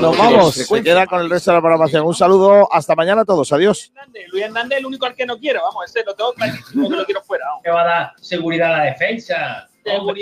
Nos vamos. Se queda con el resto de la programación. Un saludo. Hasta mañana a todos. Adiós. Luis Hernández el único al que no quiero, vamos, ese lo tengo clarísimo que lo quiero fuera. que va a dar seguridad a la defensa. Seguridad